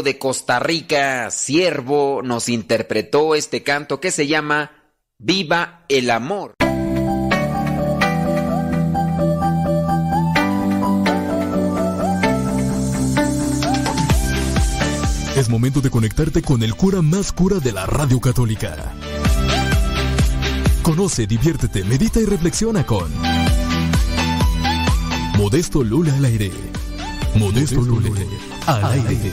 De Costa Rica, Siervo, nos interpretó este canto que se llama Viva el Amor. Es momento de conectarte con el cura más cura de la radio católica. Conoce, diviértete, medita y reflexiona con Modesto Lula al aire. Modesto Lula al aire.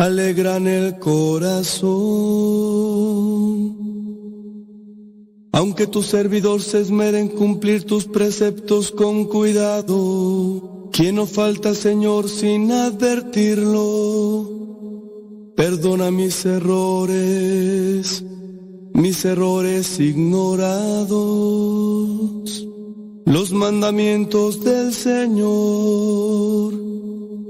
alegran el corazón. Aunque tu servidor se esmere en cumplir tus preceptos con cuidado, ¿quién no falta, Señor, sin advertirlo? Perdona mis errores, mis errores ignorados. Los mandamientos del Señor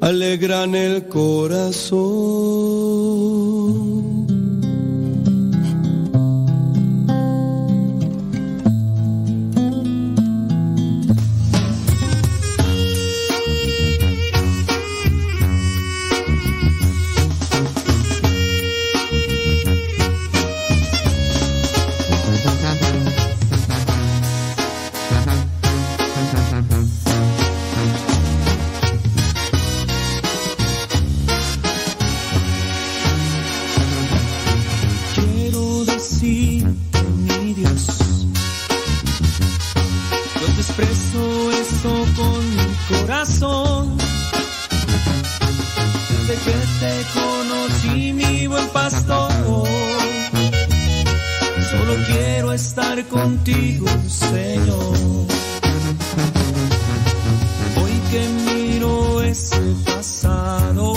alegran el corazón. Contigo, Señor. Hoy que miro ese pasado,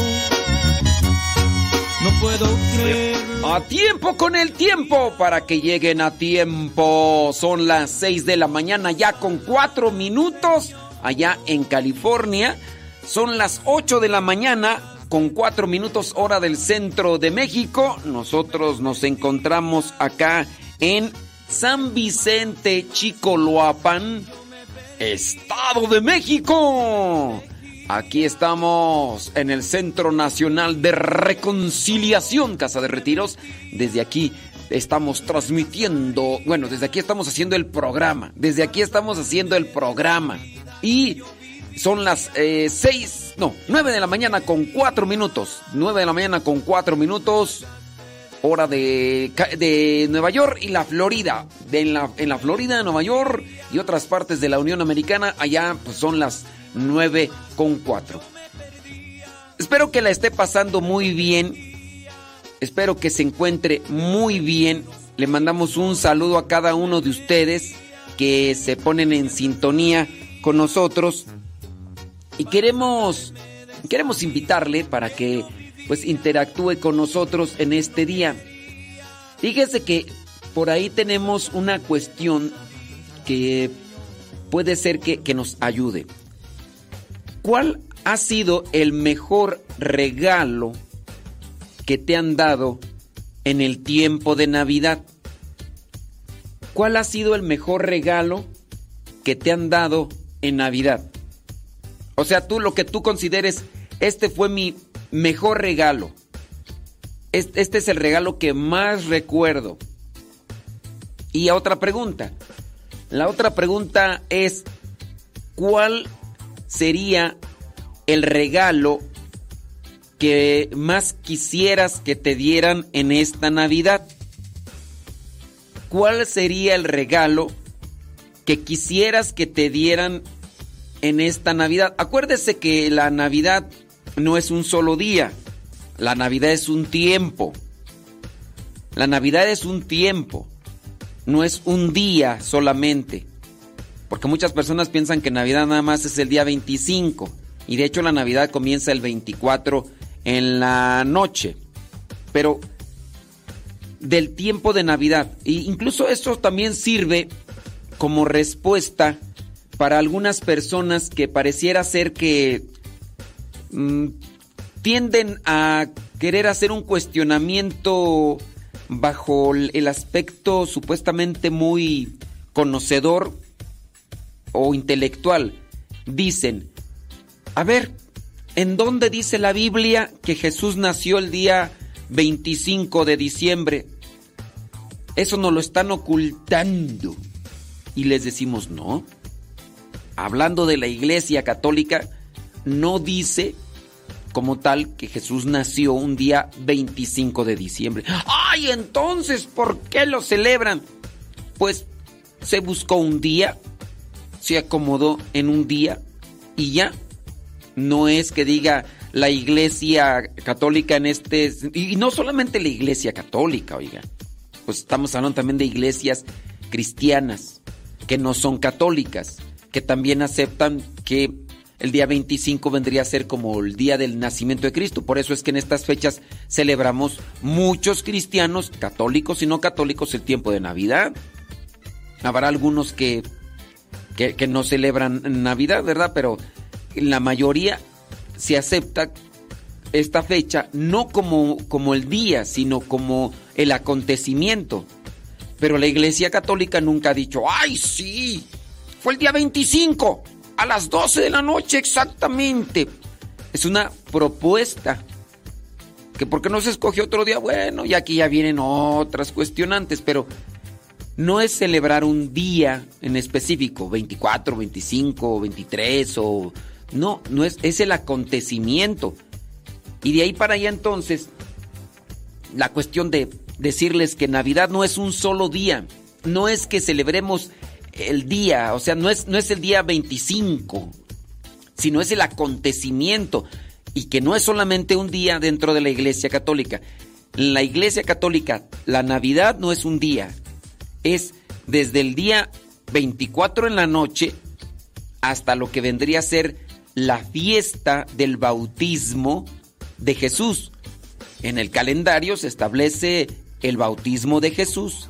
no puedo creer. A tiempo con el tiempo para que lleguen a tiempo. Son las 6 de la mañana ya con 4 minutos allá en California. Son las 8 de la mañana con 4 minutos hora del centro de México. Nosotros nos encontramos acá en San Vicente Chicoloapan, Estado de México. Aquí estamos en el Centro Nacional de Reconciliación, Casa de Retiros. Desde aquí estamos transmitiendo, bueno, desde aquí estamos haciendo el programa. Desde aquí estamos haciendo el programa. Y son las eh, seis, no, nueve de la mañana con cuatro minutos. Nueve de la mañana con cuatro minutos hora de, de Nueva York y la Florida. De en, la, en la Florida, Nueva York y otras partes de la Unión Americana, allá pues, son las 9 con 4. Espero que la esté pasando muy bien. Espero que se encuentre muy bien. Le mandamos un saludo a cada uno de ustedes que se ponen en sintonía con nosotros. Y queremos, queremos invitarle para que pues interactúe con nosotros en este día. Fíjese que por ahí tenemos una cuestión que puede ser que, que nos ayude. ¿Cuál ha sido el mejor regalo que te han dado en el tiempo de Navidad? ¿Cuál ha sido el mejor regalo que te han dado en Navidad? O sea, tú lo que tú consideres, este fue mi mejor regalo. Este es el regalo que más recuerdo. Y otra pregunta. La otra pregunta es, ¿cuál sería el regalo que más quisieras que te dieran en esta Navidad? ¿Cuál sería el regalo que quisieras que te dieran en esta Navidad? Acuérdese que la Navidad no es un solo día. La Navidad es un tiempo. La Navidad es un tiempo. No es un día solamente. Porque muchas personas piensan que Navidad nada más es el día 25. Y de hecho la Navidad comienza el 24 en la noche. Pero del tiempo de Navidad. E incluso esto también sirve como respuesta para algunas personas que pareciera ser que Mm, tienden a querer hacer un cuestionamiento bajo el aspecto supuestamente muy conocedor o intelectual, dicen, a ver, ¿en dónde dice la Biblia que Jesús nació el día 25 de diciembre? Eso nos lo están ocultando. Y les decimos, no. Hablando de la Iglesia Católica, no dice como tal que Jesús nació un día 25 de diciembre. ¡Ay, entonces, ¿por qué lo celebran? Pues se buscó un día, se acomodó en un día y ya. No es que diga la iglesia católica en este... Y no solamente la iglesia católica, oiga. Pues estamos hablando también de iglesias cristianas que no son católicas, que también aceptan que el día 25 vendría a ser como el día del nacimiento de Cristo. Por eso es que en estas fechas celebramos muchos cristianos, católicos y no católicos, el tiempo de Navidad. Habrá algunos que, que, no celebran Navidad, ¿verdad? Pero la mayoría se acepta esta fecha no como, como el día, sino como el acontecimiento. Pero la Iglesia Católica nunca ha dicho, ¡ay, sí! Fue el día 25, a las 12 de la noche exactamente. Es una propuesta. Que porque no se escoge otro día, bueno, y aquí ya vienen otras cuestionantes, pero no es celebrar un día en específico, 24, 25, 23 o... No, no es, es el acontecimiento. Y de ahí para allá entonces, la cuestión de decirles que Navidad no es un solo día, no es que celebremos el día, o sea, no es, no es el día 25, sino es el acontecimiento y que no es solamente un día dentro de la Iglesia Católica. En la Iglesia Católica, la Navidad no es un día, es desde el día 24 en la noche hasta lo que vendría a ser la fiesta del bautismo de Jesús. En el calendario se establece el bautismo de Jesús,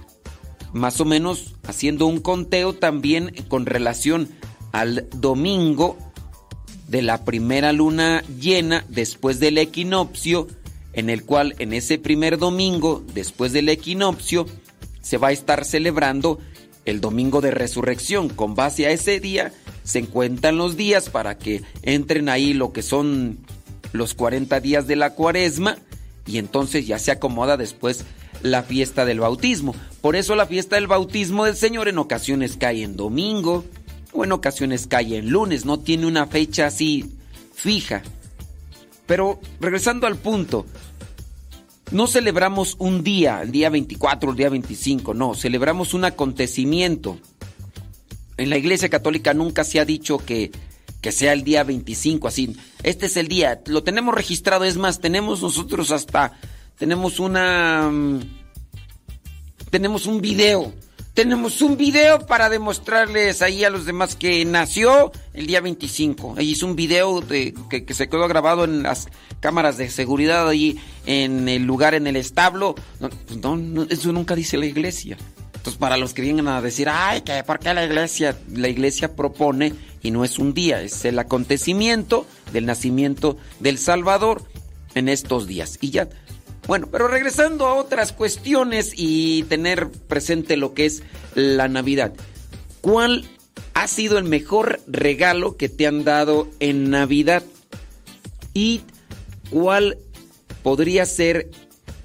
más o menos haciendo un conteo también con relación al domingo de la primera luna llena después del equinoccio, en el cual en ese primer domingo después del equinoccio se va a estar celebrando el domingo de resurrección. Con base a ese día se encuentran los días para que entren ahí lo que son los 40 días de la cuaresma y entonces ya se acomoda después la fiesta del bautismo. Por eso la fiesta del bautismo del Señor en ocasiones cae en domingo o en ocasiones cae en lunes, no tiene una fecha así fija. Pero regresando al punto, no celebramos un día, el día 24, el día 25, no, celebramos un acontecimiento. En la Iglesia Católica nunca se ha dicho que, que sea el día 25, así. Este es el día, lo tenemos registrado, es más, tenemos nosotros hasta, tenemos una... Mm, tenemos un video tenemos un video para demostrarles ahí a los demás que nació el día 25. Ahí es un video de, que, se quedó grabado en las cámaras de seguridad ahí en el lugar, en el establo. No, pues eso nunca dice la iglesia. Entonces, para los que vienen a decir, ay, que ¿por qué la iglesia? La iglesia propone, y no es un día, es el acontecimiento del nacimiento del Salvador en estos días. Y ya bueno, pero regresando a otras cuestiones y tener presente lo que es la Navidad. ¿Cuál ha sido el mejor regalo que te han dado en Navidad? ¿Y cuál podría ser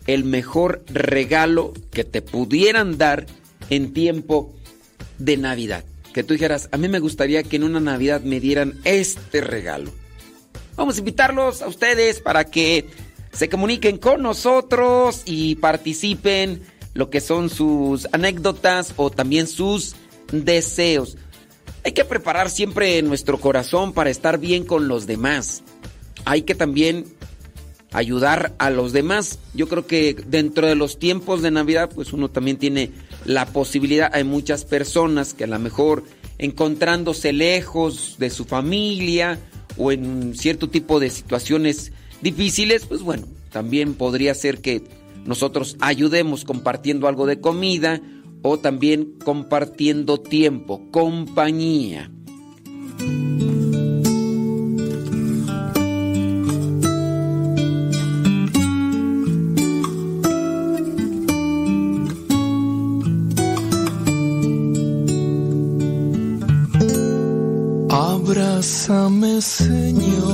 el mejor regalo que te pudieran dar en tiempo de Navidad? Que tú dijeras, a mí me gustaría que en una Navidad me dieran este regalo. Vamos a invitarlos a ustedes para que se comuniquen con nosotros y participen lo que son sus anécdotas o también sus deseos. Hay que preparar siempre nuestro corazón para estar bien con los demás. Hay que también ayudar a los demás. Yo creo que dentro de los tiempos de Navidad, pues uno también tiene la posibilidad, hay muchas personas que a lo mejor encontrándose lejos de su familia o en cierto tipo de situaciones difíciles, pues bueno, también podría ser que nosotros ayudemos compartiendo algo de comida o también compartiendo tiempo, compañía. Abrázame, Señor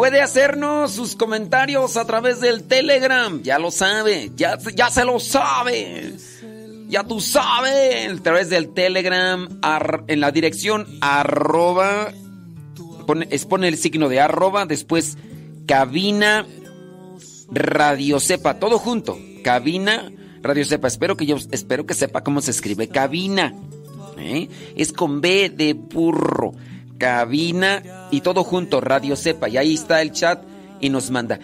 Puede hacernos sus comentarios a través del Telegram. Ya lo sabe, ya, ya se lo sabe. Ya tú sabes, a través del Telegram, en la dirección arroba, pone, el signo de arroba, después cabina radio sepa, todo junto, cabina radio sepa. Espero que yo, espero que sepa cómo se escribe cabina. ¿eh? Es con B de burro, cabina y todo junto, radio sepa. Y ahí está el chat y nos manda.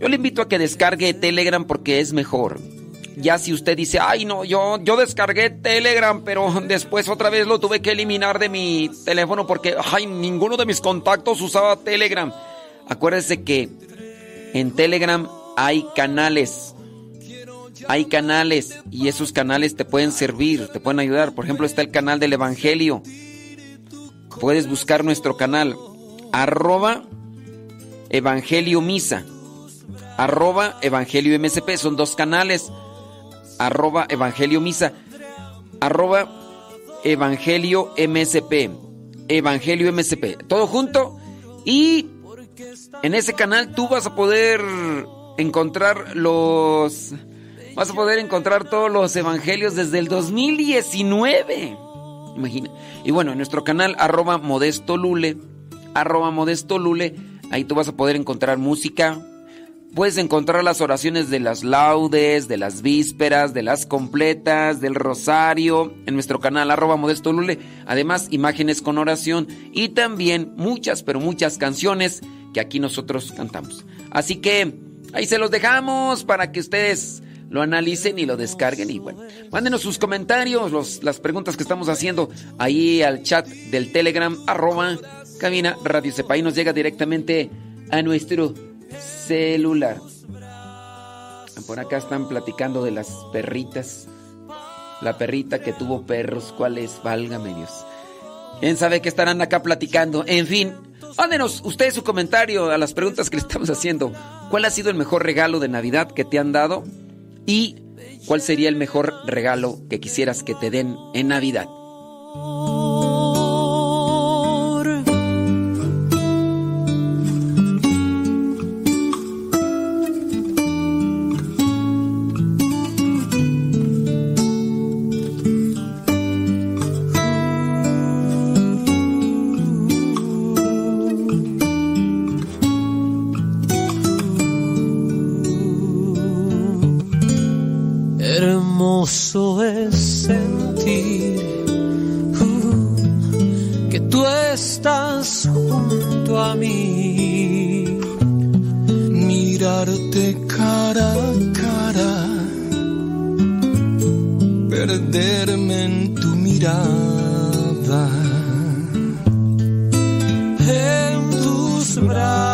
Yo le invito a que descargue Telegram porque es mejor ya si usted dice, ay no, yo, yo descargué Telegram, pero después otra vez lo tuve que eliminar de mi teléfono porque, ay, ninguno de mis contactos usaba Telegram. Acuérdese que en Telegram hay canales. Hay canales y esos canales te pueden servir, te pueden ayudar. Por ejemplo, está el canal del Evangelio. Puedes buscar nuestro canal. Arroba Evangelio Misa. Arroba Evangelio MSP. Son dos canales arroba Evangelio Misa, arroba Evangelio MSP, Evangelio MSP, todo junto y en ese canal tú vas a poder encontrar los, vas a poder encontrar todos los evangelios desde el 2019, imagina. Y bueno, en nuestro canal arroba Modesto Lule, arroba Modesto Lule, ahí tú vas a poder encontrar música, Puedes encontrar las oraciones de las laudes, de las vísperas, de las completas, del rosario en nuestro canal arroba modesto lule. Además, imágenes con oración y también muchas, pero muchas canciones que aquí nosotros cantamos. Así que ahí se los dejamos para que ustedes lo analicen y lo descarguen. Y bueno, mándenos sus comentarios, las preguntas que estamos haciendo ahí al chat del Telegram arroba cabina Radio Sepa. Ahí nos llega directamente a nuestro celular. Por acá están platicando de las perritas. La perrita que tuvo perros, ¿cuál es? Válgame Dios. ¿Quién sabe qué estarán acá platicando? En fin, mándenos ustedes su comentario a las preguntas que le estamos haciendo. ¿Cuál ha sido el mejor regalo de Navidad que te han dado? ¿Y cuál sería el mejor regalo que quisieras que te den en Navidad? hermoso es sentir uh, que tú estás junto a mí. Mirarte cara a cara, perderme en tu mirada, en tus brazos.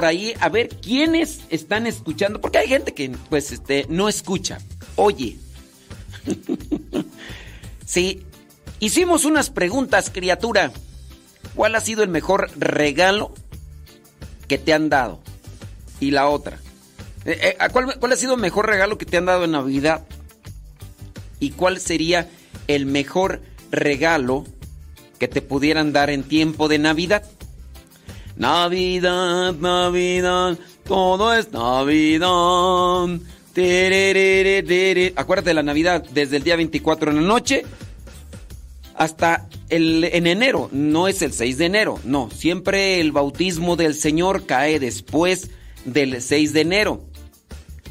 por ahí, a ver quiénes están escuchando, porque hay gente que pues este no escucha, oye. sí, hicimos unas preguntas, criatura. ¿Cuál ha sido el mejor regalo que te han dado? Y la otra, Eh, eh, ¿cuál, ¿Cuál ha sido el mejor regalo que te han dado en Navidad? ¿Y cuál sería el mejor regalo que te pudieran dar en tiempo de Navidad? Navidad, Navidad, todo es Navidad. Acuérdate de la Navidad desde el día 24 en la noche hasta el, en enero. No es el 6 de enero, no. Siempre el bautismo del Señor cae después del 6 de enero.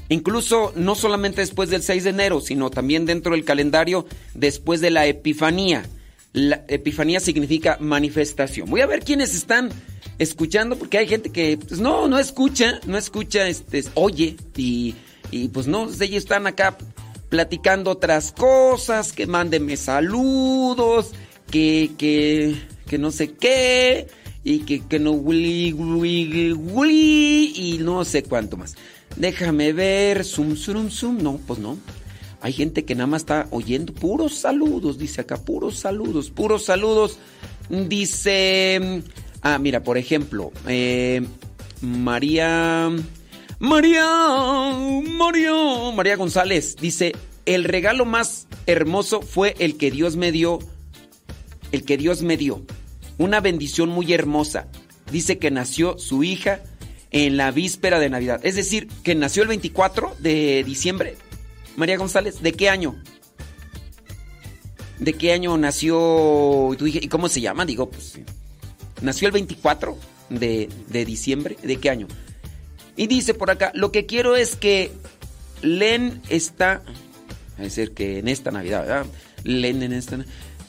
Incluso no solamente después del 6 de enero, sino también dentro del calendario después de la Epifanía. La Epifanía significa manifestación. Voy a ver quiénes están escuchando, porque hay gente que pues, no, no escucha, no escucha, este, oye, y, y pues no, ellos están acá platicando otras cosas, que mándenme saludos, que, que, que no sé qué, y que, que no y no sé cuánto más. Déjame ver, zoom, zoom, zoom, no, pues no. Hay gente que nada más está oyendo puros saludos, dice acá, puros saludos, puros saludos. Dice, ah, mira, por ejemplo, eh, María... María, María, María González dice, el regalo más hermoso fue el que Dios me dio, el que Dios me dio, una bendición muy hermosa. Dice que nació su hija en la víspera de Navidad, es decir, que nació el 24 de diciembre. María González, ¿de qué año? ¿De qué año nació? ¿Y cómo se llama? Digo, pues, nació el 24 de, de diciembre. ¿De qué año? Y dice por acá, lo que quiero es que Len está... Es decir, que en esta Navidad, ¿verdad? Len en esta...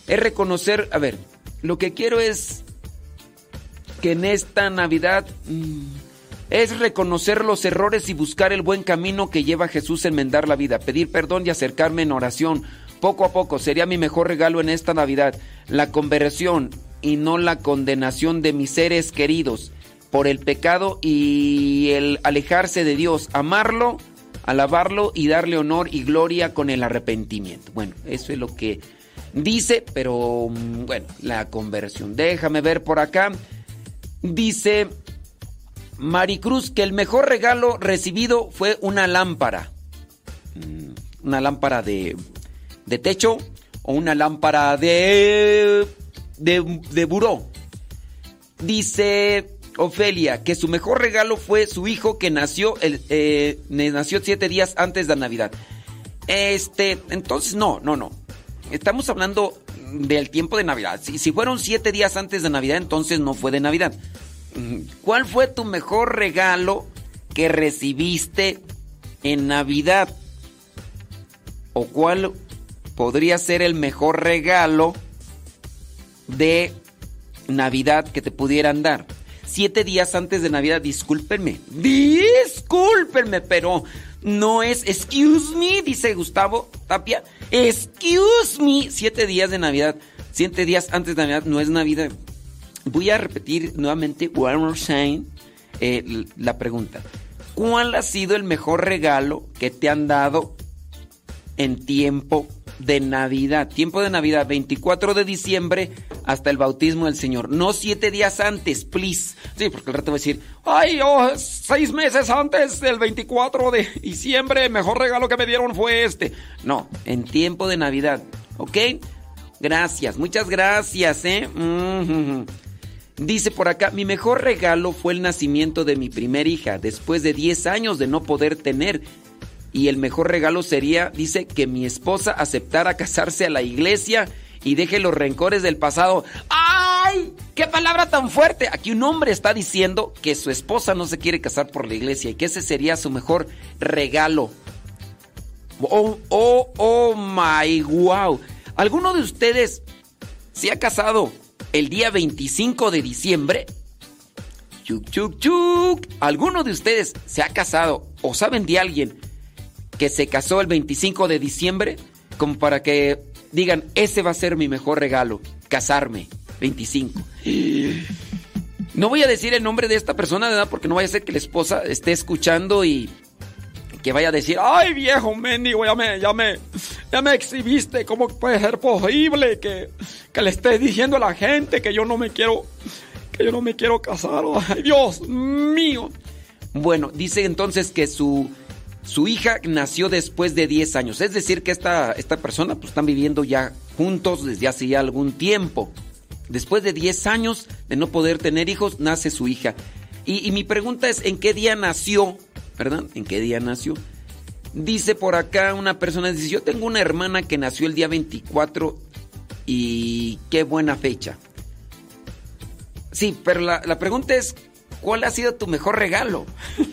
Es reconocer, a ver, lo que quiero es que en esta Navidad mm, es reconocer los errores y buscar el buen camino que lleva Jesús a enmendar la vida, pedir perdón y acercarme en oración. Poco a poco sería mi mejor regalo en esta Navidad, la conversión y no la condenación de mis seres queridos por el pecado y el alejarse de Dios, amarlo, alabarlo y darle honor y gloria con el arrepentimiento. Bueno, eso es lo que dice, pero mm, bueno, la conversión. Déjame ver por acá. Dice Maricruz que el mejor regalo recibido fue una lámpara. Mm, una lámpara de, de techo o una lámpara de, de, de buró. Dice Ofelia que su mejor regalo fue su hijo que nació, el, eh, nació siete días antes de Navidad. Este, entonces no, no, no. Estamos hablando del tiempo de Navidad. Si, si fueron siete días antes de Navidad, entonces no fue de Navidad. ¿Cuál fue tu mejor regalo que recibiste en Navidad? ¿O cuál podría ser el mejor regalo de Navidad que te pudieran dar? siete días antes de Navidad, discúlpenme, discúlpenme, pero no es, excuse me, dice Gustavo Tapia, excuse me, siete días de Navidad, siete días antes de Navidad no es Navidad. Voy a repetir nuevamente, one more eh, la pregunta. ¿Cuál ha sido el mejor regalo que te han dado en tiempo de Navidad. Tiempo de Navidad, 24 de diciembre hasta el bautismo del Señor. No siete días antes, please. Sí, porque el rato va a decir, ay, oh, seis meses antes del 24 de diciembre, el mejor regalo que me dieron fue este. No, en tiempo de Navidad, ¿ok? Gracias, muchas gracias, ¿eh? Dice por acá, mi mejor regalo fue el nacimiento de mi primer hija, después de 10 años de no poder tener y el mejor regalo sería, dice, que mi esposa aceptara casarse a la iglesia y deje los rencores del pasado. ¡Ay! ¡Qué palabra tan fuerte! Aquí un hombre está diciendo que su esposa no se quiere casar por la iglesia y que ese sería su mejor regalo. Oh, oh, oh my wow. ¿Alguno de ustedes se ha casado el día 25 de diciembre? Chuk, chuk, chuk. ¿Alguno de ustedes se ha casado o saben de alguien que se casó el 25 de diciembre, como para que digan, ese va a ser mi mejor regalo, casarme, 25. No voy a decir el nombre de esta persona, ¿verdad? Porque no vaya a ser que la esposa esté escuchando y que vaya a decir, ay viejo mendigo, ya me, ya me, me exhibiste, ¿cómo puede ser posible que, que le estés diciendo a la gente que yo no me quiero, que yo no me quiero casar? Ay Dios mío. Bueno, dice entonces que su, su hija nació después de 10 años. Es decir, que esta, esta persona pues están viviendo ya juntos desde hace ya algún tiempo. Después de 10 años de no poder tener hijos, nace su hija. Y, y mi pregunta es, ¿en qué día nació? ¿Verdad? ¿En qué día nació? Dice por acá una persona, dice, yo tengo una hermana que nació el día 24 y qué buena fecha. Sí, pero la, la pregunta es, ¿cuál ha sido tu mejor regalo?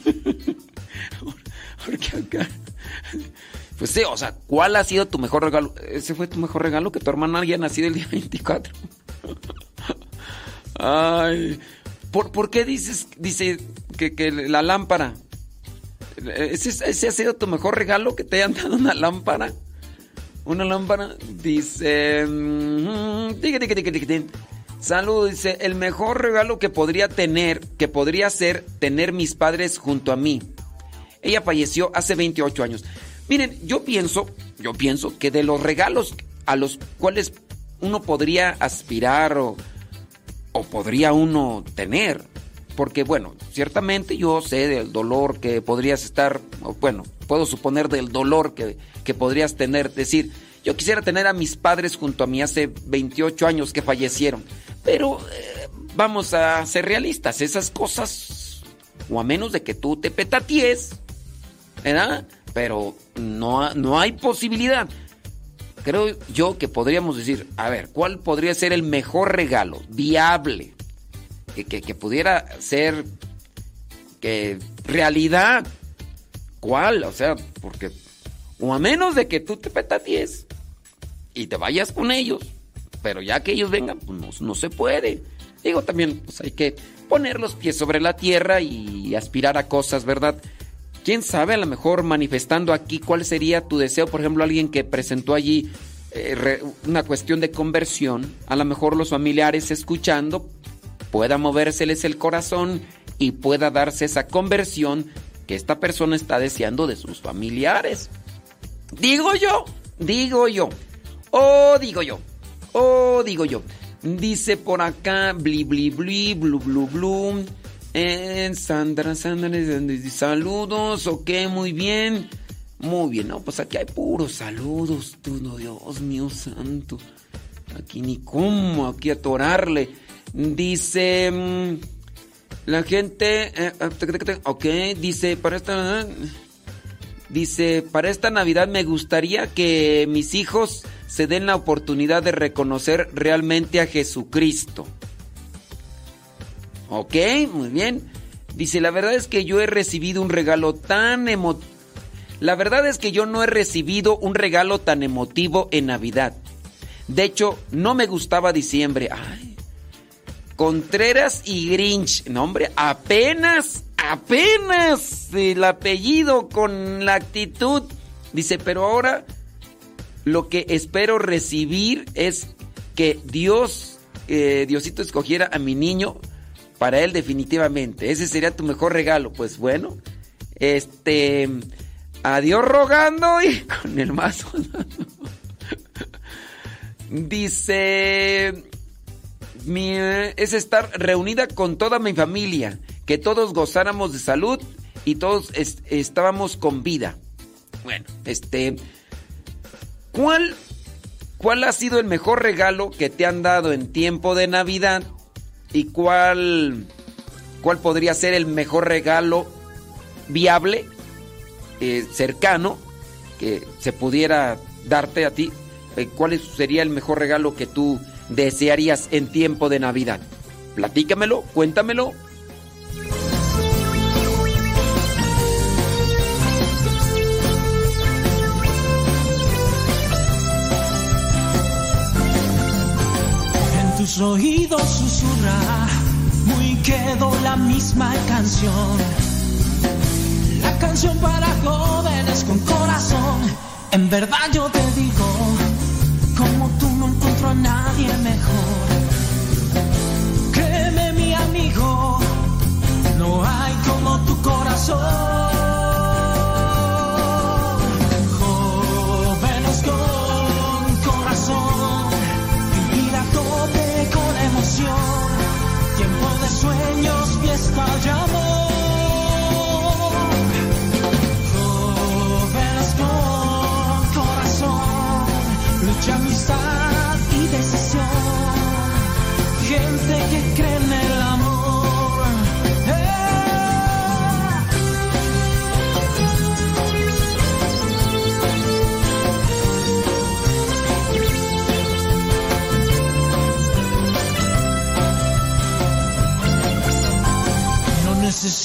Porque acá... Pues sí, o sea, ¿cuál ha sido tu mejor regalo? ¿Ese fue tu mejor regalo? Que tu hermana haya nacido el día 24. Ay, ¿por, ¿por qué dices, dice que, que la lámpara? ¿Ese, ¿Ese, ha sido tu mejor regalo que te hayan dado una lámpara? Una lámpara. Dice. Mm, Salud, dice. El mejor regalo que podría tener, que podría ser tener mis padres junto a mí. Ella falleció hace 28 años. Miren, yo pienso, yo pienso que de los regalos a los cuales uno podría aspirar o, o podría uno tener, porque bueno, ciertamente yo sé del dolor que podrías estar, bueno, puedo suponer del dolor que, que podrías tener, decir, yo quisiera tener a mis padres junto a mí hace 28 años que fallecieron, pero eh, vamos a ser realistas, esas cosas, o a menos de que tú te petaties, ¿verdad? Pero no, no hay posibilidad. Creo yo que podríamos decir, a ver, ¿cuál podría ser el mejor regalo viable? Que, pudiera ser que realidad. ¿Cuál? O sea, porque o a menos de que tú te petaties y te vayas con ellos, pero ya que ellos vengan, pues no, no, se puede. Digo, también pues hay que poner los pies sobre la tierra y aspirar a cosas, ¿verdad? quién sabe, a lo mejor manifestando aquí cuál sería tu deseo, por ejemplo, alguien que presentó allí eh, una cuestión de conversión, a lo mejor los familiares escuchando, pueda movérseles el corazón y pueda darse esa conversión que esta persona está deseando de sus familiares. Digo yo, digo yo, oh, digo yo, oh, digo yo. Dice por acá, bli, bli, bli, blu, blu, blu. Eh, Sandra, Sandra, saludos, ok, muy bien. Muy bien, no, pues aquí hay puros saludos, tú, no, Dios mío santo. Aquí ni cómo, aquí atorarle. Dice mmm, la gente, eh, ok, dice para esta, dice para esta Navidad me gustaría que mis hijos se den la oportunidad de reconocer realmente a Jesucristo. Ok, muy bien. Dice, la verdad es que yo he recibido un regalo tan emo... La verdad es que yo no he recibido un regalo tan emotivo en Navidad. De hecho, no me gustaba diciembre. Ay. Contreras y Grinch. No, hombre, apenas, apenas el apellido con la actitud. Dice, pero ahora lo que espero recibir es que Dios, eh, Diosito escogiera a mi niño para él definitivamente. Ese sería tu mejor regalo. Pues bueno, este, adiós rogando y con el mazo. Dice, es estar reunida con toda mi familia, que todos gozáramos de salud y todos est estábamos con vida. Bueno, este, ¿cuál, ¿cuál ha sido el mejor regalo que te han dado en tiempo de Navidad? y cuál, cuál podría ser el mejor regalo viable, eh, cercano, que se pudiera darte a ti. Eh, ¿Cuál sería el mejor regalo que tú desearías en tiempo de Navidad? Platícamelo, cuéntamelo. tus oídos susurra, muy quedó la misma canción. La canción para jóvenes con corazón. En verdad yo te digo, no hay como tu corazón.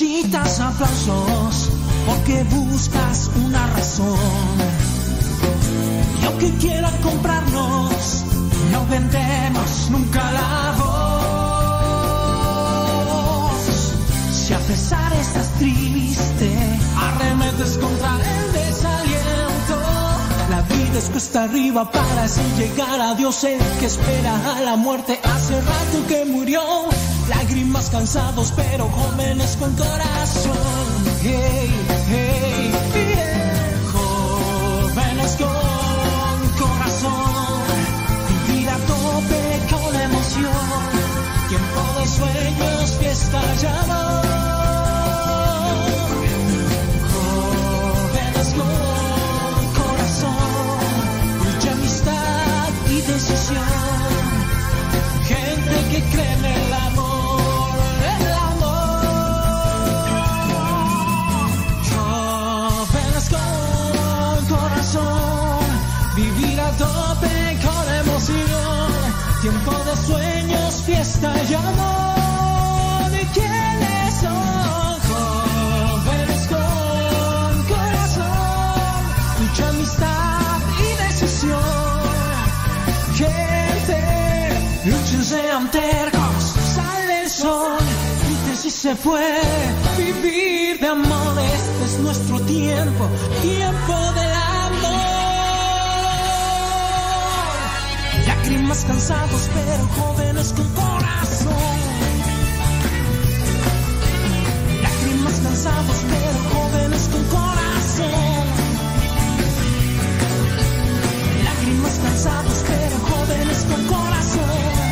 Necesitas aplausos porque buscas una razón. Y aunque quieran comprarnos, no vendemos nunca la voz. Si a pesar estás triste, arremetes contra el desaliento. Vida es cuesta arriba para así llegar a Dios, el que espera a la muerte hace rato que murió. Lágrimas cansados pero jóvenes con corazón. Hey, hey, Jóvenes con corazón. Vivir a tope con emoción. Tiempo de sueños, fiesta y. tope con emoción. Tiempo de sueños, fiesta y amor. Se puede vivir de amor, este es nuestro tiempo, tiempo del amor. Lágrimas cansados, pero jóvenes con corazón. Lágrimas cansados, pero jóvenes con corazón. Lágrimas cansados, pero jóvenes con corazón.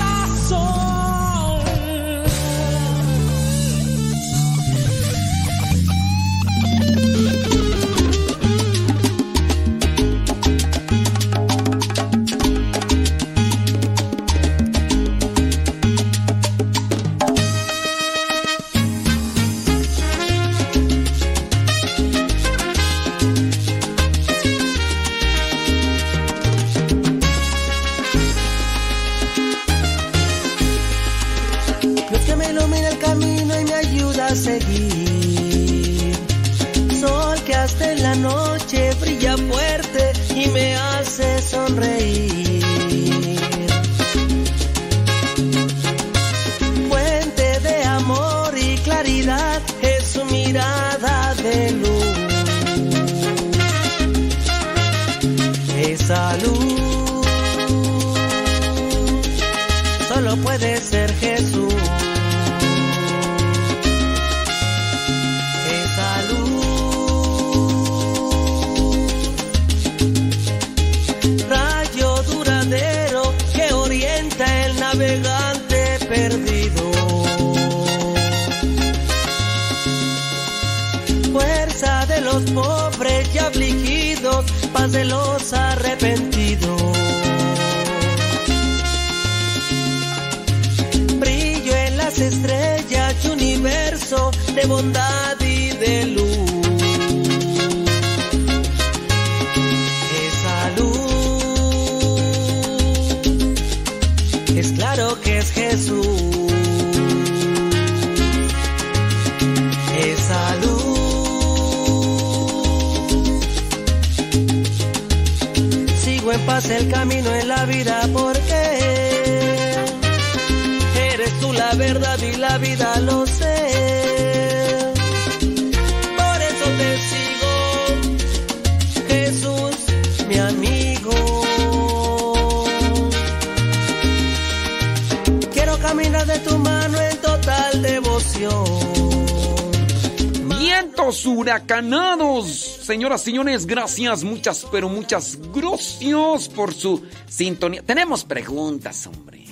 Señores, gracias, muchas, pero muchas gracias por su sintonía. Tenemos preguntas, hombre.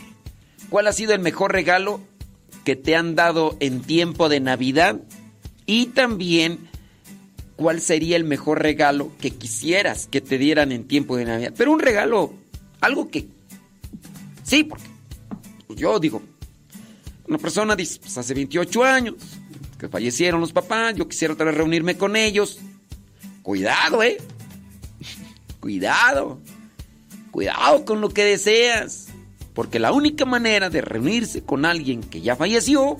¿Cuál ha sido el mejor regalo que te han dado en tiempo de Navidad? Y también, cuál sería el mejor regalo que quisieras que te dieran en tiempo de Navidad. Pero un regalo, algo que... Sí, porque yo digo, una persona dice, pues hace 28 años que fallecieron los papás, yo quisiera otra vez reunirme con ellos. Cuidado, ¿eh? Cuidado. Cuidado con lo que deseas. Porque la única manera de reunirse con alguien que ya falleció,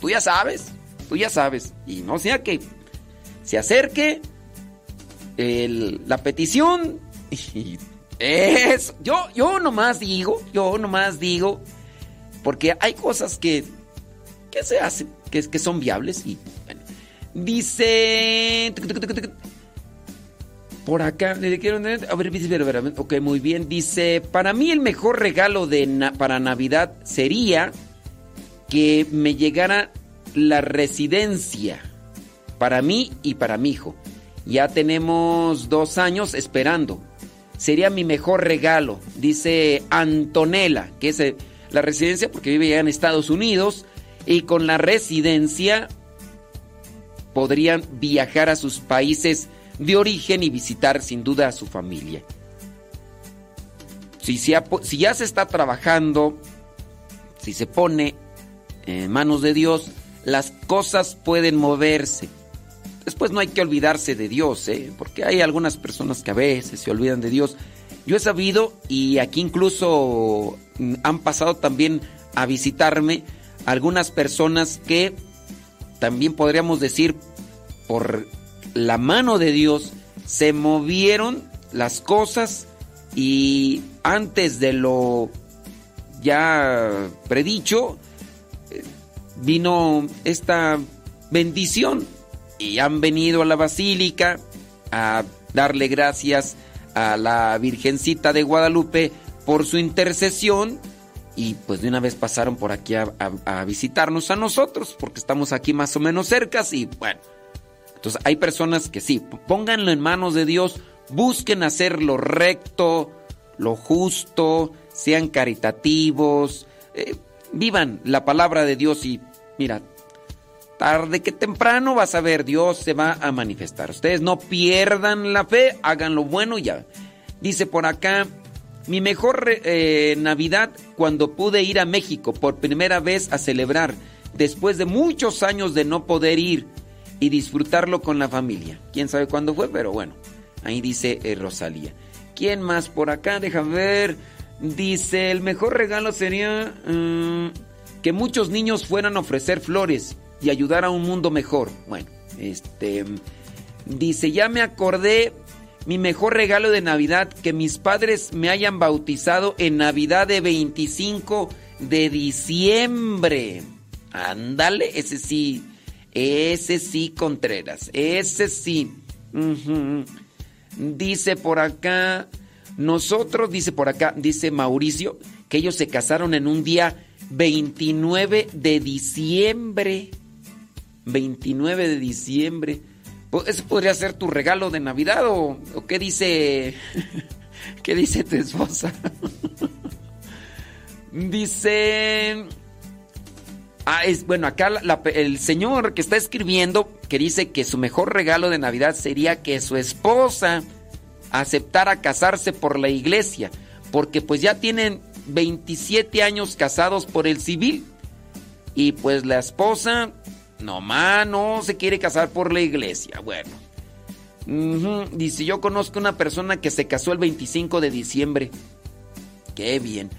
tú ya sabes, tú ya sabes. Y no sea que se acerque la petición. Y eso. Yo, yo nomás digo, yo nomás digo, porque hay cosas que, que se hacen, que, que son viables y Dice. Por acá, a ver, ok, muy bien. Dice: Para mí, el mejor regalo de para Navidad sería que me llegara la residencia para mí y para mi hijo. Ya tenemos dos años esperando. Sería mi mejor regalo, dice Antonella, que es eh, la residencia porque vive ya en Estados Unidos. Y con la residencia podrían viajar a sus países de origen y visitar sin duda a su familia. Si, si ya se está trabajando, si se pone en manos de Dios, las cosas pueden moverse. Después no hay que olvidarse de Dios, ¿eh? porque hay algunas personas que a veces se olvidan de Dios. Yo he sabido, y aquí incluso han pasado también a visitarme algunas personas que también podríamos decir por la mano de Dios se movieron las cosas y antes de lo ya predicho eh, vino esta bendición y han venido a la basílica a darle gracias a la Virgencita de Guadalupe por su intercesión y pues de una vez pasaron por aquí a, visitarnos a nosotros, porque estamos aquí más o menos cercas y bueno. Entonces hay personas que sí, pónganlo en manos de Dios, busquen hacer lo recto, lo justo, sean caritativos, eh, vivan la palabra de Dios y mira, tarde que temprano vas a ver, Dios se va a manifestar. Ustedes no pierdan la fe, hagan lo bueno y ya. Dice por acá, mi mejor eh, Navidad cuando pude ir a México por primera vez a celebrar, después de muchos años de no poder ir y disfrutarlo con la familia. Quién sabe cuándo fue, pero bueno, ahí dice eh, Rosalía. ¿Quién más por acá? Deja ver. Dice, el mejor regalo sería mm, que muchos niños fueran a ofrecer flores y ayudar a un mundo mejor. Bueno, este... Dice, ya me acordé mi mejor regalo de Navidad, que mis padres me hayan bautizado en Navidad de 25 de diciembre. Ándale, ese sí, ese sí, Contreras, ese sí. Dice por acá, nosotros, dice por acá, dice Mauricio, que ellos se casaron en un día 29 de diciembre. 29 de diciembre. Pues, ¿Eso podría ser tu regalo de Navidad o, qué dice qué dice tu esposa? dice Ah, es bueno, acá el señor que está escribiendo que dice que su mejor regalo de Navidad sería que su esposa aceptara casarse por la iglesia, porque pues ya tienen 27 años casados por el civil y pues la esposa Nomás no se quiere casar por la iglesia. Bueno. Dice, yo conozco una persona que se casó el 25 de diciembre. Qué bien.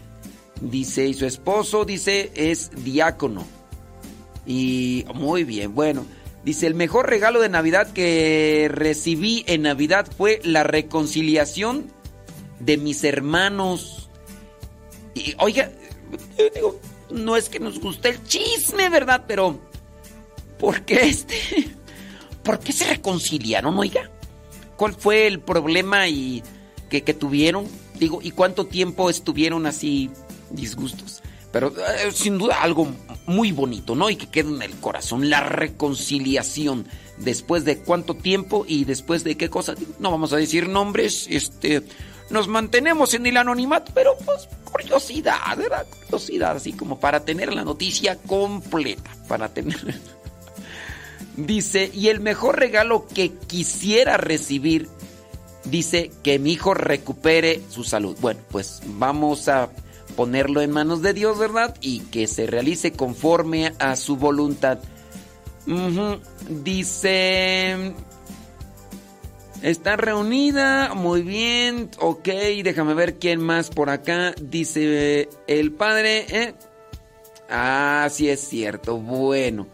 Dice, y su esposo, dice, es diácono. Y muy bien, bueno. Dice, el mejor regalo de Navidad que recibí en Navidad fue la reconciliación de mis hermanos. Y oiga, digo, no es que nos guste el chisme, ¿verdad? Pero ¿Por qué este? ¿Por qué se reconciliaron, oiga? ¿Cuál fue el problema y que, tuvieron? Digo, ¿y cuánto tiempo estuvieron así disgustos? Pero eh, sin duda algo muy bonito, ¿no? Y que queda en el corazón, la reconciliación. Después de cuánto tiempo y después de qué cosa. No vamos a decir nombres, este. Nos mantenemos en el anonimato, pero pues curiosidad, ¿verdad? Curiosidad, así como para tener la noticia completa, para tener. Dice, y el mejor regalo que quisiera recibir, dice que mi hijo recupere su salud. Bueno, pues vamos a ponerlo en manos de Dios, ¿verdad? Y que se realice conforme a su voluntad. Dice, está reunida, muy bien, ok, déjame ver quién más por acá. Dice el padre, ¿eh? Ah, sí es cierto, bueno.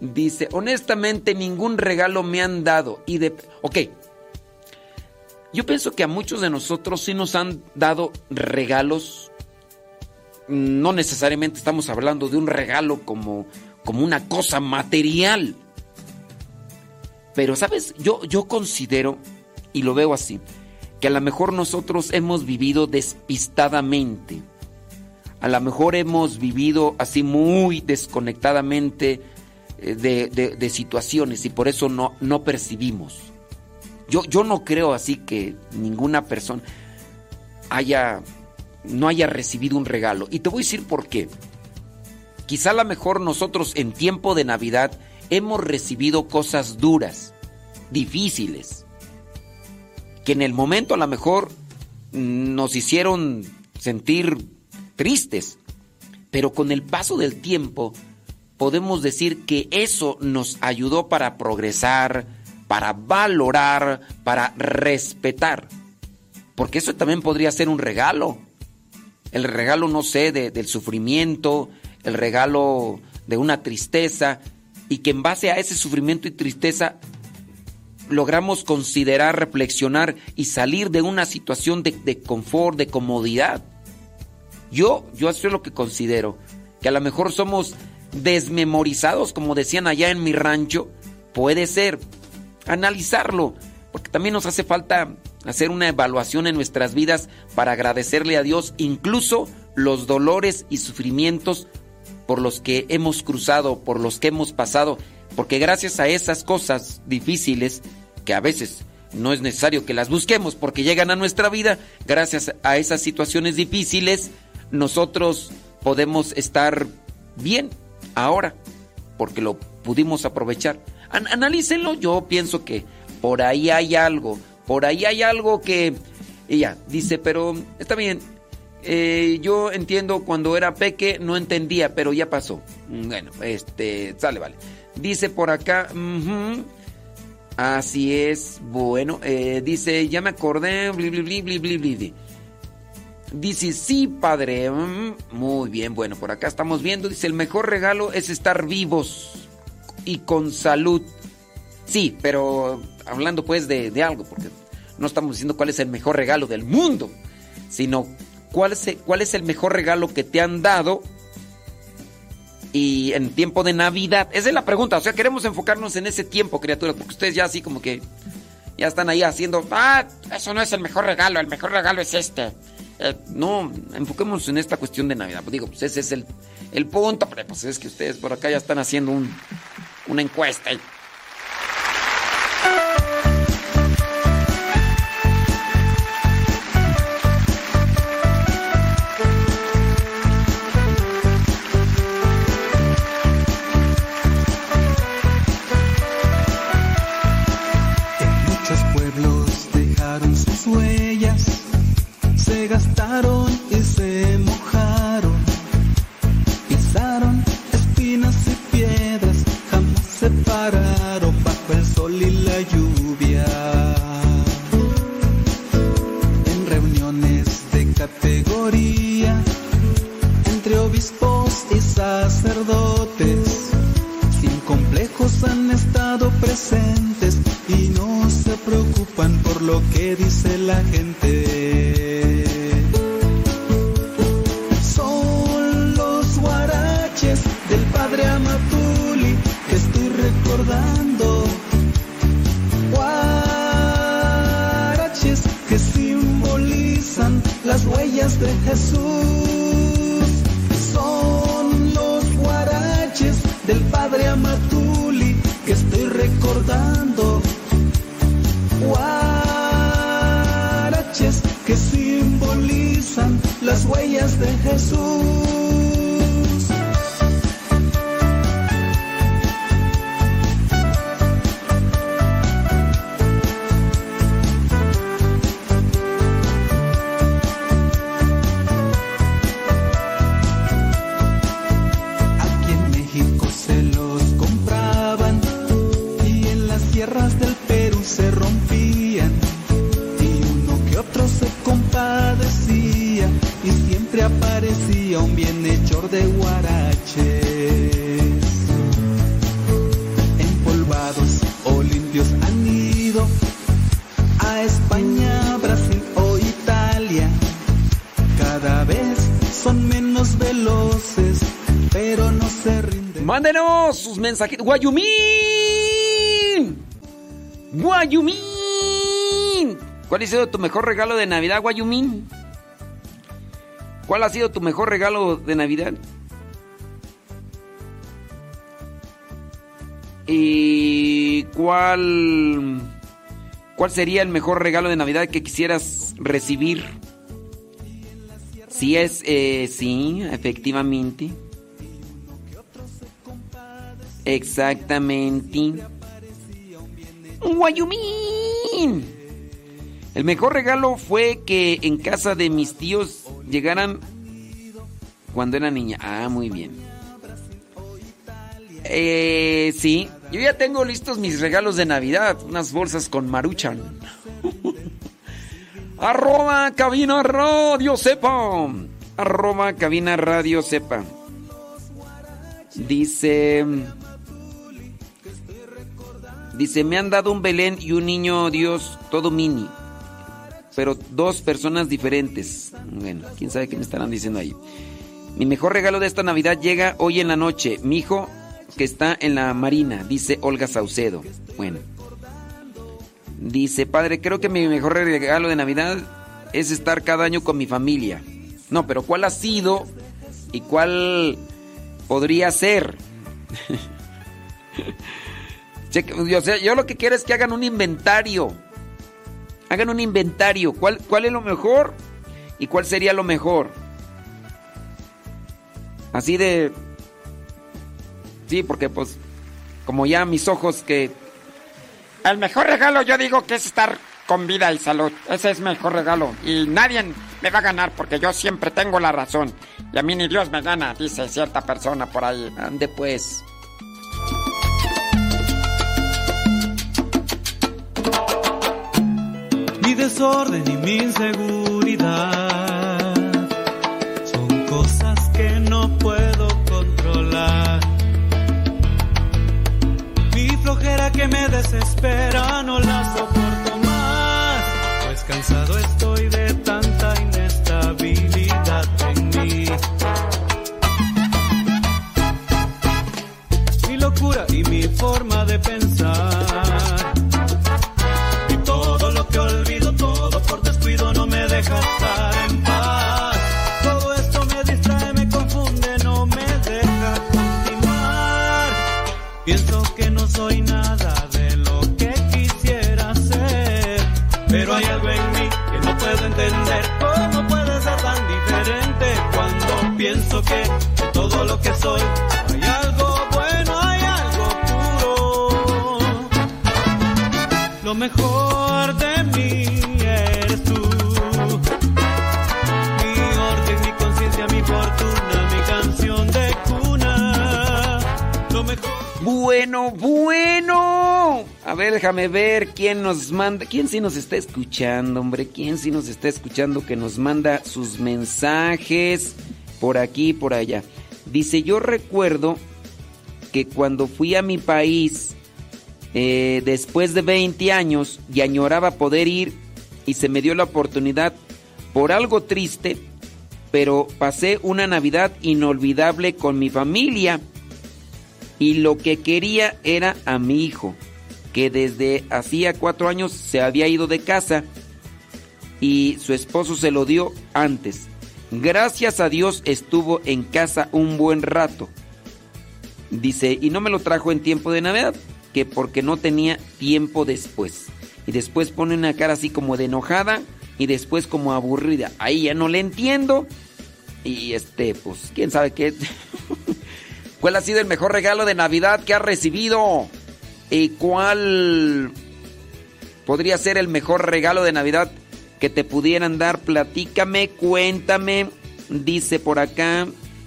Dice, honestamente ningún regalo me han dado. Y de... Ok. Yo pienso que a muchos de nosotros sí nos han dado regalos. No necesariamente estamos hablando de un regalo como, como una cosa material. Pero, ¿sabes? Yo, yo considero, y lo veo así, que a lo mejor nosotros hemos vivido despistadamente. A lo mejor hemos vivido así muy desconectadamente eh, de, situaciones y por eso no, no percibimos. Yo, yo no creo así que ninguna persona haya, no haya recibido un regalo. Y te voy a decir por qué. Quizá a lo mejor nosotros en tiempo de Navidad hemos recibido cosas duras, difíciles, que en el momento a lo mejor nos hicieron sentir tristes, pero con el paso del tiempo podemos decir que eso nos ayudó para progresar, para valorar, para respetar. Porque eso también podría ser un regalo. El regalo, no sé, del sufrimiento, el regalo de una tristeza, y que en base a ese sufrimiento y tristeza logramos considerar, reflexionar y salir de una situación de, de confort, de comodidad. Yo, yo eso es lo que considero, que a lo mejor somos desmemorizados, como decían allá en mi rancho, puede ser. Analizarlo, porque también nos hace falta hacer una evaluación en nuestras vidas para agradecerle a Dios incluso los dolores y sufrimientos por los que hemos cruzado, por los que hemos pasado, porque gracias a esas cosas difíciles, que a veces no es necesario que las busquemos porque llegan a nuestra vida, gracias a esas situaciones difíciles, nosotros podemos estar bien, ahora, porque lo pudimos aprovechar. analícenlo, yo pienso que por ahí hay algo, por ahí hay algo que ella dice, pero está bien, eh, yo entiendo cuando era peque, no entendía, pero ya pasó. Bueno, este, sale, vale. Dice por acá, así es, bueno, eh, dice, ya me acordé, bli, bli, bli, Dice, sí, padre. Mm, muy bien, bueno, por acá estamos viendo. Dice, el mejor regalo es estar vivos y con salud. Sí, pero hablando pues de, algo, porque no estamos diciendo cuál es el mejor regalo del mundo, sino cuál es, cuál es el mejor regalo que te han dado y en tiempo de Navidad. Esa es la pregunta, o sea, queremos enfocarnos en ese tiempo, criaturas, porque ustedes ya así como que ya están ahí haciendo, ah, eso no es el mejor regalo, el mejor regalo es este. Eh, no, enfoquemos en esta cuestión de Navidad. Pues digo, pues ese es el, el punto, pero pues es que ustedes por acá ya están haciendo un, una encuesta. y lo que dice la gente. recordando guaraches que simbolizan las huellas de Jesús. Las huellas de Jesús. Mensajes. Guayumín. Guayumín. ¿Cuál ha sido tu mejor regalo de Navidad, Guayumín? ¿Cuál ha sido tu mejor regalo de Navidad? ¿Y cuál cuál sería el mejor regalo de Navidad que quisieras recibir? Si es eh, sí, efectivamente. Exactamente. Guayumín. El mejor regalo fue que en casa de mis tíos llegaran cuando era niña. Ah, muy bien. Eh, sí, yo ya tengo listos mis regalos de Navidad. Unas bolsas con maruchan. Arroba cabina radio sepa. Arroba cabina radio sepa. Dice... Dice, me han dado un Belén y un niño Dios todo mini. Pero dos personas diferentes. Bueno, quién sabe qué me estarán diciendo ahí. Mi mejor regalo de esta Navidad llega hoy en la noche. Mi hijo que está en la marina, dice Olga Saucedo. Bueno. Dice, padre, creo que mi mejor regalo de Navidad es estar cada año con mi familia. No, pero ¿cuál ha sido y cuál podría ser? yo, lo que quiero es que hagan un inventario. Hagan un inventario. ¿Cuál, ¿Cuál es lo mejor? ¿Y cuál sería lo mejor? Así de... Sí, porque pues como ya mis ojos que... El mejor regalo yo digo que es estar con vida y salud. Ese es mi mejor regalo. Y nadie me va a ganar porque yo siempre tengo la razón. Y a mí ni Dios me gana, dice cierta persona por ahí. Ande pues. Desorden y mi inseguridad son cosas que no puedo controlar. Mi flojera que me desespera no la soporto que todo lo que soy hay algo bueno, hay algo puro? Lo mejor de mí eres tú. Mi orden, mi conciencia, mi fortuna, mi canción de cuna. Lo mejor. Bueno, bueno. A ver, déjame ver quién nos manda. ¿Quién sí nos está escuchando, hombre? ¿Quién sí nos está escuchando que nos manda sus mensajes por aquí y por allá? Dice, yo recuerdo que cuando fui a mi país, eh, después de 20 años, y añoraba poder ir, y se me dio la oportunidad por algo triste, pero pasé una Navidad inolvidable con mi familia y lo que quería era a mi hijo, que desde hacía cuatro años se había ido de casa y su esposo se lo dio antes. Gracias a Dios estuvo en casa un buen rato. Dice, y no me lo trajo en tiempo de Navidad, que porque no tenía tiempo después. Y después pone una cara así como de enojada y después como aburrida. Ahí ya no le entiendo. Y este, pues, quién sabe qué. ¿Cuál ha sido el mejor regalo de Navidad que ha recibido? ¿Y cuál podría ser el mejor regalo de Navidad que te pudieran dar? Platícame, cuéntame. Dice por acá,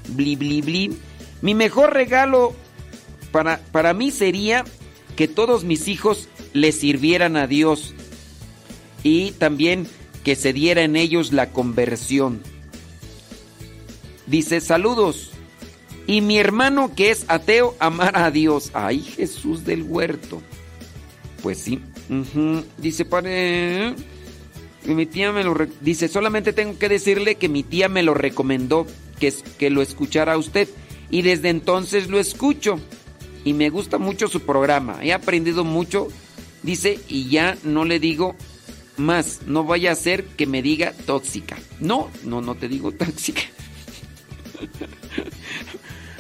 bli, bli, bli. Mi mejor regalo para, para mí sería que todos mis hijos le sirvieran a Dios y también que se diera en ellos la conversión. Dice, saludos. Y mi hermano que es ateo amara a Dios. Ay, Jesús del huerto. Pues sí. Dice, pare. Mi tía me lo dice, solamente tengo que decirle que mi tía me lo recomendó. que, que lo escuchara usted. Y desde entonces lo escucho. Y me gusta mucho su programa. He aprendido mucho, dice, y ya no le digo más. No vaya a ser que me diga tóxica. No, no, no te digo tóxica.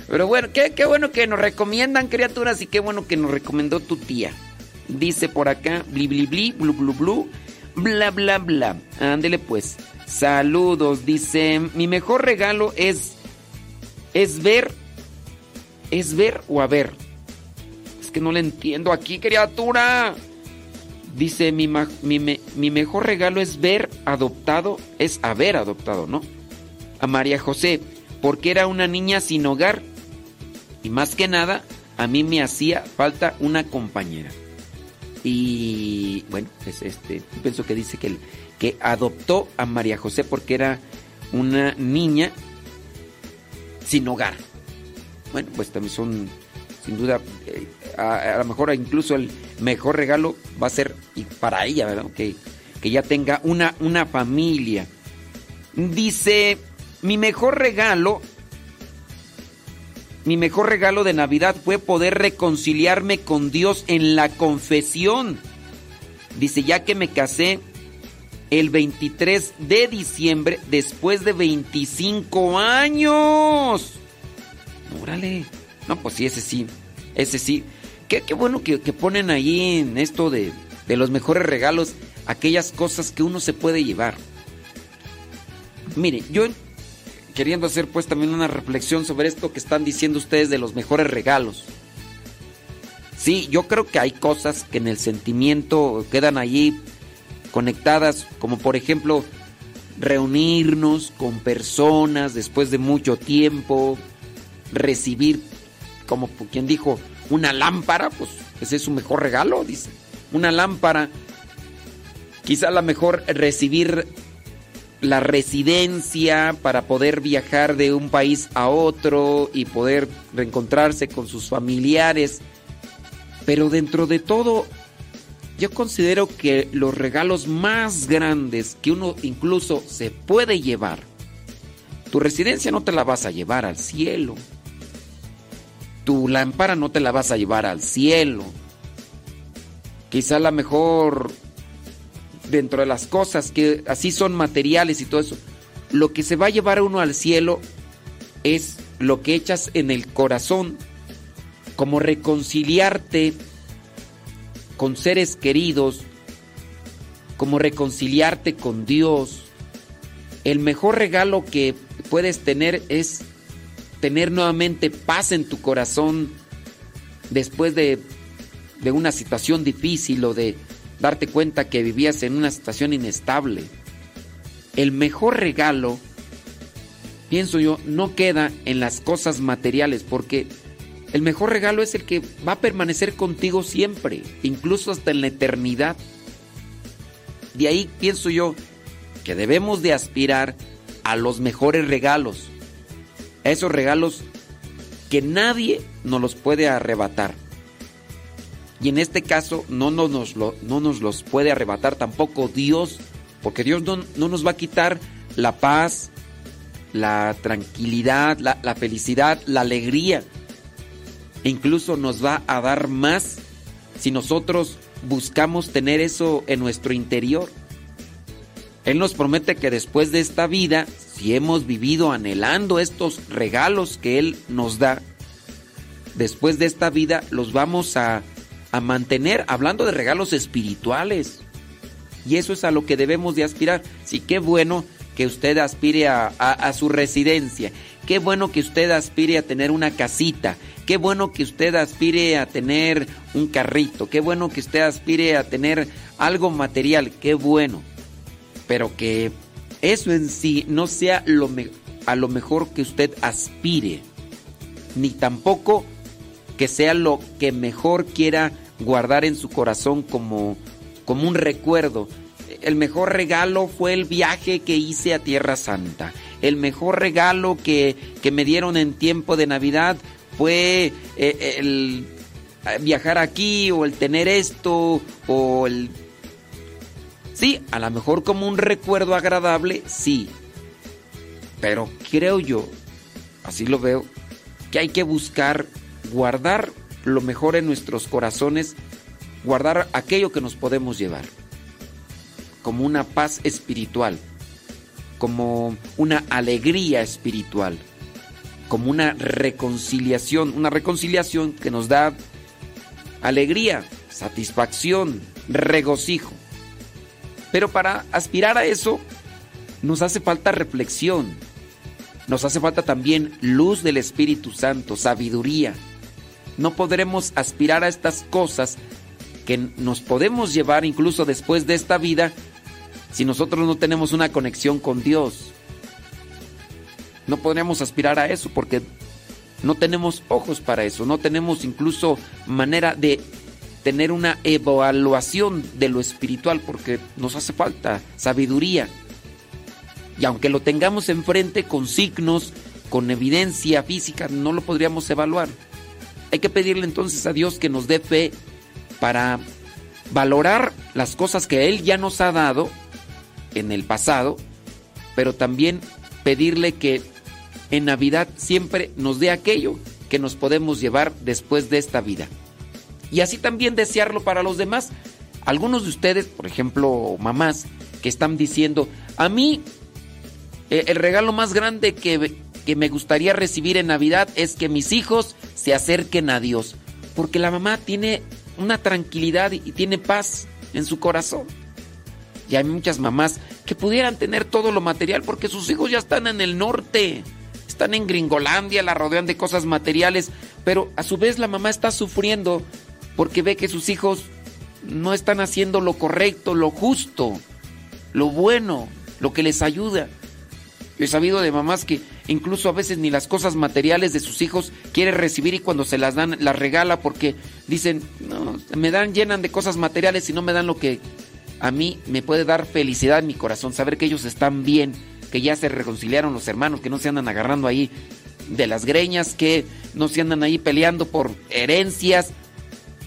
Pero bueno, qué, qué bueno que nos recomiendan criaturas y qué bueno que nos recomendó tu tía. Dice por acá, bli bli bli, blu blu blu, bla bla bla. Ándele pues. Saludos, dice, mi mejor regalo es es ver es ver o haber. Es que no le entiendo aquí, criatura. Dice, mi, mi, mi mejor regalo es ver adoptado, es haber adoptado, ¿no? A María José, porque era una niña sin hogar y más que nada, a mí me hacía falta una compañera. Y bueno, pues este, pienso que dice que, que adoptó a María José porque era una niña sin hogar. Bueno, pues también son, sin duda, eh, a, lo mejor incluso el mejor regalo va a ser y para ella, ¿verdad? Que, que ya tenga una, una familia. Dice, mi mejor regalo mi mejor regalo de Navidad fue poder reconciliarme con Dios en la confesión. Dice, ya que me casé el 23 de diciembre después de 25 años. Órale. No, pues sí, ese sí. Ese sí. Qué, bueno que, que, ponen ahí en esto de, de los mejores regalos aquellas cosas que uno se puede llevar. Mire, yo queriendo hacer pues también una reflexión sobre esto que están diciendo ustedes de los mejores regalos. Sí, yo creo que hay cosas que en el sentimiento quedan allí conectadas, como por ejemplo reunirnos con personas después de mucho tiempo, recibir, como quien dijo, una lámpara, pues ese es su mejor regalo, dice. Una lámpara. Quizá la mejor recibir la residencia para poder viajar de un país a otro y poder reencontrarse con sus familiares. Pero dentro de todo, yo considero que los regalos más grandes que uno incluso se puede llevar, tu residencia no te la vas a llevar al cielo. Tu lámpara no te la vas a llevar al cielo. Quizá la mejor dentro de las cosas que así son materiales y todo eso, lo que se va a llevar uno al cielo es lo que echas en el corazón, como reconciliarte con seres queridos, como reconciliarte con Dios. El mejor regalo que puedes tener es tener nuevamente paz en tu corazón después de, de una situación difícil o de darte cuenta que vivías en una situación inestable. El mejor regalo, pienso yo, no queda en las cosas materiales, porque el mejor regalo es el que va a permanecer contigo siempre, incluso hasta en la eternidad. De ahí pienso yo que debemos de aspirar a los mejores regalos, a esos regalos que nadie nos los puede arrebatar. Y en este caso no, nos, lo, no nos los puede arrebatar tampoco Dios, porque Dios no, nos va a quitar la paz, la tranquilidad, la, la felicidad, la alegría. E incluso nos va a dar más si nosotros buscamos tener eso en nuestro interior. Él nos promete que después de esta vida, si hemos vivido anhelando estos regalos que Él nos da, después de esta vida los vamos a a mantener, hablando de regalos espirituales. Y eso es a lo que debemos de aspirar. Sí, qué bueno que usted aspire a, su residencia. Qué bueno que usted aspire a tener una casita. Qué bueno que usted aspire a tener un carrito. Qué bueno que usted aspire a tener algo material. Qué bueno. Pero que eso en sí no sea lo a lo mejor que usted aspire. Ni tampoco que sea lo que mejor quiera guardar en su corazón como, como un recuerdo. El mejor regalo fue el viaje que hice a Tierra Santa. El mejor regalo que, me dieron en tiempo de Navidad fue eh, el viajar aquí o el tener esto o el... Sí, a lo mejor como un recuerdo agradable, sí. Pero creo yo así lo veo, que hay que buscar guardar lo mejor en nuestros corazones, guardar aquello que nos podemos llevar, como una paz espiritual, como una alegría espiritual, como una reconciliación, una reconciliación que nos da alegría, satisfacción, regocijo. Pero para aspirar a eso nos hace falta reflexión, nos hace falta también luz del Espíritu Santo, sabiduría. No podremos aspirar a estas cosas que nos podemos llevar incluso después de esta vida si nosotros no tenemos una conexión con Dios. No podremos aspirar a eso porque no tenemos ojos para eso, no tenemos incluso manera de tener una evaluación de lo espiritual porque nos hace falta sabiduría. Y aunque lo tengamos enfrente con signos, con evidencia física, no lo podríamos evaluar. Hay que pedirle entonces a Dios que nos dé fe para valorar las cosas que Él ya nos ha dado en el pasado, pero también pedirle que en Navidad siempre nos dé aquello que nos podemos llevar después de esta vida. Y así también desearlo para los demás. Algunos de ustedes, por ejemplo, mamás, que están diciendo, a mí eh, el regalo más grande que, que me gustaría recibir en Navidad es que mis hijos se acerquen a Dios. Porque la mamá tiene una tranquilidad y tiene paz en su corazón. Y hay muchas mamás que pudieran tener todo lo material porque sus hijos ya están en el norte. Están en Gringolandia, la rodean de cosas materiales. Pero a su vez la mamá está sufriendo porque ve que sus hijos no están haciendo lo correcto, lo justo, lo bueno, lo que les ayuda. He sabido de mamás que incluso a veces ni las cosas materiales de sus hijos quiere recibir y cuando se las dan las regala porque dicen, no, me dan, llenan de cosas materiales y no me dan lo que a mí me puede dar felicidad en mi corazón, saber que ellos están bien, que ya se reconciliaron los hermanos, que no se andan agarrando ahí de las greñas, que no se andan ahí peleando por herencias.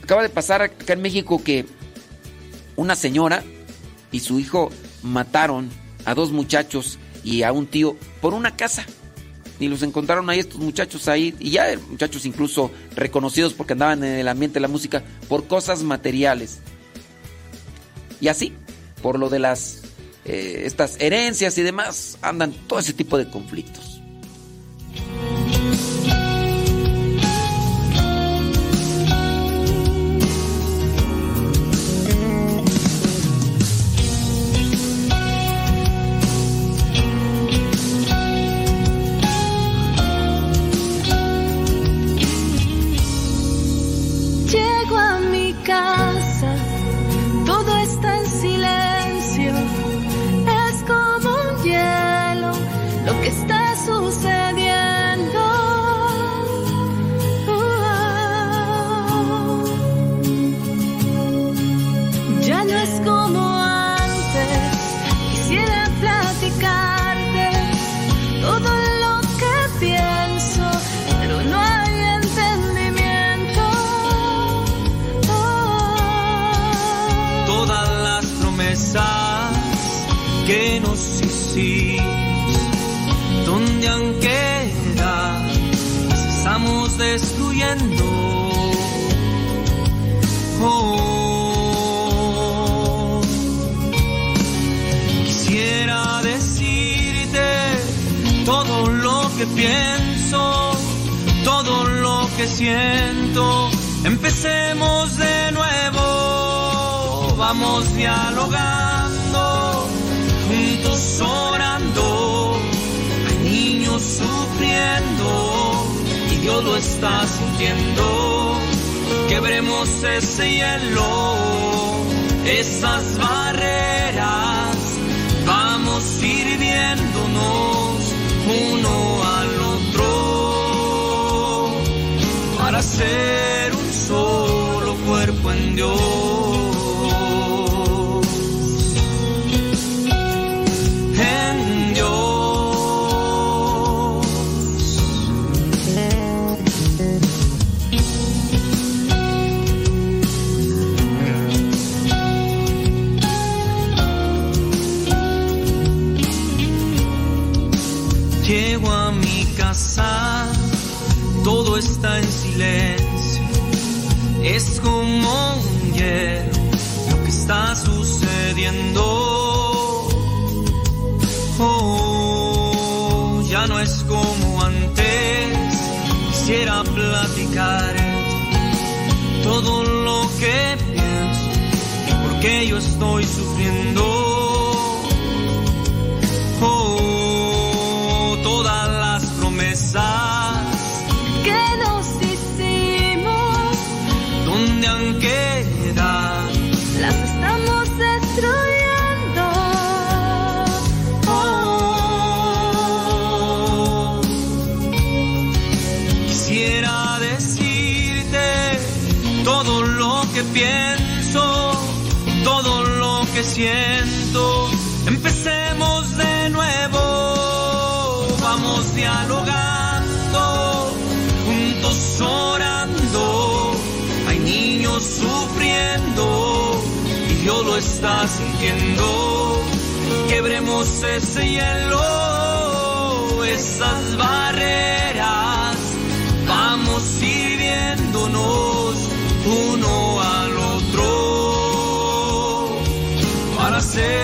Acaba de pasar acá en México que una señora y su hijo mataron a dos muchachos y a un tío por una casa. Y los encontraron ahí estos muchachos ahí, y ya muchachos incluso reconocidos porque andaban en el ambiente de la música, por cosas materiales. Y así, por lo de las eh, estas herencias y demás, andan todo ese tipo de conflictos. Pienso, todo lo que siento. Empecemos de nuevo, vamos dialogando, juntos orando. Hay niños sufriendo Dios lo está sintiendo. Quebremos ese hielo, esas barreras, vamos sirviéndonos uno al otro para ser un solo cuerpo en Dios. Está en silencio. Es como un hielo lo que está sucediendo. Oh, ya no es como antes. Quisiera platicar todo lo que pienso, porque yo estoy sufriendo. Siento. Empecemos de nuevo, vamos dialogando, juntos orando. Hay niños sufriendo y Dios lo está sintiendo. Quebremos ese hielo, esas barreras. Para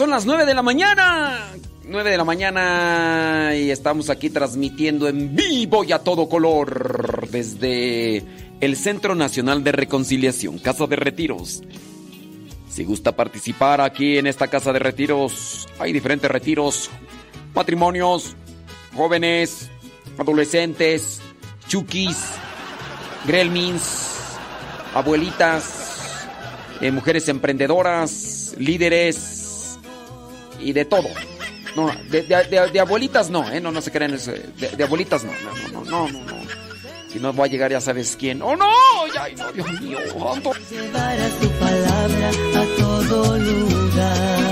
son las 9 de la mañana. 9 de la mañana y estamos aquí transmitiendo en vivo y a todo color desde el Centro Nacional de Reconciliación, Casa de Retiros. Si gusta participar aquí en esta Casa de Retiros, hay diferentes retiros, matrimonios, jóvenes, adolescentes, chukis, gremlins, abuelitas, eh, mujeres emprendedoras, líderes y de todo. No, de, de- de- de abuelitas no, ¿eh? No, no se creen eso. De, abuelitas no, no, no, no, no, no. Si no va a llegar ya sabes quién. ¡Oh, no! ¡Ay, no, Dios mío! ando- Llevar a su palabra a todo lugar.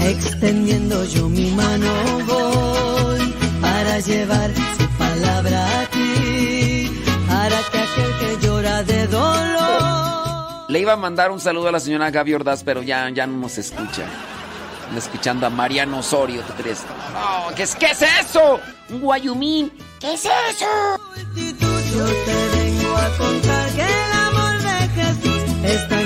Extendiendo yo mi mano voy para llevar su palabra a ti. Para que aquel que llora de dolor. Le iba a mandar un saludo a la señora Gaby Ordaz, pero ya, ya no nos escucha. Escuchando a Mariano Osorio, ¿tú crees? ¿qué es, ¿qué es eso? Un guayumín. ¿Qué es eso? Yo te vengo a contar que el amor de Jesús es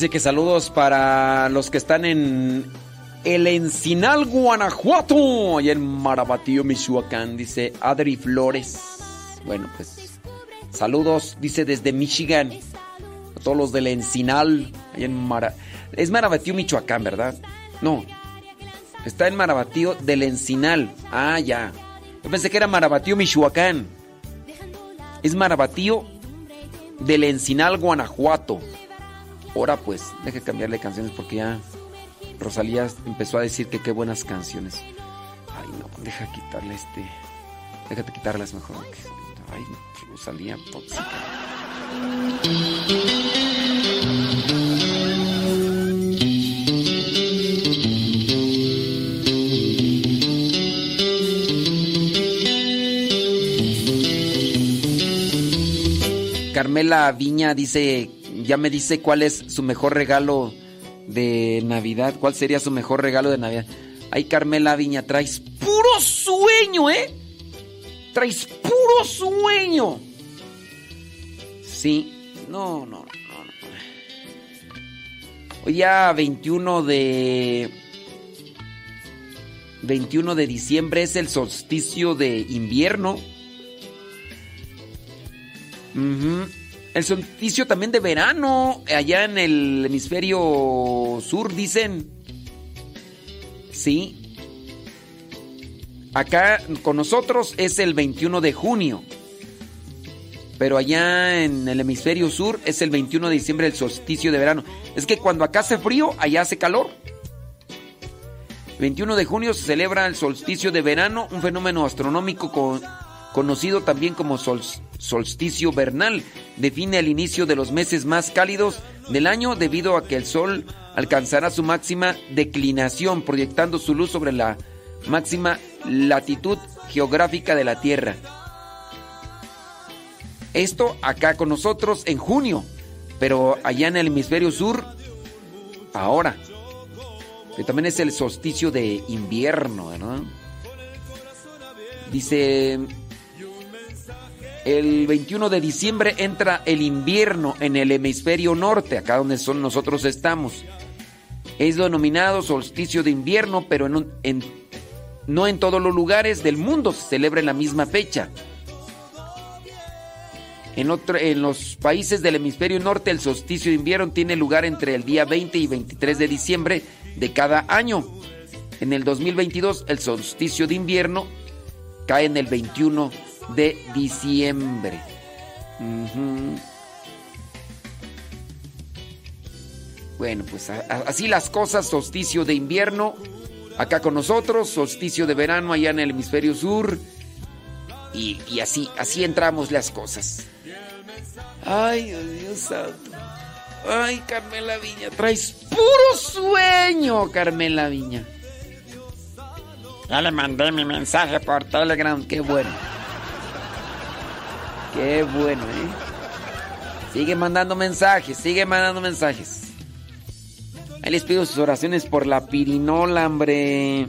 Dice que saludos para los que están en el Encinal, Guanajuato, allá en Marabatío, Michoacán, dice Adri Flores. Bueno, pues saludos, dice desde Michigan, a todos los del Encinal, allá en Mara... Es Marabatío, Michoacán, ¿verdad? No, está en Marabatío del Encinal. Ah, ya. Yo pensé que era Marabatío, Michoacán. Es Marabatío del Encinal, Guanajuato. Ahora pues, deje cambiarle canciones porque ya Rosalía empezó a decir que qué buenas canciones. Ay, no, deja quitarle este. Déjate quitarlas mejor. Ay, Rosalía tóxica. Carmela Viña dice, ya me dice cuál es su mejor regalo de Navidad. ¿Cuál sería su mejor regalo de Navidad? Ay, Carmela Viña, traes puro sueño, ¿eh? Traes puro sueño. Sí, no, no, no. no. Hoy ya 21 de 21 de diciembre es el solsticio de invierno. Ujú. El solsticio también de verano, allá en el hemisferio sur, dicen. Sí. Acá con nosotros es el 21 de junio. Pero allá en el hemisferio sur es el 21 de diciembre el solsticio de verano. Es que cuando acá hace frío, allá hace calor. 21 de junio se celebra el solsticio de verano, un fenómeno astronómico con- conocido también como sol- solsticio vernal. Define el inicio de los meses más cálidos del año debido a que el sol alcanzará su máxima declinación, proyectando su luz sobre la máxima latitud geográfica de la Tierra. Esto acá con nosotros en junio, pero allá en el hemisferio sur, ahora. Que también es el solsticio de invierno, ¿verdad? Dice, el 21 de diciembre entra el invierno en el hemisferio norte, acá donde son nosotros estamos. Es denominado solsticio de invierno, pero en no en todos los lugares del mundo se celebra en la misma fecha. En los países del hemisferio norte, el solsticio de invierno tiene lugar entre el día 20 y 23 de diciembre de cada año. En el 2022, el solsticio de invierno cae en el 21 de diciembre. Ujú. Bueno, pues así las cosas, solsticio de invierno acá con nosotros, solsticio de verano allá en el hemisferio sur. Y, así, así entramos las cosas. Ay, Dios santo. Ay, Carmela Viña, traes puro sueño, Carmela Viña. Ya le mandé mi mensaje por Telegram. Qué bueno. Qué bueno, ¿eh? Sigue mandando mensajes, sigue mandando mensajes. Ahí les pido sus oraciones por la pirinola, hombre.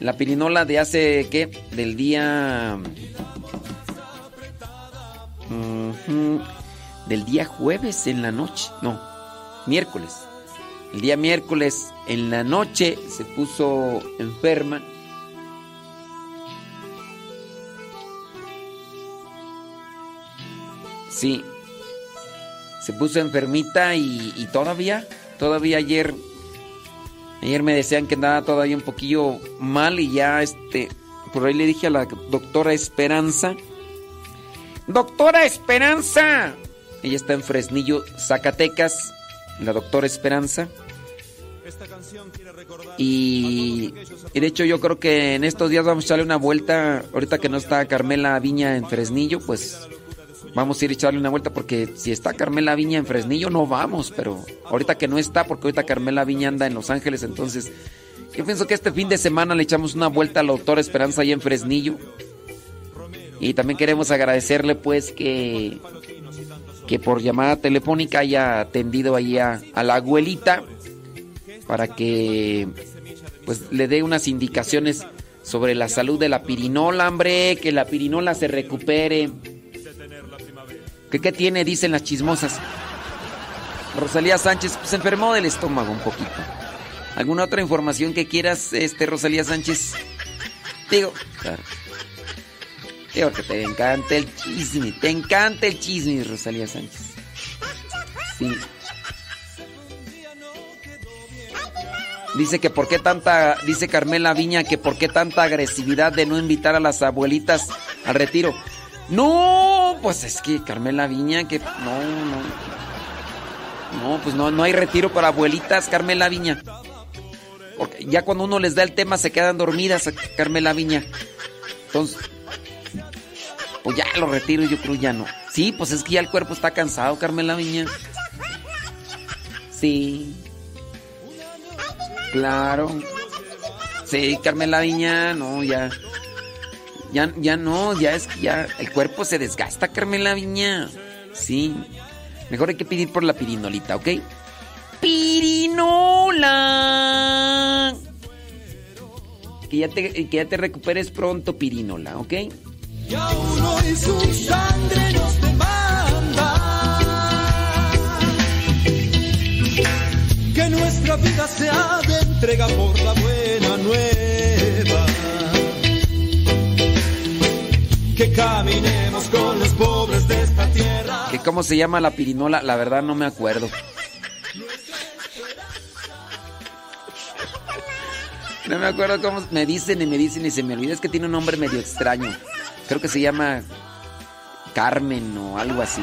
La pirinola de hace, ¿qué? Del día... Ujú. Del día jueves en la noche. No, miércoles. El día miércoles en la noche se puso enferma. Sí. Se puso enfermita y, y todavía, todavía ayer, ayer me decían que andaba todavía un poquillo mal y ya este, por ahí le dije a la doctora Esperanza, doctora Esperanza, ella está en Fresnillo, Zacatecas, la doctora Esperanza. Y, y de hecho yo creo que en estos días vamos a echarle una vuelta, ahorita que no está Carmela Viña en Fresnillo, pues vamos a ir a echarle una vuelta porque si está Carmela Viña en Fresnillo no vamos, pero ahorita que no está, porque ahorita Carmela Viña anda en Los Ángeles, entonces yo pienso que este fin de semana le echamos una vuelta a la doctora Esperanza ahí en Fresnillo. Y también queremos agradecerle pues que, que por llamada telefónica haya atendido ahí a, a la abuelita para que pues le dé unas indicaciones sobre la salud de la pirinola, hombre, que la pirinola se recupere. ¿Qué, qué tiene? Dicen las chismosas. Rosalía Sánchez pues, se enfermó del estómago un poquito. ¿Alguna otra información que quieras, este, Rosalía Sánchez? Digo, claro. Digo que te encanta el chisme, te encanta el chisme, Rosalía Sánchez. Sí. Dice que por qué tanta, dice Carmela Viña, que por qué tanta agresividad de no invitar a las abuelitas al retiro. No, pues es que Carmela Viña, que no, no. No, pues no, no hay retiro para abuelitas, Carmela Viña. Porque ya cuando uno les da el tema se quedan dormidas, Carmela Viña. Entonces, pues ya lo retiro, yo creo ya no. Sí, pues es que ya el cuerpo está cansado, Carmela Viña. Sí. Claro. Sí, Carmela Viña, no, ya. Ya, no, ya es ya el cuerpo se desgasta, Carmela Viña. Sí. Mejor hay que pedir por la pirinolita, ¿ok? Pirinola. Que ya te, que ya te recuperes pronto, pirinola, ¿ok? Y a uno y su sangre nos demanda que nuestra vida sea de entrega por la Que caminemos con los pobres de esta tierra. ¿Que ¿Cómo se llama la pirinola? La verdad no me acuerdo. No me acuerdo cómo me dicen y me dicen y se me olvida. Es que tiene un nombre medio extraño. Creo que se llama Carmen o algo así.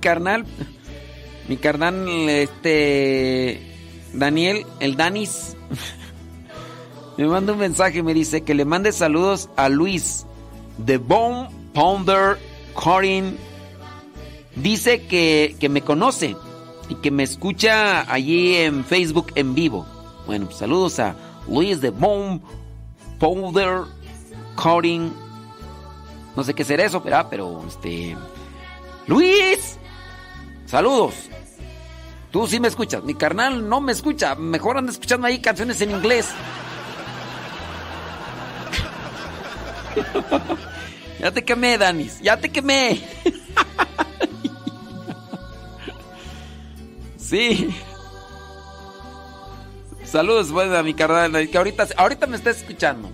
Carnal. Mi carnal, este. Daniel, el Danis. Me manda un mensaje me dice que le mande saludos a Luis de Bone Pounder Corin. Dice que, que me conoce y que me escucha allí en Facebook en vivo. Bueno, saludos a Luis de Bone Powder Corin. No sé qué será eso, pero, pero este. Luis, saludos. Tú sí me escuchas. Mi carnal no me escucha. Mejor anda escuchando ahí canciones en inglés. ya te quemé, Danis. Ya te quemé. sí. Saludos pues, a mi carnal que ahorita, ahorita me está escuchando.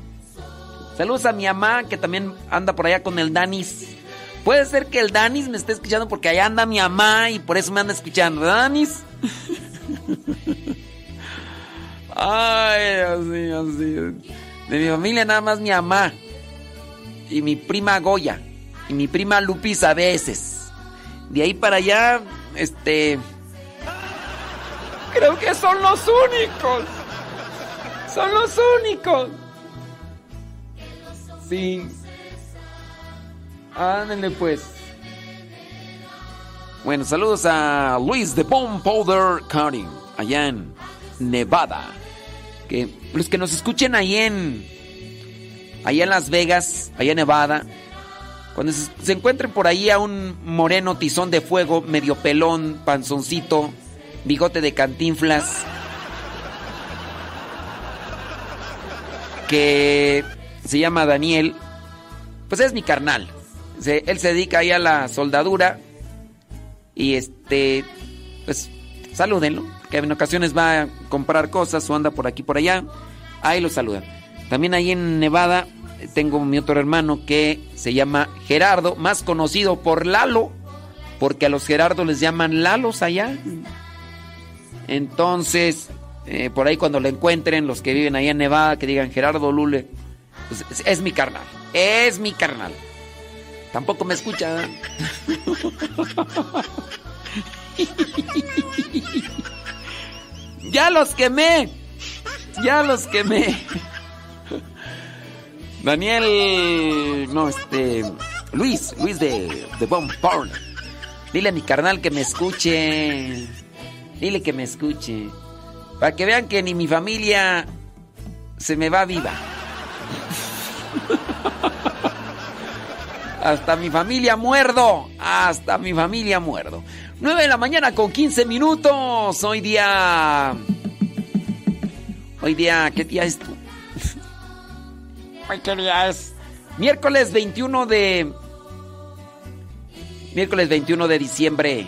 Saludos a mi mamá que también anda por allá con el Danis. Puede ser que el Danis me esté escuchando porque allá anda mi mamá y por eso me anda escuchando. ¿verdad, Danis? Ay, Dios mío, sí. De mi familia nada más mi mamá. Y mi prima Goya. Y mi prima Lupis a veces. De ahí para allá, este... Creo que son los únicos. Son los únicos. Sí. Ándale pues. Bueno, saludos a Luis de Bomb Powder Cutting, allá en Nevada. Que los que nos escuchen ahí en allá en Las Vegas, allá en Nevada, cuando se, se encuentren por ahí a un moreno tizón de fuego, medio pelón, panzoncito, bigote de cantinflas, que se llama Daniel, pues es mi carnal. Él se dedica ahí a la soldadura y este, pues salúdenlo, que en ocasiones va a comprar cosas o anda por aquí por allá. Ahí lo saludan. También ahí en Nevada eh, tengo mi otro hermano que se llama Gerardo, más conocido por Lalo, porque a los Gerardos les llaman Lalos allá. Entonces, eh, por ahí cuando lo encuentren, los que viven ahí en Nevada, que digan Gerardo Lule, pues es, es mi carnal, es mi carnal. Tampoco me escucha. ya los quemé, ya los quemé. Daniel, no, este, Luis, Luis de, de Bomb Porn. Dile a mi carnal que me escuche. Dile que me escuche. Para que vean que ni mi familia se me va viva. Hasta mi familia muerdo. Hasta mi familia muerdo. 9 de la mañana con 15 minutos. Hoy día. Hoy día, ¿qué día es tú? Hoy qué día es. Miércoles 21 de. Miércoles 21 de diciembre.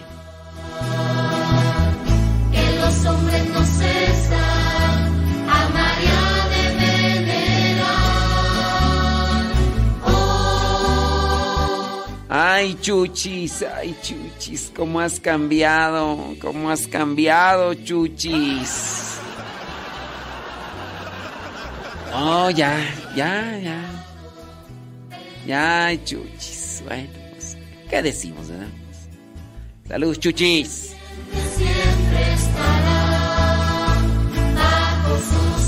Ay, chuchis, ay, chuchis, cómo has cambiado, cómo has cambiado, chuchis. Oh, ya, ya, ya. Ya, chuchis. Bueno, pues, ¿qué decimos, verdad? Saludos, chuchis. siempre estará bajo sus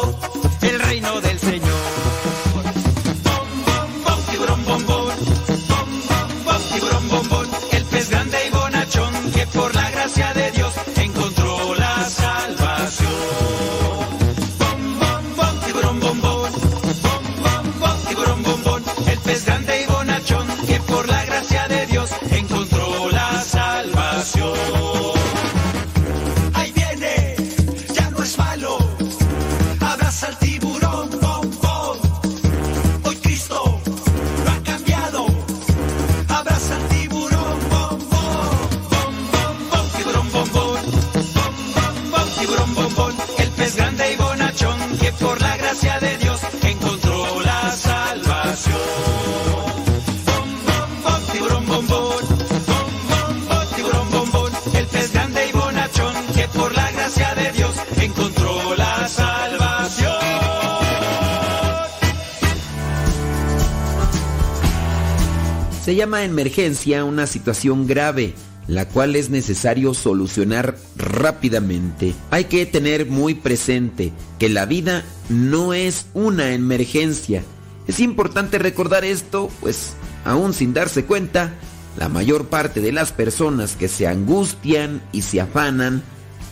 Emergencia una situación grave, la cual es necesario solucionar rápidamente. Hay que tener muy presente que la vida no es una emergencia. Es importante recordar esto, pues aún sin darse cuenta, la mayor parte de las personas que se angustian y se afanan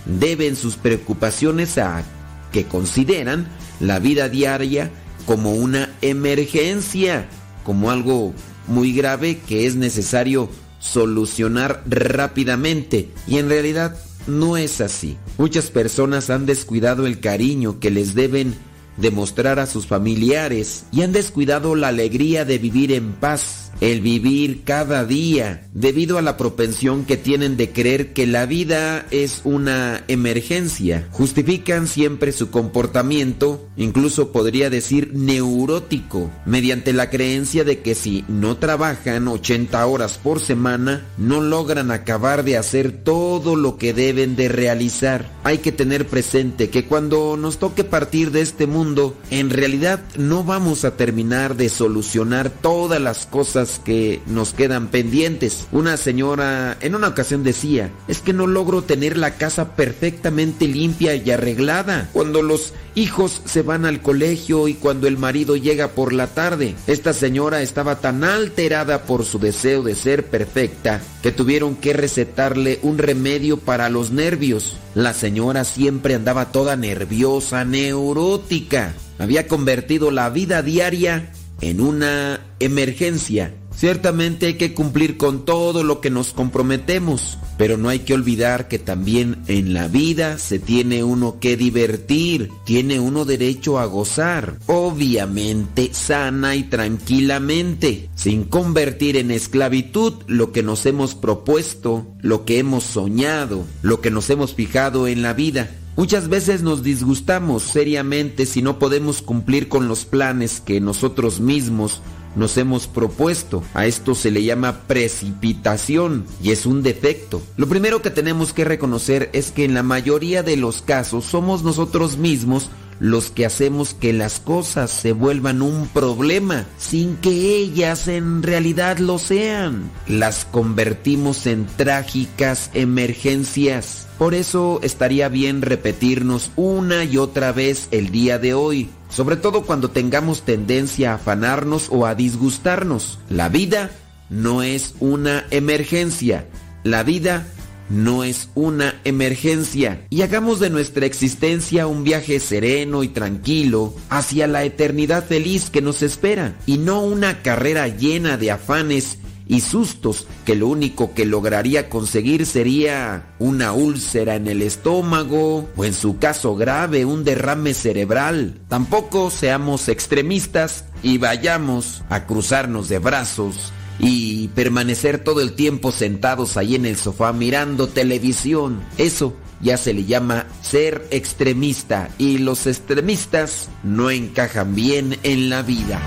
deben sus preocupaciones a que consideran la vida diaria como una emergencia, como algo muy grave que es necesario solucionar rápidamente. Y en realidad no es así. Muchas personas han descuidado el cariño que les deben demostrar a sus familiares y han descuidado la alegría de vivir en paz, el vivir cada día, debido a la propensión que tienen de creer que la vida es una emergencia. Justifican siempre su comportamiento, incluso podría decir neurótico, mediante la creencia de que si no trabajan 80 horas por semana, no logran acabar de hacer todo lo que deben de realizar. Hay que tener presente que cuando nos toque partir de este mundo, en realidad no vamos a terminar de solucionar todas las cosas que nos quedan pendientes. Una señora en una ocasión decía, es que no logro tener la casa perfectamente limpia y arreglada. Cuando los hijos se van al colegio y cuando el marido llega por la tarde. Esta señora estaba tan alterada por su deseo de ser perfecta que tuvieron que recetarle un remedio para los nervios. La señora siempre andaba toda nerviosa, neurótica. Había convertido la vida diaria en una emergencia. Ciertamente hay que cumplir con todo lo que nos comprometemos, pero no hay que olvidar que también en la vida se tiene uno que divertir, tiene uno derecho a gozar, obviamente sana y tranquilamente, sin convertir en esclavitud lo que nos hemos propuesto, lo que hemos soñado, lo que nos hemos fijado en la vida. Muchas veces nos disgustamos seriamente si no podemos cumplir con los planes que nosotros mismos nos hemos propuesto. A esto se le llama precipitación y es un defecto. Lo primero que tenemos que reconocer es que en la mayoría de los casos somos nosotros mismos los que hacemos que las cosas se vuelvan un problema sin que ellas en realidad lo sean. Las convertimos en trágicas emergencias. Por eso estaría bien repetirnos una y otra vez el día de hoy, sobre todo cuando tengamos tendencia a afanarnos o a disgustarnos. La vida no es una emergencia. La vida no es una emergencia y hagamos de nuestra existencia un viaje sereno y tranquilo hacia la eternidad feliz que nos espera y no una carrera llena de afanes y sustos que lo único que lograría conseguir sería una úlcera en el estómago o en su caso grave un derrame cerebral. Tampoco seamos extremistas y vayamos a cruzarnos de brazos y permanecer todo el tiempo sentados ahí en el sofá mirando televisión. Eso ya se le llama ser extremista y los extremistas no encajan bien en la vida.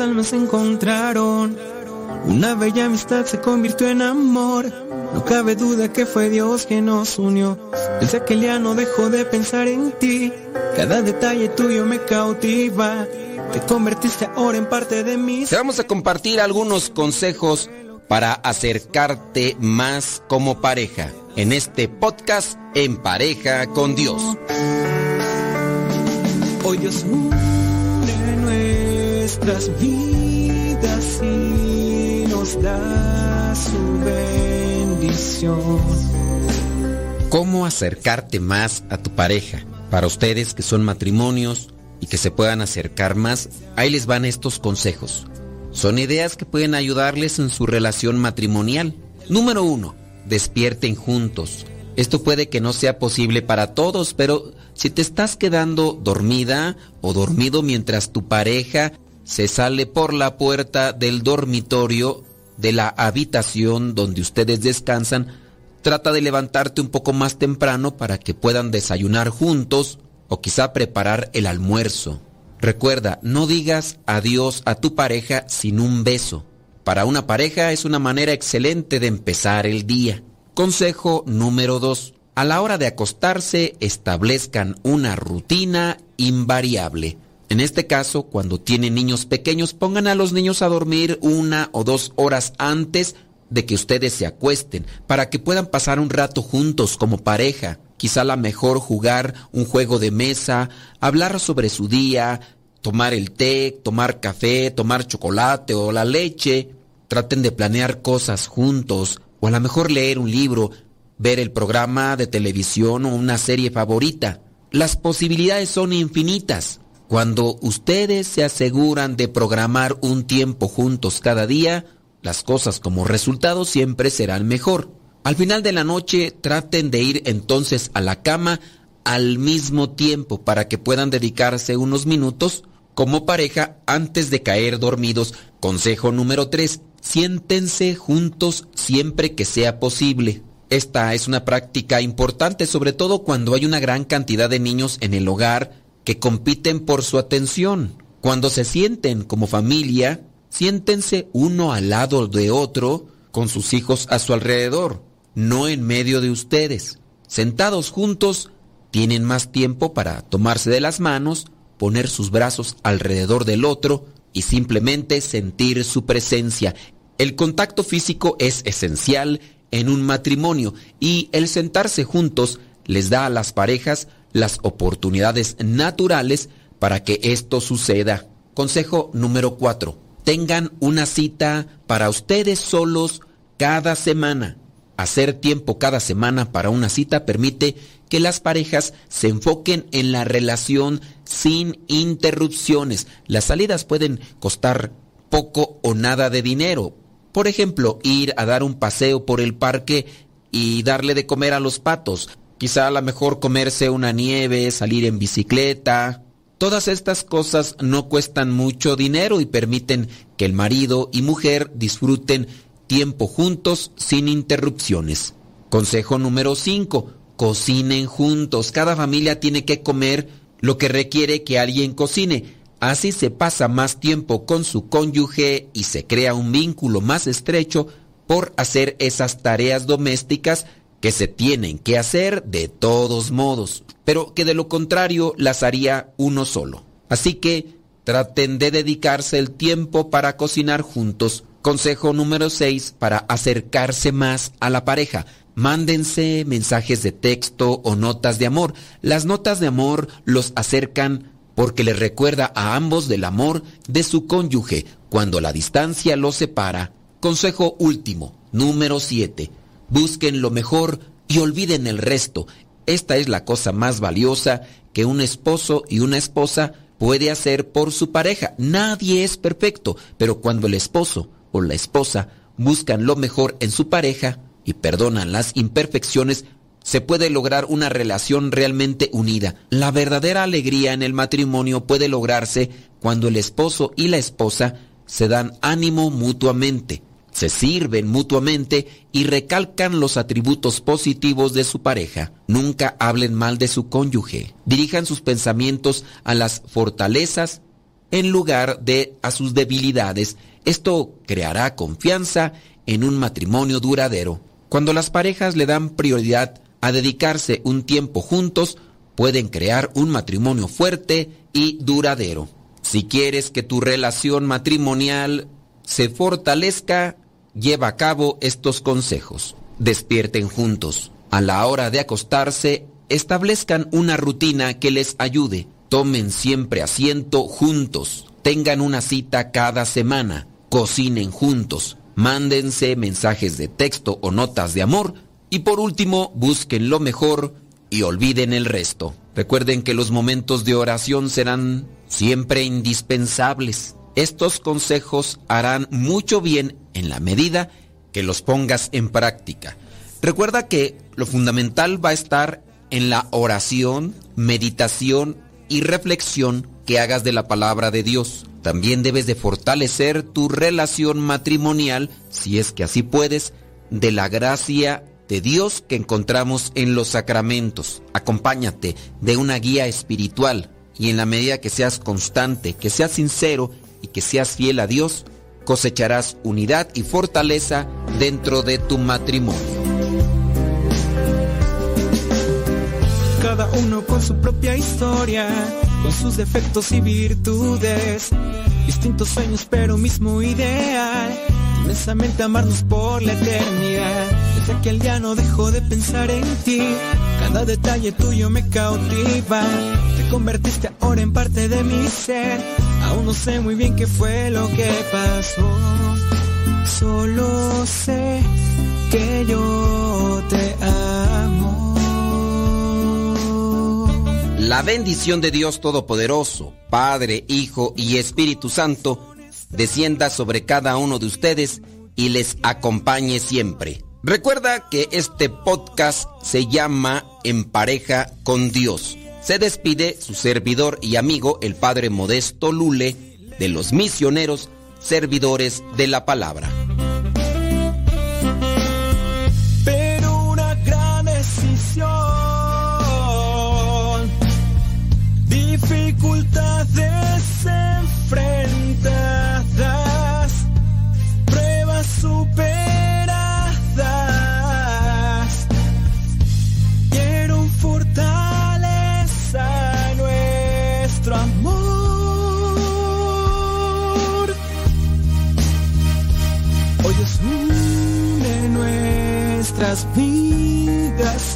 Almas se encontraron. Una bella amistad se convirtió en amor. No cabe duda que fue Dios quien nos unió. Desde aquel día no dejo de pensar en ti. Cada detalle tuyo me cautiva. Te convertiste ahora en parte de mí. Te vamos a compartir algunos consejos para acercarte más como pareja en este podcast En pareja con Dios. Hoy Dios une nuestras vidas y nos da su bendición. ¿Cómo acercarte más a tu pareja? Para ustedes que son matrimonios y que se puedan acercar más, ahí les van estos consejos. Son ideas que pueden ayudarles en su relación matrimonial. Número uno, despierten juntos. Esto puede que no sea posible para todos, pero si te estás quedando dormida o dormido mientras tu pareja se sale por la puerta del dormitorio de la habitación donde ustedes descansan, trata de levantarte un poco más temprano para que puedan desayunar juntos o quizá preparar el almuerzo. Recuerda, no digas adiós a tu pareja sin un beso. Para una pareja es una manera excelente de empezar el día. Consejo número 2. A la hora de acostarse, establezcan una rutina invariable. En este caso, cuando tienen niños pequeños, pongan a los niños a dormir una o dos horas antes de que ustedes se acuesten, para que puedan pasar un rato juntos como pareja. Quizá la mejor jugar un juego de mesa, hablar sobre su día, tomar el té, tomar café, tomar chocolate o la leche. Traten de planear cosas juntos, o a lo mejor leer un libro, ver el programa de televisión o una serie favorita. Las posibilidades son infinitas. Cuando ustedes se aseguran de programar un tiempo juntos cada día, las cosas como resultado siempre serán mejor. Al final de la noche traten de ir entonces a la cama al mismo tiempo para que puedan dedicarse unos minutos como pareja antes de caer dormidos. Consejo número 3. Siéntense juntos siempre que sea posible. Esta es una práctica importante sobre todo cuando hay una gran cantidad de niños en el hogar que compiten por su atención. Cuando se sienten como familia, siéntense uno al lado de otro con sus hijos a su alrededor no en medio de ustedes. Sentados juntos, tienen más tiempo para tomarse de las manos, poner sus brazos alrededor del otro y simplemente sentir su presencia. El contacto físico es esencial en un matrimonio y el sentarse juntos les da a las parejas las oportunidades naturales para que esto suceda. Consejo número 4. Tengan una cita para ustedes solos cada semana. Hacer tiempo cada semana para una cita permite que las parejas se enfoquen en la relación sin interrupciones. Las salidas pueden costar poco o nada de dinero. Por ejemplo, ir a dar un paseo por el parque y darle de comer a los patos. Quizá a lo mejor comerse una nieve, salir en bicicleta. Todas estas cosas no cuestan mucho dinero y permiten que el marido y mujer disfruten tiempo juntos sin interrupciones. Consejo número 5. Cocinen juntos. Cada familia tiene que comer lo que requiere que alguien cocine. Así se pasa más tiempo con su cónyuge y se crea un vínculo más estrecho por hacer esas tareas domésticas que se tienen que hacer de todos modos, pero que de lo contrario las haría uno solo. Así que traten de dedicarse el tiempo para cocinar juntos Consejo número 6 para acercarse más a la pareja. Mándense mensajes de texto o notas de amor. Las notas de amor los acercan porque les recuerda a ambos del amor de su cónyuge cuando la distancia los separa. Consejo último, número 7. Busquen lo mejor y olviden el resto. Esta es la cosa más valiosa que un esposo y una esposa puede hacer por su pareja. Nadie es perfecto, pero cuando el esposo o la esposa buscan lo mejor en su pareja y perdonan las imperfecciones, se puede lograr una relación realmente unida. La verdadera alegría en el matrimonio puede lograrse cuando el esposo y la esposa se dan ánimo mutuamente. Se sirven mutuamente y recalcan los atributos positivos de su pareja. Nunca hablen mal de su cónyuge. Dirijan sus pensamientos a las fortalezas en lugar de a sus debilidades. Esto creará confianza en un matrimonio duradero. Cuando las parejas le dan prioridad a dedicarse un tiempo juntos, pueden crear un matrimonio fuerte y duradero. Si quieres que tu relación matrimonial se fortalezca, lleva a cabo estos consejos. Despierten juntos. A la hora de acostarse, establezcan una rutina que les ayude. Tomen siempre asiento juntos. Tengan una cita cada semana. Cocinen juntos. Mándense mensajes de texto o notas de amor. Y por último, busquen lo mejor y olviden el resto. Recuerden que los momentos de oración serán siempre indispensables. Estos consejos harán mucho bien en la medida que los pongas en práctica. Recuerda que lo fundamental va a estar en la oración, meditación y reflexión que hagas de la palabra de Dios. También debes de fortalecer tu relación matrimonial, si es que así puedes, de la gracia de Dios que encontramos en los sacramentos. Acompáñate de una guía espiritual y en la medida que seas constante, que seas sincero y que seas fiel a Dios, cosecharás unidad y fortaleza dentro de tu matrimonio. Cada uno con su propia historia, con sus defectos y virtudes, distintos sueños pero mismo ideal, inmensamente amarnos por la eternidad. Desde aquel día no dejo de pensar en ti, cada detalle tuyo me cautiva, te convertiste ahora en parte de mi ser, aún no sé muy bien qué fue lo que pasó, solo sé que yo te amo. La bendición de Dios Todopoderoso, Padre, Hijo y Espíritu Santo, descienda sobre cada uno de ustedes y les acompañe siempre. Recuerda que este podcast se llama En pareja con Dios. Se despide su servidor y amigo, el Padre Modesto Lule, de los misioneros servidores de la palabra.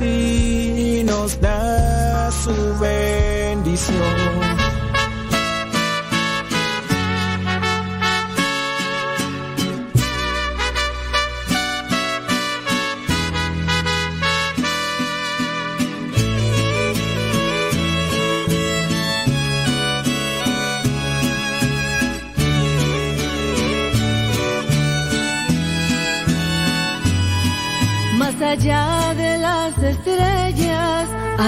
Y nos da su bendición.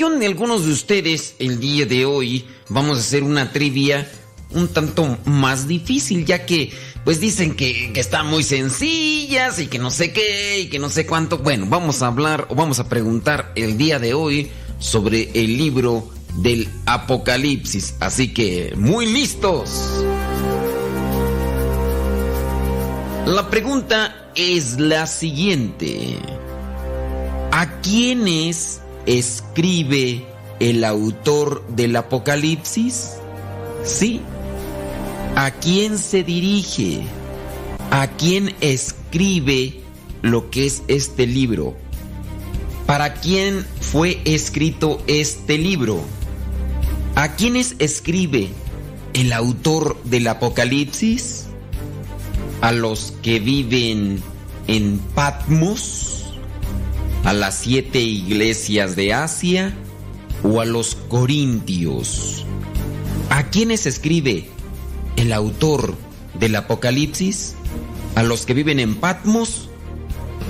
petición de algunos de ustedes, el día de hoy vamos a hacer una trivia un tanto más difícil, ya que pues dicen que, que están muy sencillas y que no sé qué y que no sé cuánto. Bueno, vamos a hablar o vamos a preguntar el día de hoy sobre el libro del Apocalipsis. Así que, muy listos. La pregunta es la siguiente. ¿A quiénes escribe el autor del Apocalipsis? Sí. ¿A quién se dirige? ¿A quién escribe lo que es este libro? ¿Para quién fue escrito este libro? ¿A quiénes escribe el autor del Apocalipsis? ¿A los que viven en Patmos? ¿A las siete iglesias de Asia? ¿O a los corintios? ¿A quiénes escribe el autor del Apocalipsis? ¿A los que viven en Patmos?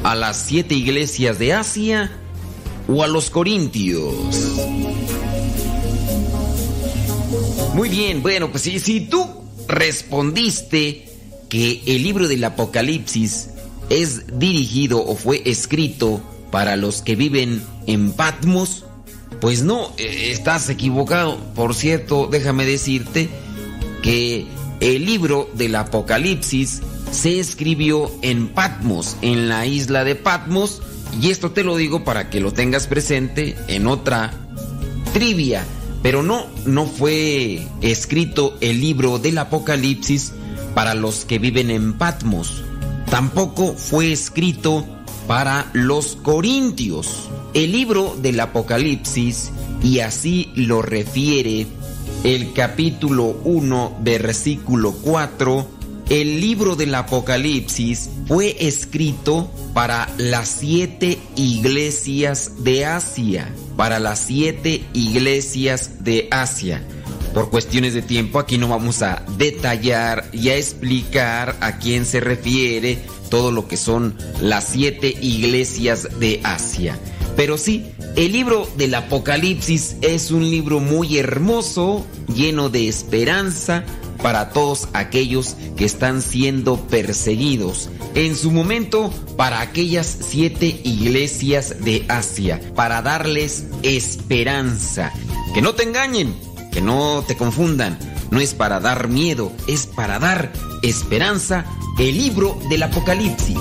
¿A las siete iglesias de Asia? ¿O a los corintios? Muy bien, bueno, pues si, si tú respondiste que el libro del Apocalipsis es dirigido o fue escrito para los que viven en Patmos, pues no, eh, estás equivocado. Por cierto, déjame decirte que el libro del Apocalipsis se escribió en Patmos, en la isla de Patmos, y esto te lo digo para que lo tengas presente en otra trivia. Pero no, no fue escrito el libro del Apocalipsis para los que viven en Patmos. Tampoco fue escrito para los corintios. El libro del Apocalipsis, y así lo refiere el capítulo 1, versículo 4, el libro del Apocalipsis fue escrito para las siete iglesias de Asia, para las siete iglesias de Asia. Por cuestiones de tiempo aquí no vamos a detallar y a explicar a quién se refiere todo lo que son las siete iglesias de Asia. Pero sí, el libro del Apocalipsis es un libro muy hermoso, lleno de esperanza para todos aquellos que están siendo perseguidos. En su momento, para aquellas siete iglesias de Asia, para darles esperanza. Que no te engañen, que no te confundan. No es para dar miedo, es para dar esperanza. El libro del Apocalipsis.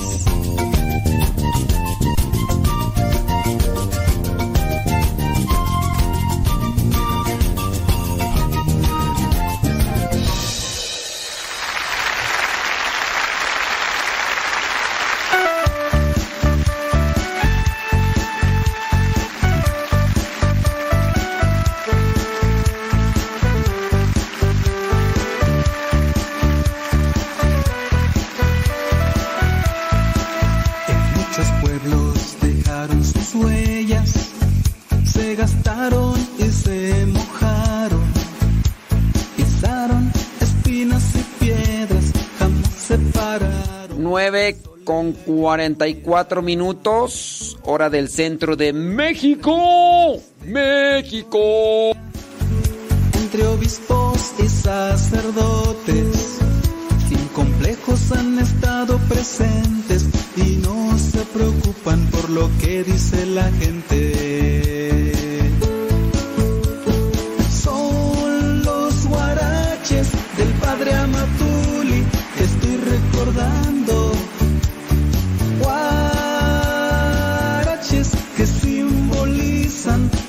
Con 44 minutos, hora del centro de México. México. Entre obispos y sacerdotes sin complejos han estado presentes y no se preocupan por lo que dice la gente.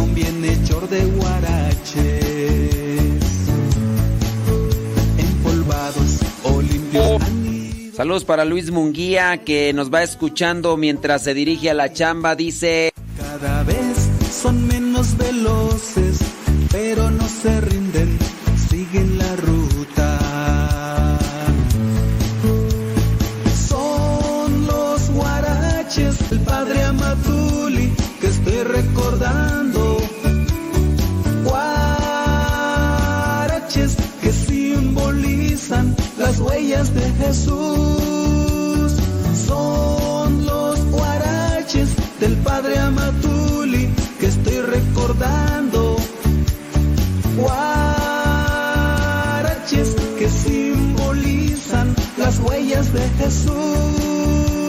Un bienhechor de guaraches empolvados o limpios. Saludos para Luis Munguía que nos va escuchando mientras se dirige a la chamba. Dice, Cada vez son menos veloces, pero no se rinden, siguen la ruta. Son los guaraches del padre Amatuli que estoy recordando. De Jesús. Son los guaraches del padre Amatuli que estoy recordando. Guaraches que simbolizan las huellas de Jesús.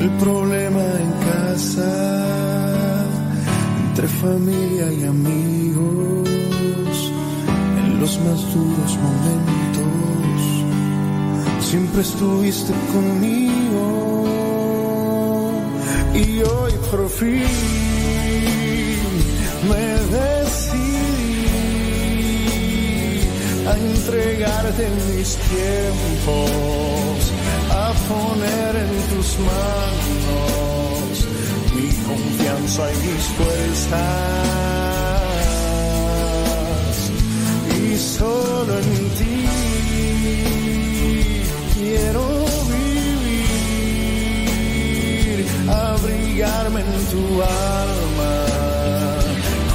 El problema en casa, entre familia y amigos, en los más duros momentos siempre estuviste conmigo. Y hoy por fin me decidí a entregarte mis tiempos, poner en tus manos mi confianza y mis fuerzas y solo en ti quiero vivir, abrigarme en tu alma,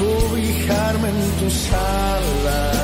cobijarme en tus alas.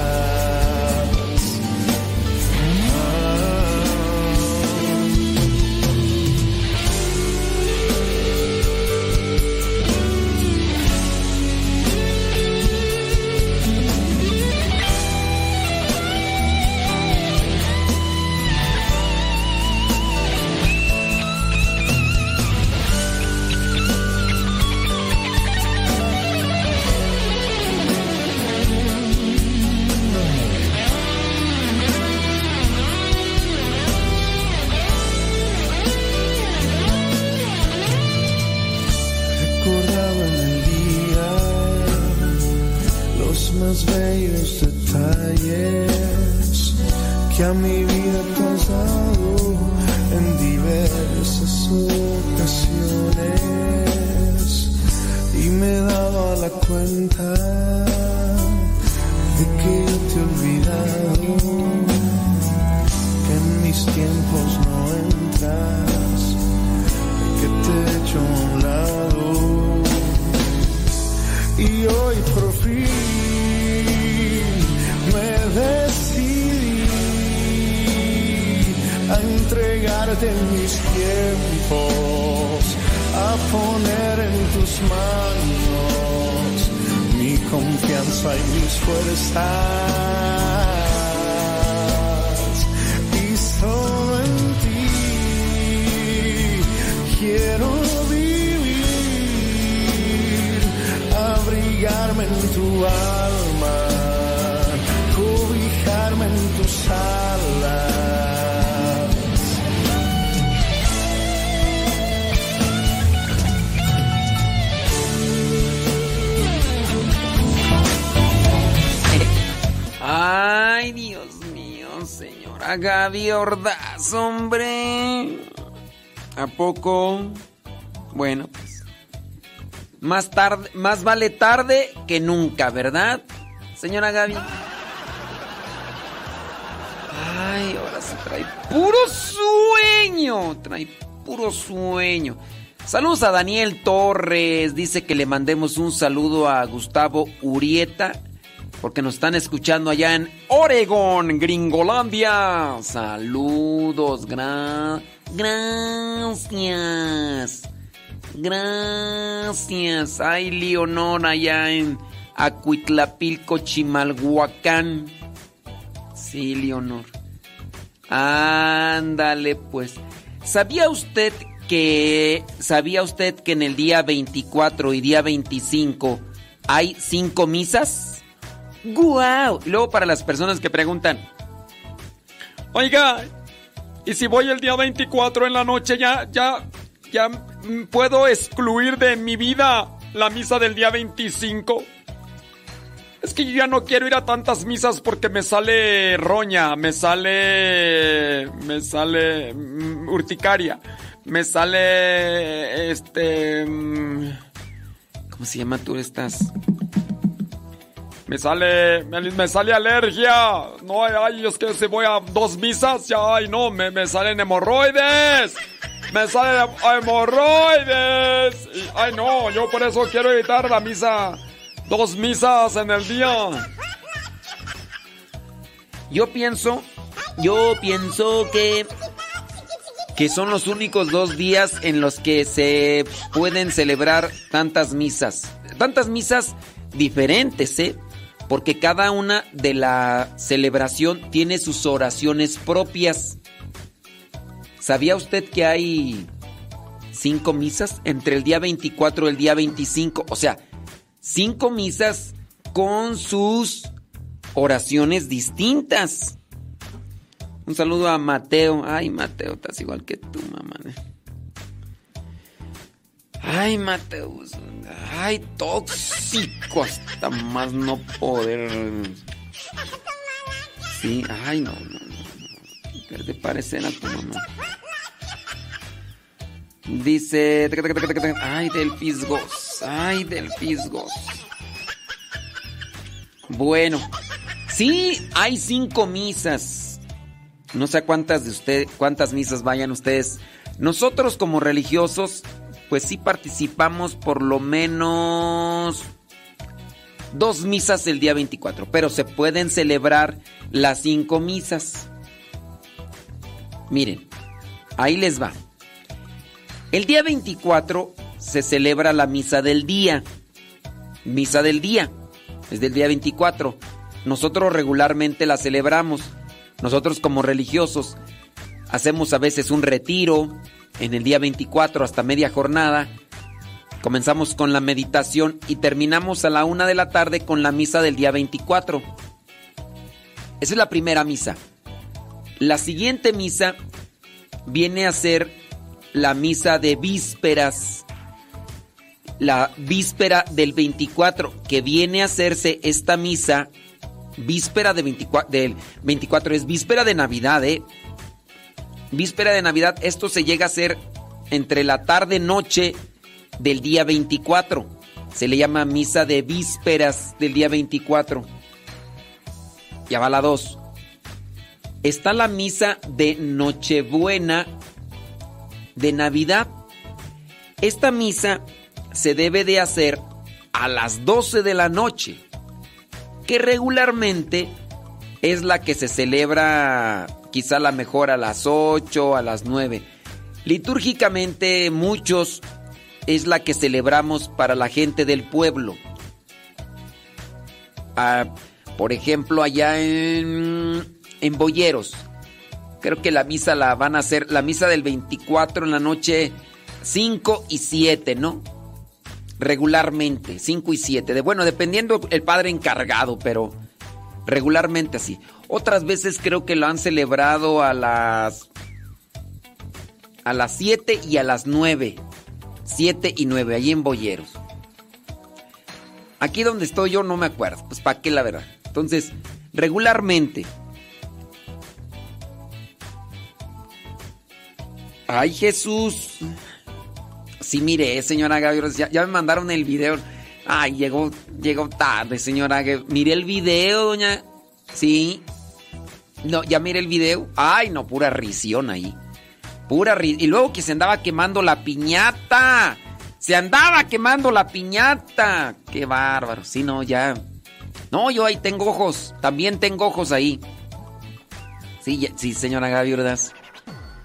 Mi vida dado en diversas ocasiones y me he dado a la cuenta de que te he olvidado, que en mis tiempos no entras, que te he hecho a un lado y hoy por fin entregarte mis tiempos, a poner en tus manos mi confianza y mis fuerzas. Y solo en ti quiero vivir, abrigarme en tu alma, cobijarme en tus alas. Señora Gaby Ordaz, hombre. ¿A poco? Bueno, pues. Más tarde, más vale tarde que nunca, ¿verdad? Señora Gaby. Ay, ahora sí trae puro sueño. Trae puro sueño. Saludos a Daniel Torres. Dice que le mandemos un saludo a Gustavo Urieta. Porque nos están escuchando allá en Oregon, Gringolandia. Saludos, gra gracias. Gracias. Ay, Leonor, allá en Acuitlapilco, Chimalhuacán. Sí, Leonor. Ándale, pues. ¿Sabía usted que sabía usted que en el día 24 y día 25 hay cinco misas? ¡Guau! Luego para las personas que preguntan, Oiga, ¿y si voy el día 24 en la noche ya, ya, ya puedo excluir de mi vida la misa del día 25? Es que yo ya no quiero ir a tantas misas porque me sale roña, me sale. me sale. mm, urticaria, me sale. este. mm, ¿cómo se llama tú estás? Me sale, me, me sale alergia. No, ay, es que si voy a dos misas, ya, ay, no, me, me salen hemorroides. Me salen hemorroides. Ay, no, yo por eso quiero evitar la misa. Dos misas en el día. Yo pienso, yo pienso que que son los únicos dos días en los que se pueden celebrar tantas misas. Tantas misas diferentes, ¿eh? Porque cada una de la celebración tiene sus oraciones propias. ¿Sabía usted que hay cinco misas entre el día 24 y el día 25? O sea, cinco misas con sus oraciones distintas. Un saludo a Mateo. Ay, Mateo, estás igual que tú, mamá. Ay, Mateo. Ay, tóxico hasta más no poder. Sí, ay, no, no, no. De parecer a tu mamá. Dice. Ay, del Fisgos. Ay, del Fisgos. Bueno. Sí, hay cinco misas. No sé cuántas de ustedes, cuántas misas vayan ustedes. Nosotros como religiosos, pues sí participamos por lo menos dos misas el día 24, pero se pueden celebrar las cinco misas. Miren, ahí les va. El día 24 se celebra la misa del día. Misa del día. Es del día 24. Nosotros regularmente la celebramos. Nosotros como religiosos hacemos a veces un retiro en el día 24 hasta media jornada. Comenzamos con la meditación y terminamos a la una de la tarde con la misa del día 24. Esa es la primera misa. La siguiente misa viene a ser la misa de vísperas. La víspera del 24, que viene a hacerse esta misa víspera de 24, del 24, es víspera de Navidad, ¿eh? Víspera de Navidad, esto se llega a hacer entre la tarde-noche del día 24. Se le llama misa de vísperas del día 24. Ya va la 2. Está la misa de Nochebuena de Navidad. Esta misa se debe de hacer a las 12 de la noche, que regularmente es la que se celebra quizá la mejor a las 8, a las 9. Litúrgicamente muchos es la que celebramos para la gente del pueblo. Ah, por ejemplo, allá en, en Boyeros, creo que la misa la van a hacer, la misa del 24 en la noche 5 y 7, ¿no? Regularmente, 5 y 7. De, bueno, dependiendo el padre encargado, pero regularmente así. Otras veces creo que lo han celebrado a las a las 7 y a las 9. 7 y 9, allí en Boyeros. Aquí donde estoy yo no me acuerdo, pues para qué la verdad. Entonces, regularmente. Ay, Jesús. Sí, mire, señora Gabriel, ya, me mandaron el video. Ay, llegó, llegó tarde, señora. Mire el video, doña. Sí. No, ya mire el video. Ay, no, pura risión ahí. Pura risión. Y luego que se andaba quemando la piñata. Se andaba quemando la piñata. Qué bárbaro. Sí, no, ya. No, yo ahí tengo ojos. También tengo ojos ahí. Sí, sí, señora Gaby.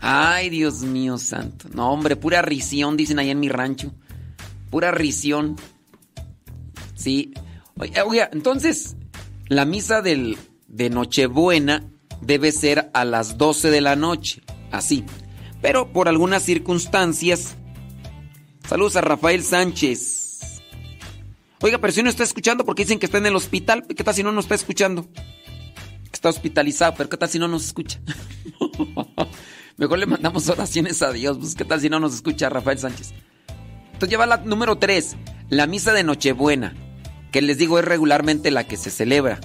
Ay, Dios mío santo. No, hombre, pura risión, dicen ahí en mi rancho. Pura risión. Sí. Oiga, entonces, la misa del, de Nochebuena debe ser a las 12 de la noche. Así. Pero por algunas circunstancias. Saludos a Rafael Sánchez. Oiga, pero si no está escuchando porque dicen que está en el hospital, ¿qué tal si no nos está escuchando? Está hospitalizado, pero ¿qué tal si no nos escucha? Mejor le mandamos oraciones a Dios, pues ¿qué tal si no nos escucha Rafael Sánchez? Entonces lleva la número 3, la misa de Nochebuena, que les digo es regularmente la que se celebra.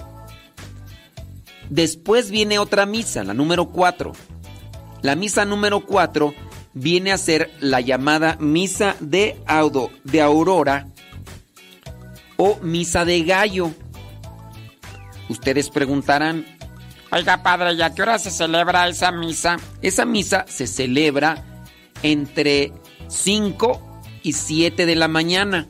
Después viene otra misa, la número 4. La misa número 4 viene a ser la llamada misa de, audo, de aurora o misa de gallo. Ustedes preguntarán, oiga padre, ¿y a qué hora se celebra esa misa? Esa misa se celebra entre 5 y 7 de la mañana.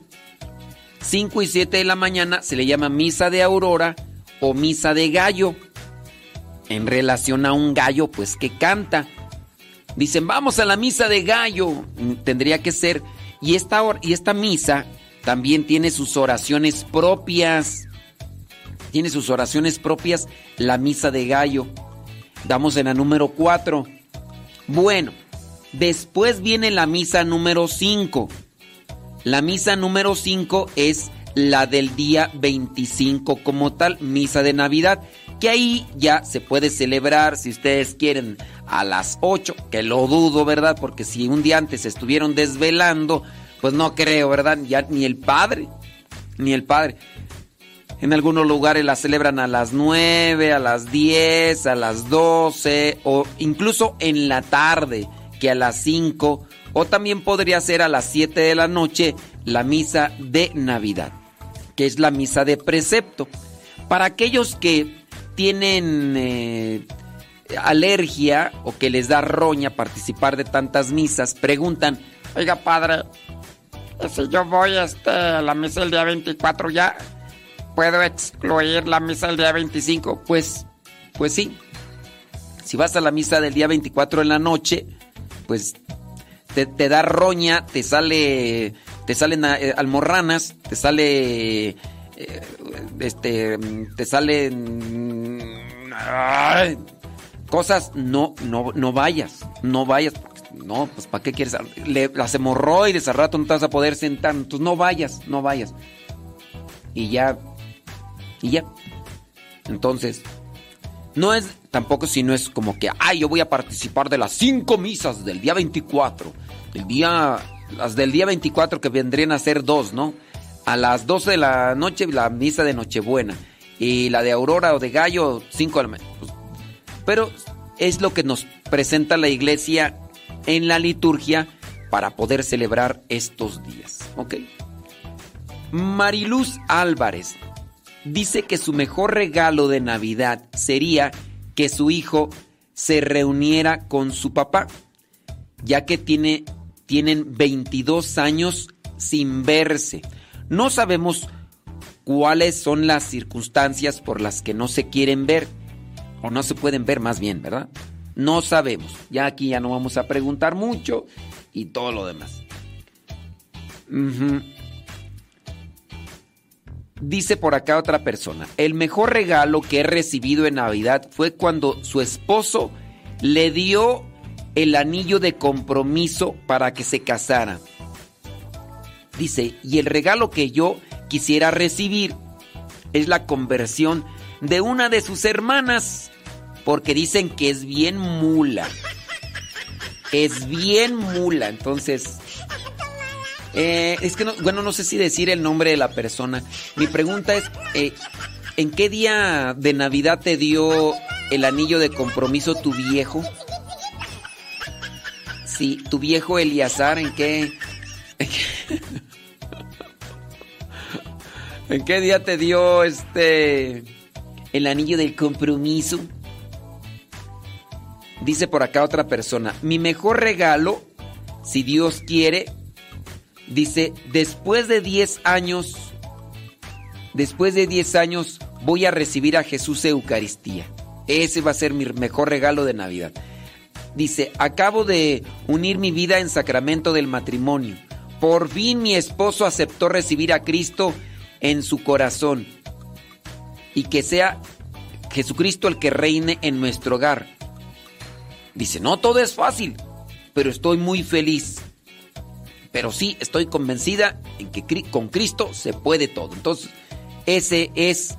5 y 7 de la mañana se le llama misa de aurora o misa de gallo. En relación a un gallo, pues que canta. Dicen, vamos a la misa de gallo. Tendría que ser. Y esta, y esta misa también tiene sus oraciones propias. Tiene sus oraciones propias la misa de gallo. Damos en la número 4. Bueno, después viene la misa número 5. La misa número 5 es la del día 25 como tal, misa de Navidad, que ahí ya se puede celebrar si ustedes quieren a las 8, que lo dudo, ¿verdad? Porque si un día antes estuvieron desvelando, pues no creo, ¿verdad? Ya ni el padre, ni el padre. En algunos lugares la celebran a las 9, a las 10, a las 12 o incluso en la tarde, que a las 5 o también podría ser a las 7 de la noche la misa de Navidad, que es la misa de precepto. Para aquellos que tienen eh, alergia o que les da roña participar de tantas misas, preguntan, oiga padre, si yo voy este, a la misa del día 24 ya, ¿puedo excluir la misa del día 25? Pues, pues sí. Si vas a la misa del día 24 en la noche, pues te, te da roña, te sale, te salen eh, almorranas, te sale, eh, este, te salen cosas, no, no, no vayas, no vayas, no, pues ¿para qué quieres? Le, las hemorroides al rato no te vas a poder sentar, entonces no vayas, no vayas. Y ya, y ya. Entonces, no es tampoco si no es como que, ay, yo voy a participar de las cinco misas del día 24. El día, las del día 24 que vendrían a ser dos, ¿no? A las 12 de la noche la misa de Nochebuena. Y la de Aurora o de Gallo, 5 de la mañana. Pues, pero es lo que nos presenta la iglesia en la liturgia para poder celebrar estos días. ¿Ok? Mariluz Álvarez dice que su mejor regalo de Navidad sería que su hijo se reuniera con su papá, ya que tiene, tienen 22 años sin verse. No sabemos cuáles son las circunstancias por las que no se quieren ver, o no se pueden ver más bien, ¿verdad? No sabemos. Ya aquí ya no vamos a preguntar mucho y todo lo demás. Dice por acá otra persona, el mejor regalo que he recibido en Navidad fue cuando su esposo le dio el anillo de compromiso para que se casara. Dice, y el regalo que yo quisiera recibir es la conversión de una de sus hermanas, porque dicen que es bien mula. Es bien mula, entonces... eh, es que, no, bueno, no sé si decir el nombre de la persona. Mi pregunta es, eh, ¿en qué día de Navidad te dio el anillo de compromiso tu viejo? Sí, tu viejo Eliazar, ¿en qué? ¿En qué, ¿En qué día te dio este el anillo del compromiso? Dice por acá otra persona, mi mejor regalo, si Dios quiere, dice, después de 10 años, después de 10 años voy a recibir a Jesús Eucaristía. Ese va a ser mi mejor regalo de Navidad. Dice, acabo de unir mi vida en sacramento del matrimonio. Por fin mi esposo aceptó recibir a Cristo en su corazón. Y que sea Jesucristo el que reine en nuestro hogar. Dice, no todo es fácil, pero estoy muy feliz. Pero sí, estoy convencida en que con Cristo se puede todo. Entonces, ese es,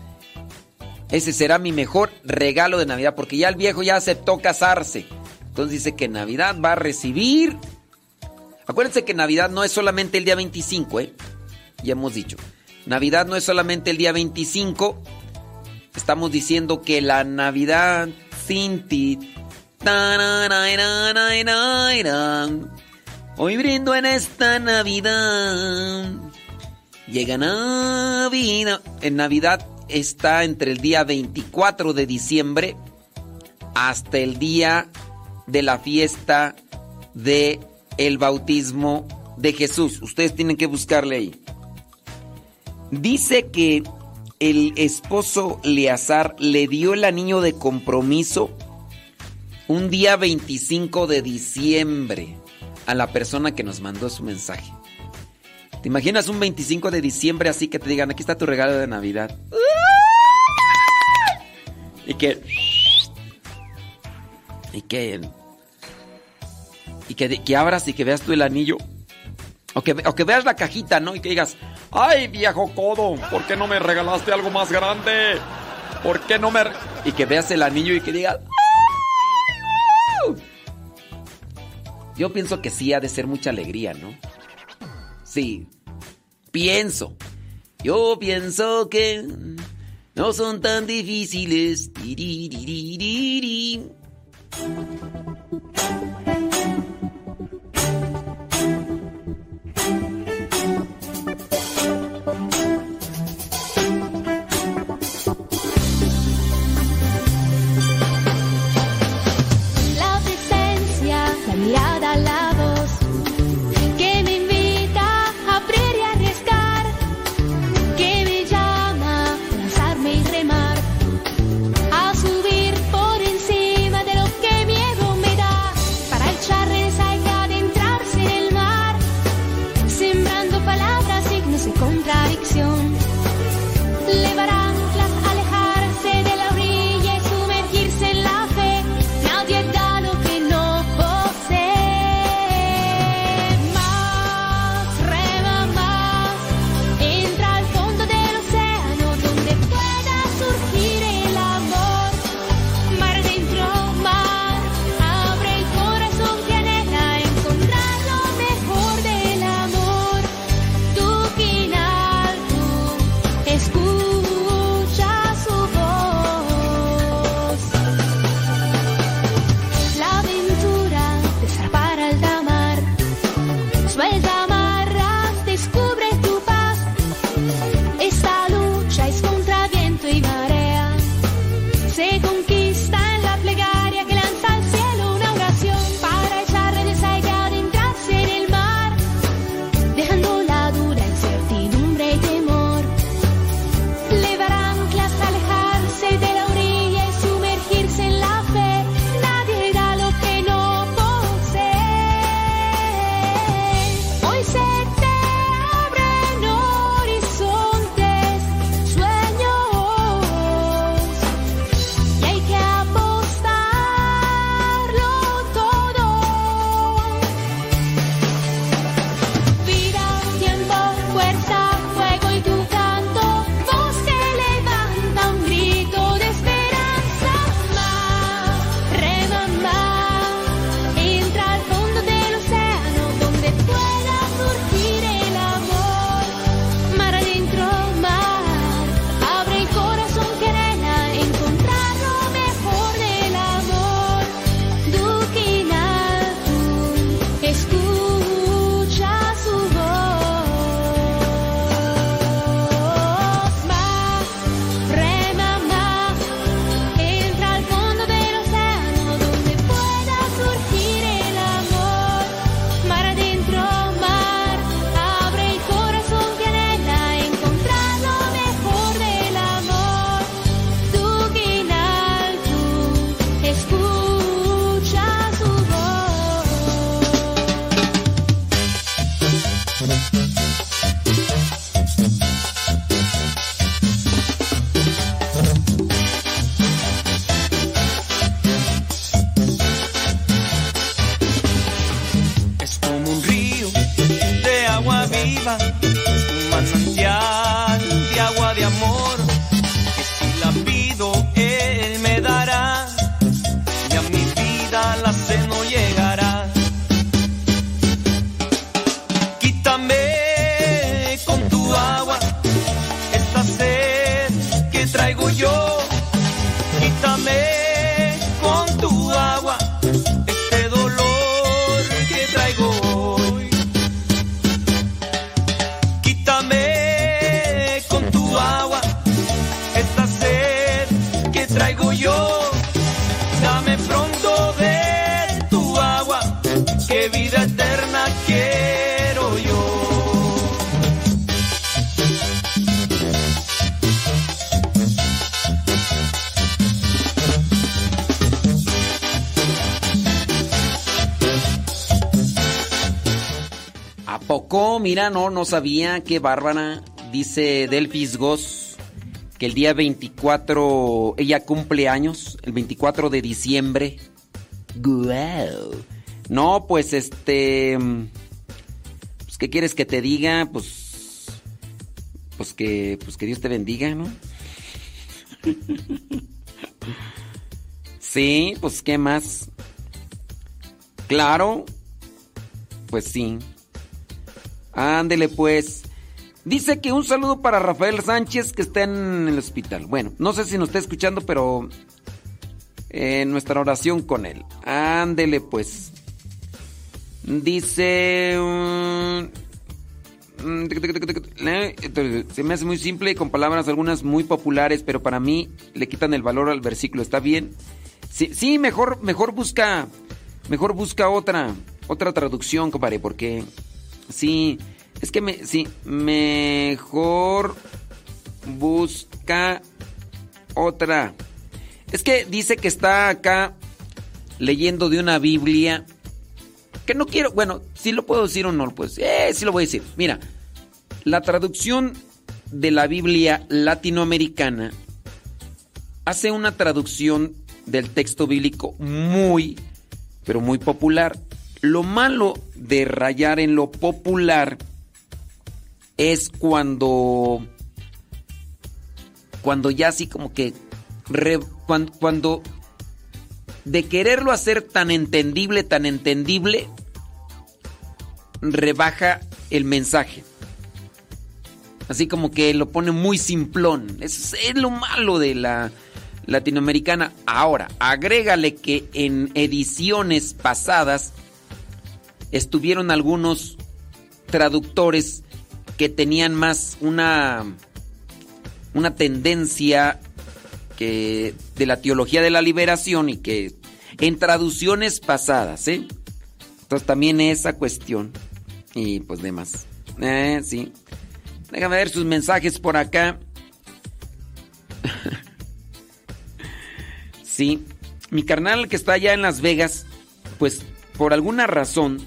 ese será mi mejor regalo de Navidad, porque ya el viejo ya aceptó casarse. Entonces dice que Navidad va a recibir. Acuérdense que Navidad no es solamente el día 25, ¿eh? Ya hemos dicho. Navidad no es solamente el día 25. Estamos diciendo que la Navidad sin ti. Hoy brindo en esta Navidad. Llega Navidad. En Navidad está entre el día 24 de diciembre hasta el día de la fiesta de el bautismo de Jesús. Ustedes tienen que buscarle ahí. Dice que el esposo Leazar le dio el anillo de compromiso un día 25 de diciembre a la persona que nos mandó su mensaje. ¿Te imaginas un 25 de diciembre así que te digan, aquí está tu regalo de Navidad? Y que... Y que... Y que, que abras y que veas tú el anillo. O que, veas la cajita, ¿no? Y que digas, ¡Ay, viejo codo! ¿Por qué no me regalaste algo más grande? ¿Por qué no me... y que veas el anillo y que digas... Yo pienso que sí ha de ser mucha alegría, ¿no? Sí, pienso. Yo pienso que no son tan difíciles. No, no sabía. Qué bárbara. Dice Delphis Goss que el día 24 ella cumple años, el 24 de diciembre. Guau. No, pues este. Pues, ¿qué quieres que te diga? Pues. Pues que. Pues que Dios te bendiga, ¿no? Sí, pues ¿qué más? Claro. Pues sí. Ándele pues. Dice que un saludo para Rafael Sánchez que está en el hospital. Bueno, no sé si nos está escuchando, pero en nuestra oración con él. Ándele pues. Dice... Se me hace muy simple y con palabras algunas muy populares, pero para mí le quitan el valor al versículo. ¿Está bien? Sí, sí mejor, mejor busca... Mejor busca otra, otra traducción, compadre, porque... Sí, es que me... Sí, mejor busca otra. Es que dice que está acá leyendo de una Biblia que no quiero, bueno, si lo puedo decir o no, pues, eh, sí lo voy a decir. Mira, la traducción de la Biblia latinoamericana hace una traducción del texto bíblico muy, pero muy popular. Lo malo de rayar en lo popular es cuando, cuando ya así como que, cuando de quererlo hacer tan entendible, tan entendible, rebaja el mensaje. Así como que lo pone muy simplón. Es, es lo malo de la latinoamericana. Ahora, agrégale que en ediciones pasadas estuvieron algunos traductores que tenían más una una tendencia que de la teología de la liberación y que en traducciones pasadas, ¿eh? Entonces también esa cuestión y pues demás. Eh, sí. Déjame ver sus mensajes por acá. sí. Mi carnal que está allá en Las Vegas, pues por alguna razón,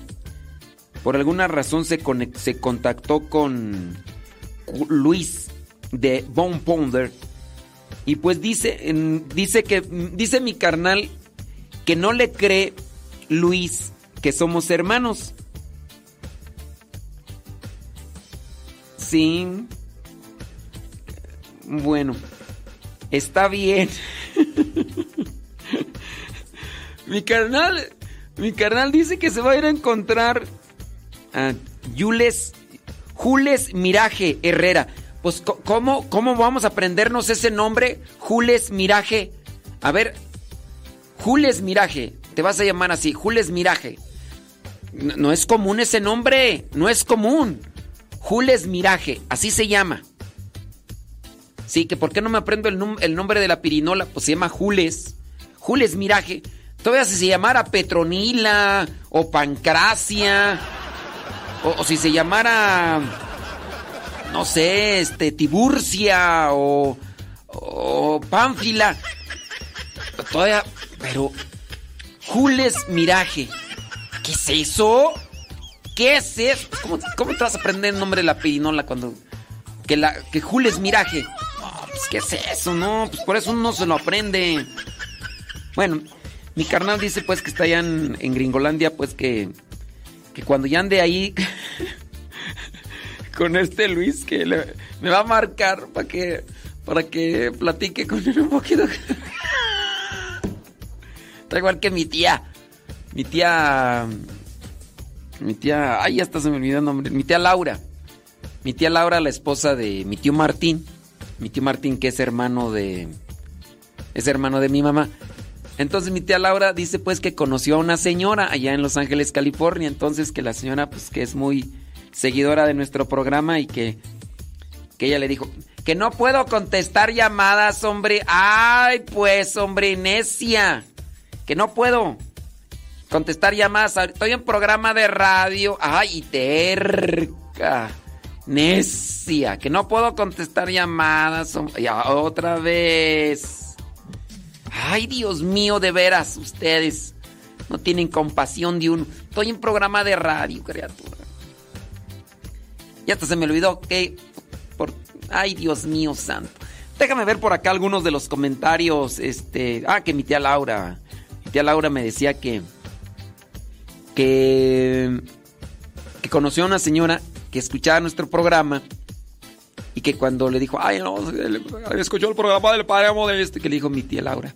por alguna razón se, se contactó con Luis de Bone Ponder y pues dice, dice que, dice mi carnal que no le cree Luis que somos hermanos. Sí. Bueno, está bien. mi carnal, mi carnal dice que se va a ir a encontrar a Jules, Jules Miraje Herrera. Pues, ¿cómo, ¿cómo vamos a aprendernos ese nombre? Jules Miraje. A ver, Jules Miraje. Te vas a llamar así, Jules Miraje. No, es común ese nombre, no es común. Jules Miraje, así se llama. Sí, que por qué no me aprendo el, el nombre de la pirinola, pues se llama Jules. Jules Miraje. Todavía si se llamara Petronila o Pancracia o, si se llamara no sé, este Tiburcia o o Pánfila. Todavía, pero Jules Miraje. ¿Qué es eso? ¿Qué es eso? ¿Cómo, cómo te vas a aprender el nombre de la pirinola cuando que la que Jules Miraje? No, pues qué es eso, no, pues por eso uno se lo aprende. Bueno, mi carnal dice pues que está allá en Gringolandia, pues que que cuando ya ande ahí con este Luis que le- me va a marcar para que para que platique con él un poquito. Está igual que mi tía. Mi tía mi tía, ay, hasta se me olvidó. Mi tía Laura. Mi tía Laura, la esposa de mi tío Martín. Mi tío Martín que es hermano de es hermano de mi mamá. Entonces mi tía Laura dice pues que conoció a una señora allá en Los Ángeles, California. Entonces que la señora pues que es muy seguidora de nuestro programa y que, que ella le dijo que no puedo contestar llamadas, hombre. Ay, pues, hombre, necia. Que no puedo contestar llamadas. Estoy en programa de radio. Ay, terca. Necia. Que no puedo contestar llamadas. hombre. Ya, otra vez. Ay, Dios mío, de veras, ustedes no tienen compasión de uno. Estoy en programa de radio, criatura. Y hasta se me olvidó que... Por... Ay, Dios mío santo. Déjame ver por acá algunos de los comentarios. Este... Ah, que mi tía Laura. Mi tía Laura me decía que... Que... Que conoció a una señora que escuchaba nuestro programa y que cuando le dijo, ay, no, escuchó el programa del padre Modesto, que le dijo mi tía Laura,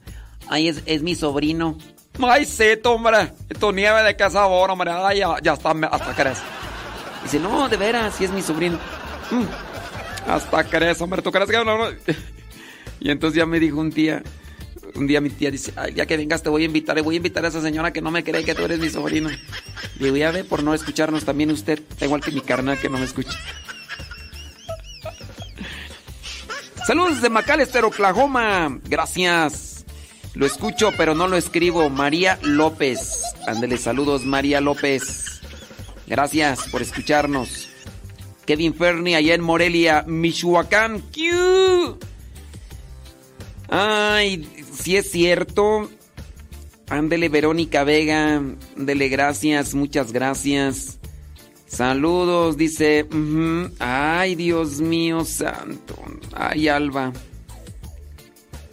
ay, es, es mi sobrino. Ay, seto, hombre, tu nieve de casa ahora, hombre, ay, ya, ya está, hasta crees. Dice, no, de veras, sí es mi sobrino. Mm, hasta crees, hombre, tú crees que no, no? Y entonces ya me dijo un día, un día mi tía dice, ay, ya que vengas te voy a invitar, voy a invitar a esa señora que no me cree que tú eres mi sobrino. Le digo, ya ve, por no escucharnos también usted, igual que mi carnal que no me escucha. Saludos de McAllister, Oklahoma. Gracias. Lo escucho, pero no lo escribo. María López. Ándele, saludos, María López. Gracias por escucharnos. Kevin Ferni, allá en Morelia, Michoacán. ¡Q! Ay, si es cierto. Ándele, Verónica Vega. Ándele, gracias, muchas gracias. Saludos, dice. Ay, Dios mío santo. Ay, Alba.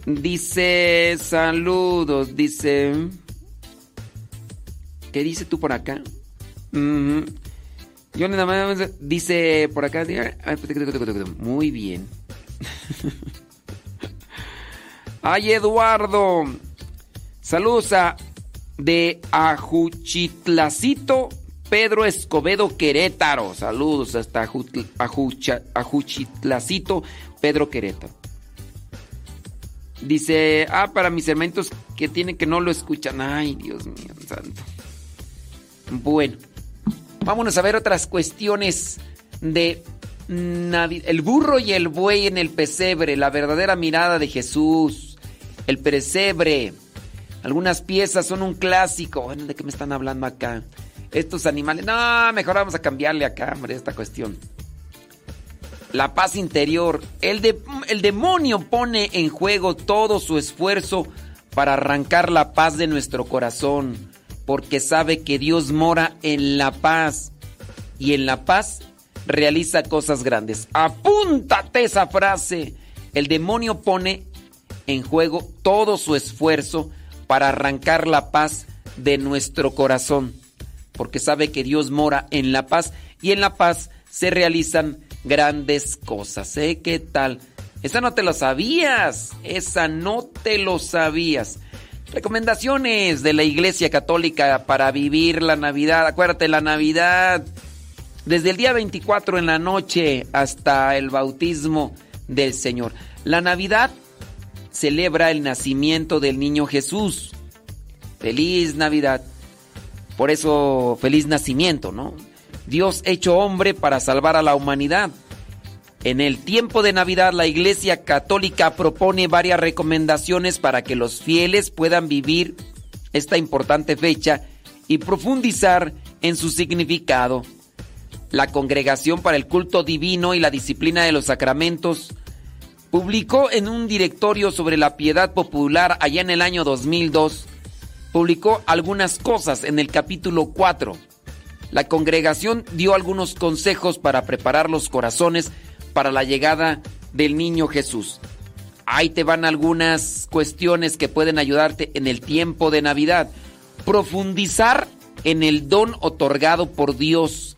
Dice, saludos, dice. ¿Qué dice tú por acá? Yo nada más dice por acá. Muy bien. Ay, Eduardo. Saludos a de Ajuchitlacito Pedro Escobedo Querétaro. Saludos hasta Ajuchitlacito, Pedro Querétaro. Dice, ah, para mis hermanos que tienen que no lo escuchan. Ay, Dios mío, santo. Bueno, vámonos a ver otras cuestiones de el burro y el buey en el pesebre, la verdadera mirada de Jesús, el pesebre. Algunas piezas son un clásico. Bueno, ¿de qué me están hablando acá? estos animales. No, mejor vamos a cambiarle acá, hombre, esta cuestión. La paz interior. El, de, el demonio pone en juego todo su esfuerzo para arrancar la paz de nuestro corazón, porque sabe que Dios mora en la paz y en la paz realiza cosas grandes. Apúntate esa frase. El demonio pone en juego todo su esfuerzo para arrancar la paz de nuestro corazón porque sabe que Dios mora en la paz y en la paz se realizan grandes cosas. ¿Eh? ¿Qué tal? Esa no te lo sabías, esa no te lo sabías. Recomendaciones de la Iglesia Católica para vivir la Navidad. Acuérdate, la Navidad, desde el día 24 en la noche hasta el bautismo del Señor. La Navidad celebra el nacimiento del niño Jesús. Feliz Navidad. Por eso, feliz nacimiento, ¿no? Dios hecho hombre para salvar a la humanidad. En el tiempo de Navidad, la Iglesia Católica propone varias recomendaciones para que los fieles puedan vivir esta importante fecha y profundizar en su significado. La Congregación para el Culto Divino y la Disciplina de los Sacramentos publicó en un directorio sobre la piedad popular allá en el año 2002 publicó algunas cosas en el capítulo 4. La congregación dio algunos consejos para preparar los corazones para la llegada del niño Jesús. Ahí te van algunas cuestiones que pueden ayudarte en el tiempo de Navidad. Profundizar en el don otorgado por Dios.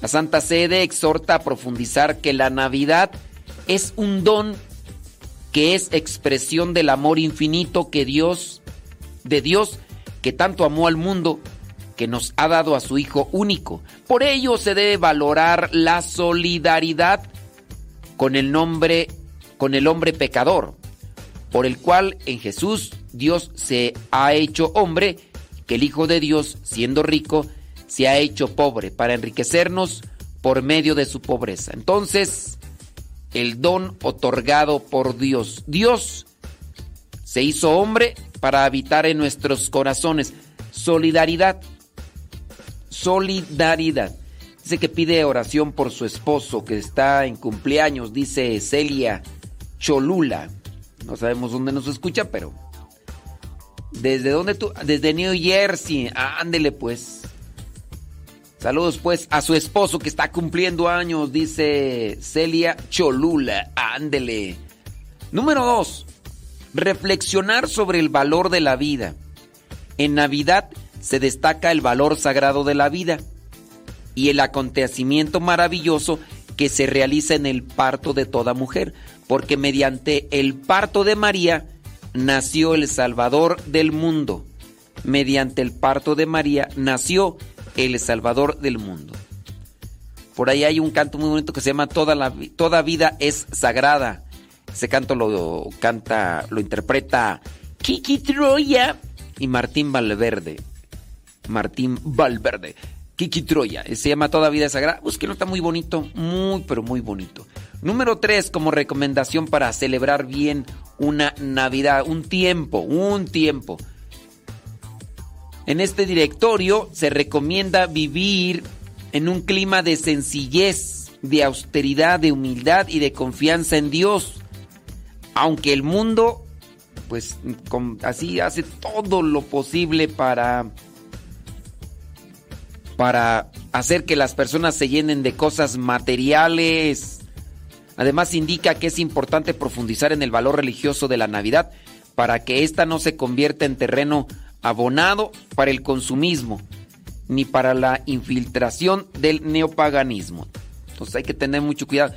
La Santa Sede exhorta a profundizar que la Navidad es un don que es expresión del amor infinito que Dios de Dios que tanto amó al mundo que nos ha dado a su Hijo único. Por ello se debe valorar la solidaridad con el nombre, con el hombre pecador, por el cual en Jesús Dios se ha hecho hombre, que el Hijo de Dios, siendo rico, se ha hecho pobre para enriquecernos por medio de su pobreza. Entonces, el don otorgado por Dios. Dios se hizo hombre para habitar en nuestros corazones. Solidaridad. Solidaridad. Dice que pide oración por su esposo que está en cumpleaños, dice Celia Cholula. No sabemos dónde nos escucha, pero... ¿Desde dónde tú? Desde New Jersey. Ándele pues. Saludos pues a su esposo que está cumpliendo años, dice Celia Cholula. Ándele. Número 2. Reflexionar sobre el valor de la vida. En Navidad se destaca el valor sagrado de la vida y el acontecimiento maravilloso que se realiza en el parto de toda mujer, porque mediante el parto de María nació el Salvador del mundo. Mediante el parto de María nació el Salvador del mundo. Por ahí hay un canto muy bonito que se llama Toda, la, toda vida es sagrada. Ese canto lo canta, lo interpreta Kiki Troya y Martín Valverde. Martín Valverde. Kiki Troya. Se llama Toda vida sagrada. Búsquelo, está muy bonito. Muy, pero muy bonito. Número 3, como recomendación para celebrar bien una Navidad, un tiempo, un tiempo. En este directorio se recomienda vivir en un clima de sencillez, de austeridad, de humildad y de confianza en Dios. Aunque el mundo, pues así hace todo lo posible para para hacer que las personas se llenen de cosas materiales. Además indica que es importante profundizar en el valor religioso de la Navidad para que ésta no se convierta en terreno abonado para el consumismo ni para la infiltración del neopaganismo. Entonces hay que tener mucho cuidado.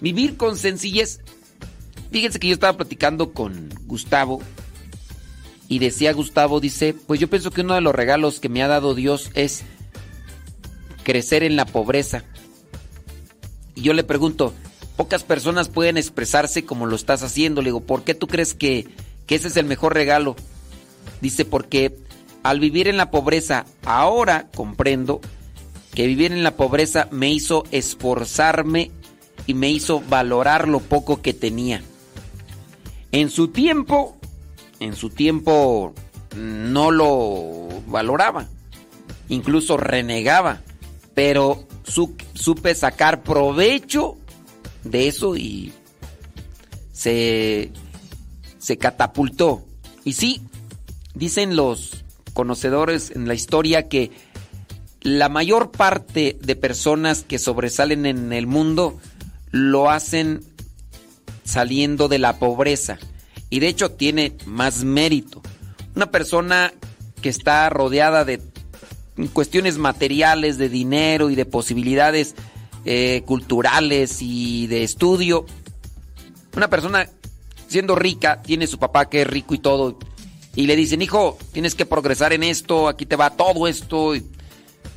Vivir con sencillez. Fíjense que yo estaba platicando con Gustavo y decía Gustavo, dice, pues yo pienso que uno de los regalos que me ha dado Dios es crecer en la pobreza. Y yo le pregunto, pocas personas pueden expresarse como lo estás haciendo. Le digo, ¿por qué tú crees que, que ese es el mejor regalo? Dice, porque al vivir en la pobreza, ahora comprendo que vivir en la pobreza me hizo esforzarme y me hizo valorar lo poco que tenía. En su tiempo, en su tiempo no lo valoraba, incluso renegaba, pero supe sacar provecho de eso y se, se catapultó. Y sí, dicen los conocedores en la historia que la mayor parte de personas que sobresalen en el mundo lo hacen saliendo de la pobreza. Y de hecho tiene más mérito. Una persona que está rodeada de cuestiones materiales, de dinero y de posibilidades eh, culturales y de estudio. Una persona siendo rica, tiene su papá que es rico y todo, y le dicen, hijo, tienes que progresar en esto, aquí te va todo esto.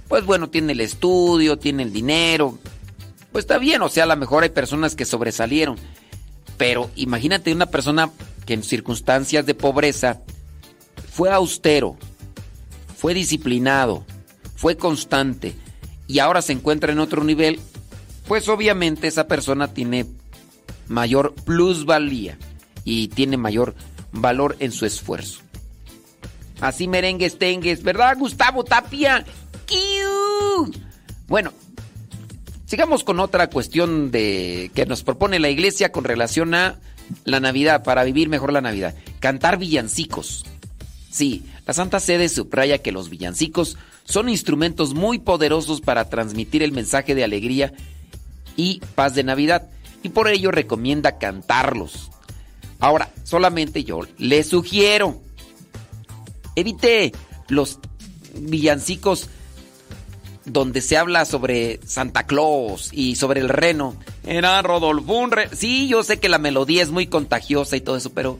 pues bueno, tiene el estudio, tiene el dinero. Pues está bien, o sea, a lo mejor hay personas que sobresalieron. Pero imagínate una persona que en circunstancias de pobreza fue austero, fue disciplinado, fue constante y ahora se encuentra en otro nivel, pues obviamente esa persona tiene mayor plusvalía y tiene mayor valor en su esfuerzo. Así merengues tengues, ¿verdad, Gustavo Tapia? Bueno, sigamos con otra cuestión de que nos propone la iglesia con relación a la Navidad, para vivir mejor la Navidad. Cantar villancicos. Sí, la Santa Sede subraya que los villancicos son instrumentos muy poderosos para transmitir el mensaje de alegría y paz de Navidad y por ello recomienda cantarlos. Ahora, solamente yo le sugiero Evite los villancicos donde se habla sobre Santa Claus y sobre el reno. Era Rodolfo un Sí, yo sé que la melodía es muy contagiosa y todo eso, pero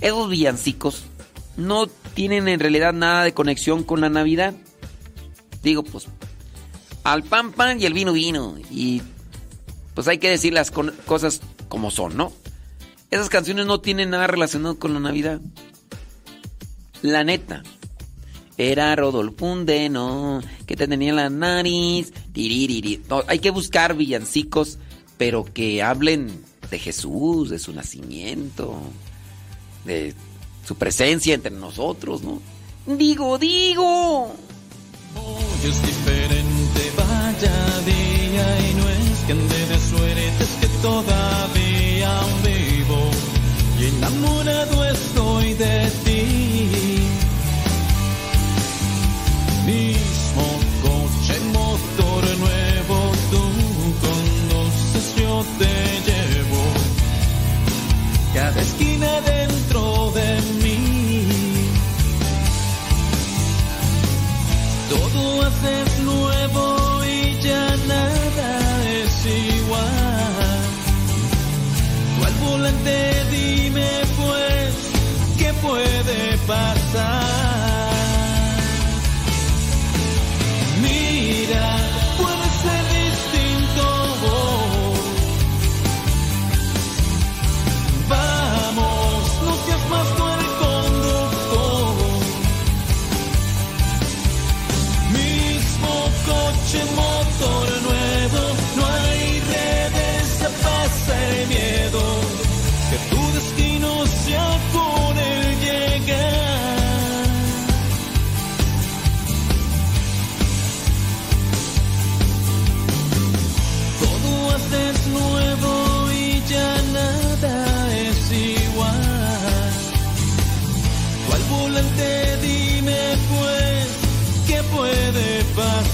esos villancicos no tienen en realidad nada de conexión con la Navidad. Digo, pues, al pan pan y el vino vino. Y pues hay que decir las cosas como son, ¿no? Esas canciones no tienen nada relacionado con la Navidad. La neta. Era Rodolfo Undeno, que te tenía la nariz. hay que buscar villancicos, pero que hablen de Jesús, de su nacimiento, de su presencia entre nosotros, ¿no? Digo, digo. Hoy es diferente, vaya día, y no es que ande de suerte, es que todavía vivo y enamorado estoy de ti. Dime pues, ¿qué puede pasar? Mira,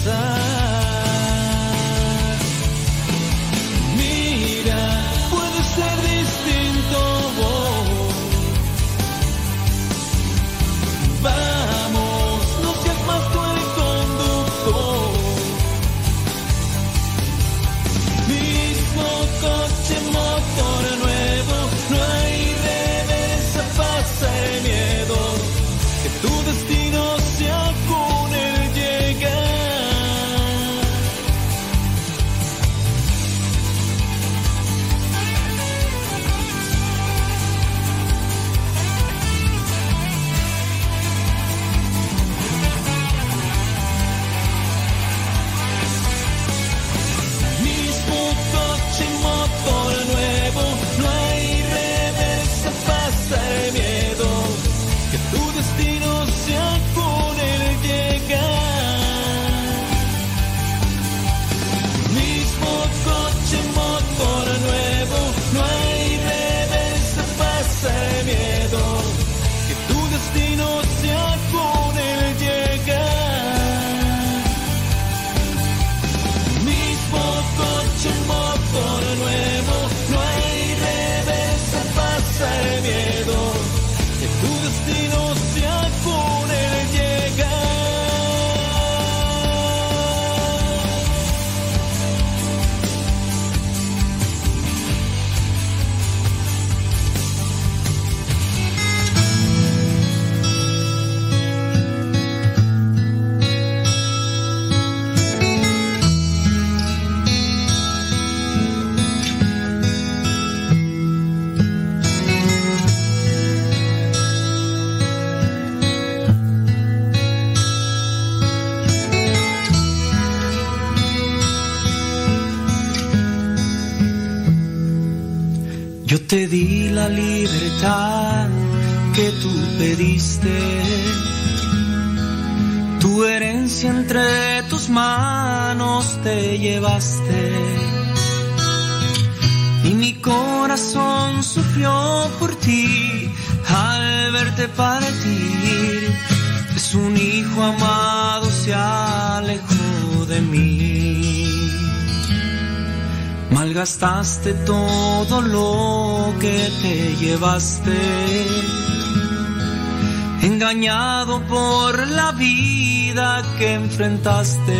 pasar? Tu herencia entre tus manos te llevaste. Y mi corazón sufrió por ti al verte partir. Es un hijo amado, se alejó de mí. Malgastaste todo lo que te llevaste, engañado por la vida que enfrentaste.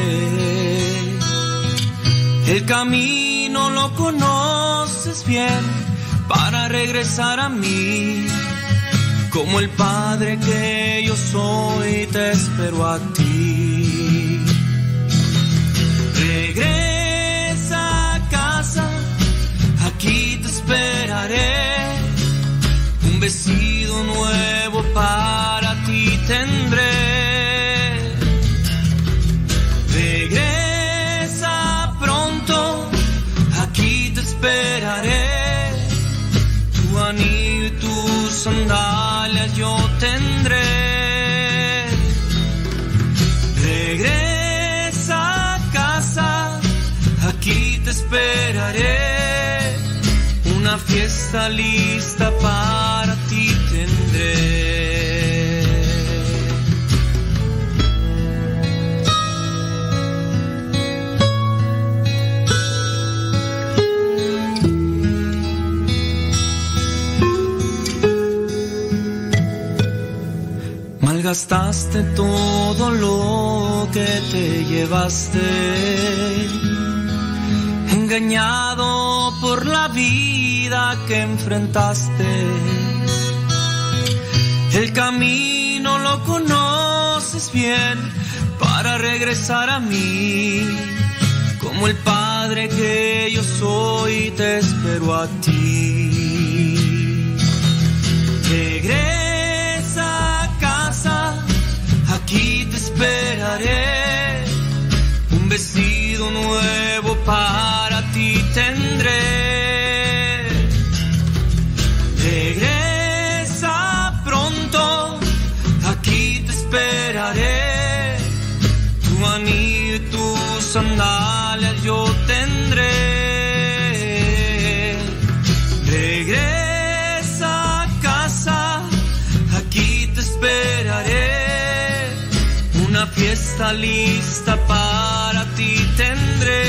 El camino lo conoces bien para regresar a mí, como el padre que yo soy, te espero a ti. Regresa a casa, aquí te esperaré. Un vestido nuevo fiesta lista para ti tendré. Malgastaste todo lo que te llevaste, engañado por la vida que enfrentaste. El camino lo conoces bien para regresar a mí. Como el padre que yo soy, te espero a ti. Regresa a casa, aquí te esperaré. Un vestido nuevo para lista para ti tendré.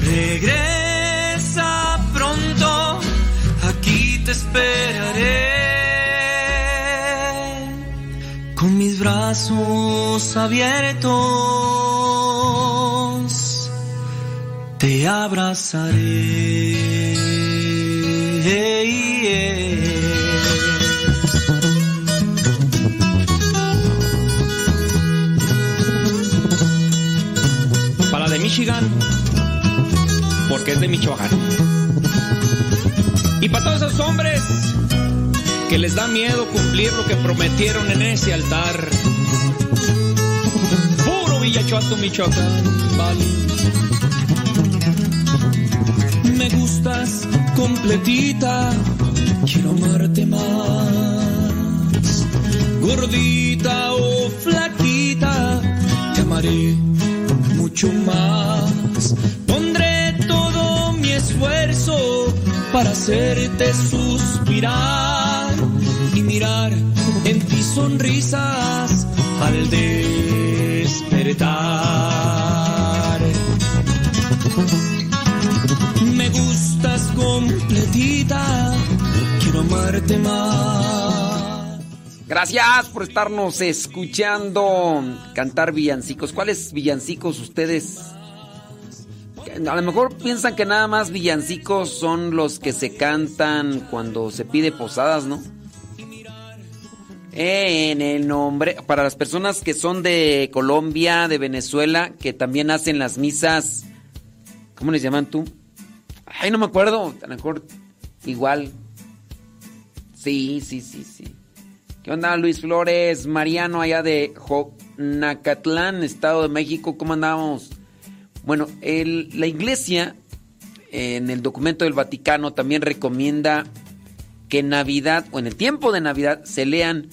Regresa pronto, aquí te esperaré. Con mis brazos abiertos te abrazaré. Michoacán. Y para todos esos hombres que les da miedo cumplir lo que prometieron en ese altar. Puro Villachuato, Michoacán. Me gustas completita, quiero amarte más. Gordita o flaquita, te amaré mucho más. Esfuerzo para hacerte suspirar y mirar en ti sonrisas al despertar. Me gustas completita, quiero amarte más. Gracias por estarnos escuchando cantar villancicos. ¿Cuáles villancicos ustedes? A lo mejor piensan que nada más villancicos son los que se cantan cuando se pide posadas, ¿no? En el nombre, para las personas que son de Colombia, de Venezuela, que también hacen las misas, ¿cómo les llaman tú? Ay, no me acuerdo, a lo mejor igual. Sí, sí, sí, sí. ¿Qué onda, Luis Flores? Mariano, allá de Jonacatlán, Estado de México, ¿cómo andamos? Bueno, la iglesia, en el documento del Vaticano, también recomienda que en Navidad, o en el tiempo de Navidad, se lean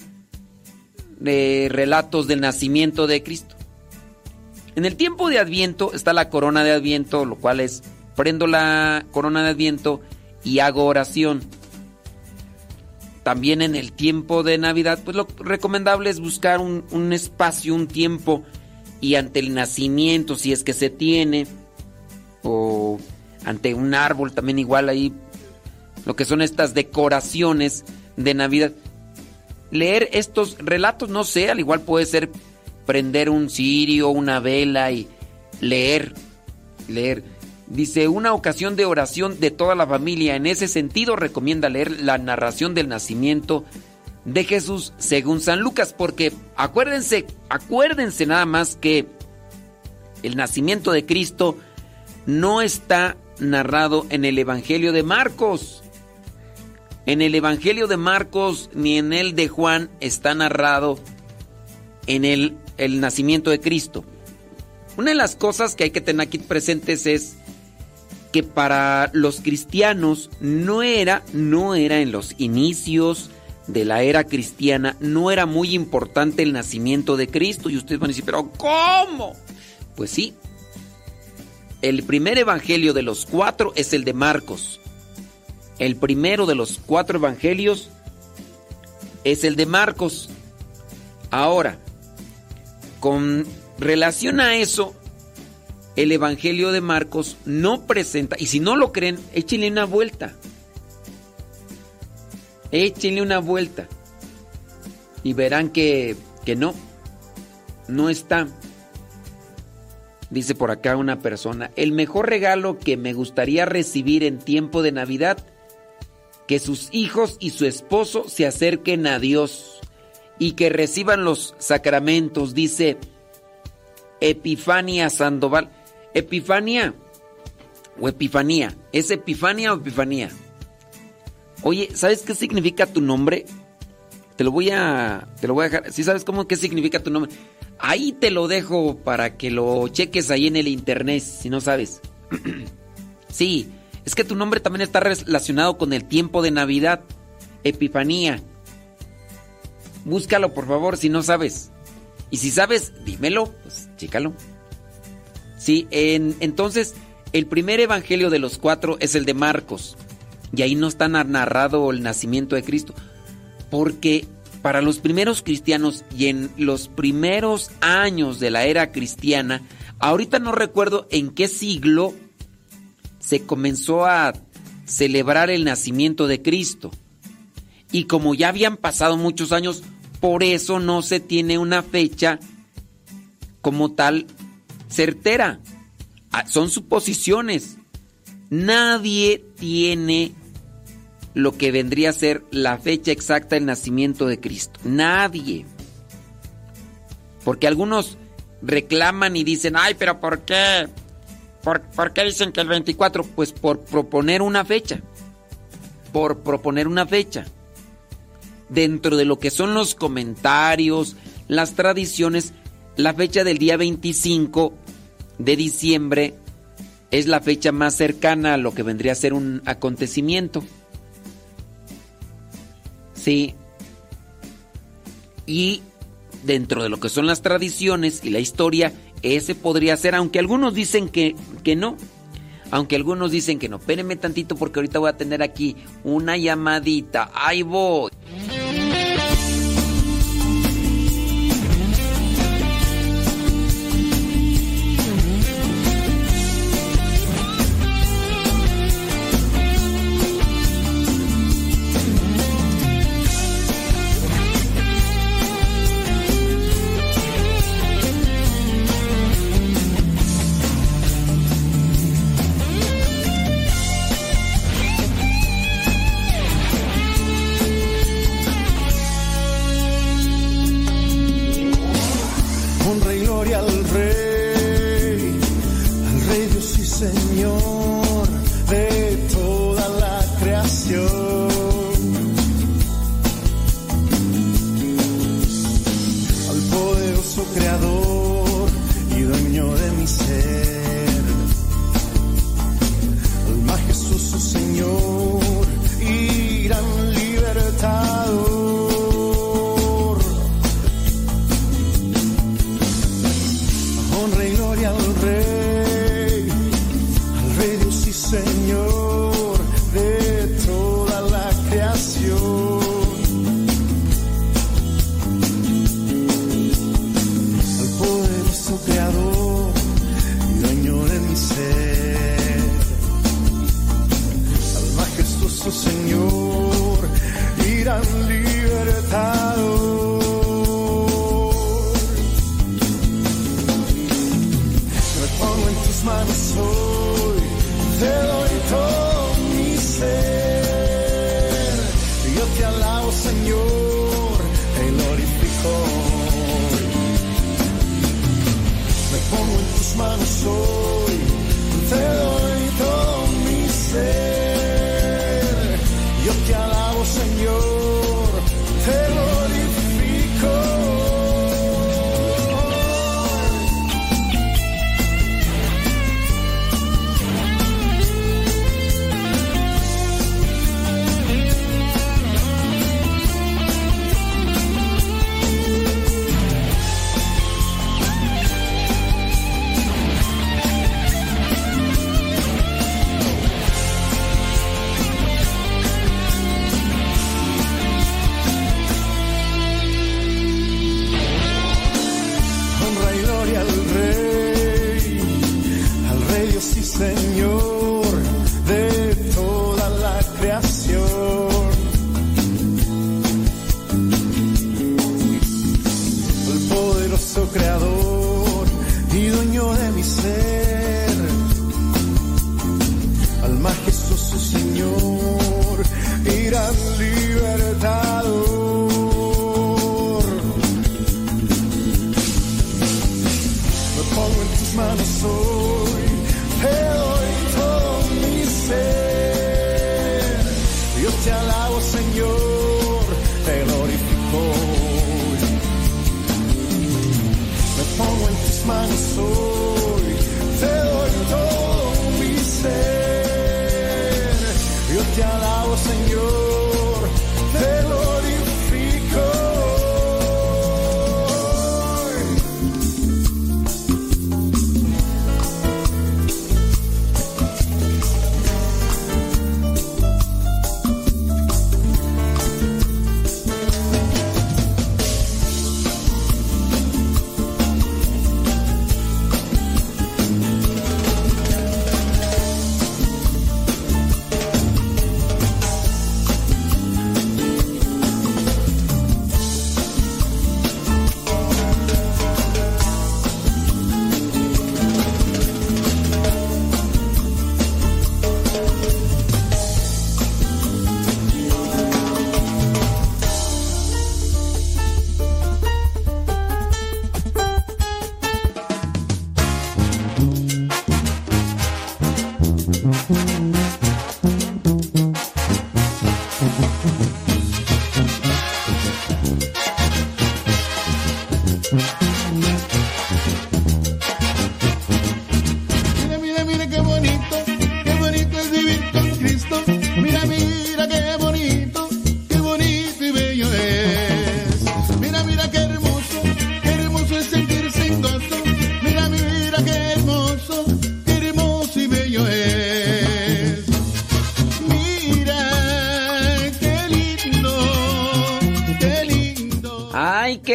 eh, relatos del nacimiento de Cristo. En el tiempo de Adviento está la corona de Adviento, lo cual es prendo la corona de Adviento y hago oración. También en el tiempo de Navidad, pues lo recomendable es buscar un, un espacio, un tiempo y ante el nacimiento, si es que se tiene, o ante un árbol también igual ahí, lo que son estas decoraciones de Navidad. Leer estos relatos, no sé, al igual puede ser prender un cirio, una vela y leer, leer. Dice, una ocasión de oración de toda la familia. En ese sentido, recomienda leer la narración del nacimiento de Jesús según San Lucas, porque acuérdense, acuérdense nada más que el nacimiento de Cristo no está narrado en el Evangelio de Marcos. En el Evangelio de Marcos ni en el de Juan está narrado en el, el nacimiento de Cristo. Una de las cosas que hay que tener aquí presentes es que para los cristianos no era, no era en los inicios de la era cristiana, no era muy importante el nacimiento de Cristo. Y ustedes van a decir, pero ¿cómo? Pues sí. El primer evangelio de los cuatro es el de Marcos. El primero de los cuatro evangelios es el de Marcos. Ahora, con relación a eso, el Evangelio de Marcos no presenta, y si no lo creen, échenle una vuelta. Échenle una vuelta. Y verán que, que no. no está. Dice por acá una persona, el mejor regalo que me gustaría recibir en tiempo de Navidad, que sus hijos y su esposo se acerquen a Dios y que reciban los sacramentos, dice Epifania Sandoval. Epifania o Epifanía, ¿es Epifania o Epifanía? Oye, ¿sabes qué significa tu nombre? Te lo voy a te lo voy a dejar. ¿Sí sabes cómo qué significa tu nombre? Ahí te lo dejo para que lo cheques ahí en el internet, si no sabes. sí, es que tu nombre también está relacionado con el tiempo de Navidad, Epifanía. Búscalo, por favor, si no sabes. Y si sabes, dímelo, pues chécalo. Sí, en, entonces, el primer evangelio de los cuatro es el de Marcos. Y ahí no está narrado el nacimiento de Cristo. Porque para los primeros cristianos y en los primeros años de la era cristiana, ahorita no recuerdo en qué siglo se comenzó a celebrar el nacimiento de Cristo. Y como ya habían pasado muchos años, por eso no se tiene una fecha como tal certera. Ah, son suposiciones. Nadie tiene lo que vendría a ser la fecha exacta del nacimiento de Cristo. Nadie. Porque algunos reclaman y dicen, ay, pero ¿por qué? ¿Por, ¿Por, qué dicen que el 24? Pues por proponer una fecha. Por proponer una fecha. Dentro de lo que son los comentarios, las tradiciones, la fecha del día 25 de diciembre es la fecha más cercana a lo que vendría a ser un acontecimiento. Sí. Y dentro de lo que son las tradiciones y la historia, ese podría ser, aunque algunos dicen que, que no. Aunque algunos dicen que no. Espérenme tantito porque ahorita voy a tener aquí una llamadita. Ahí voy.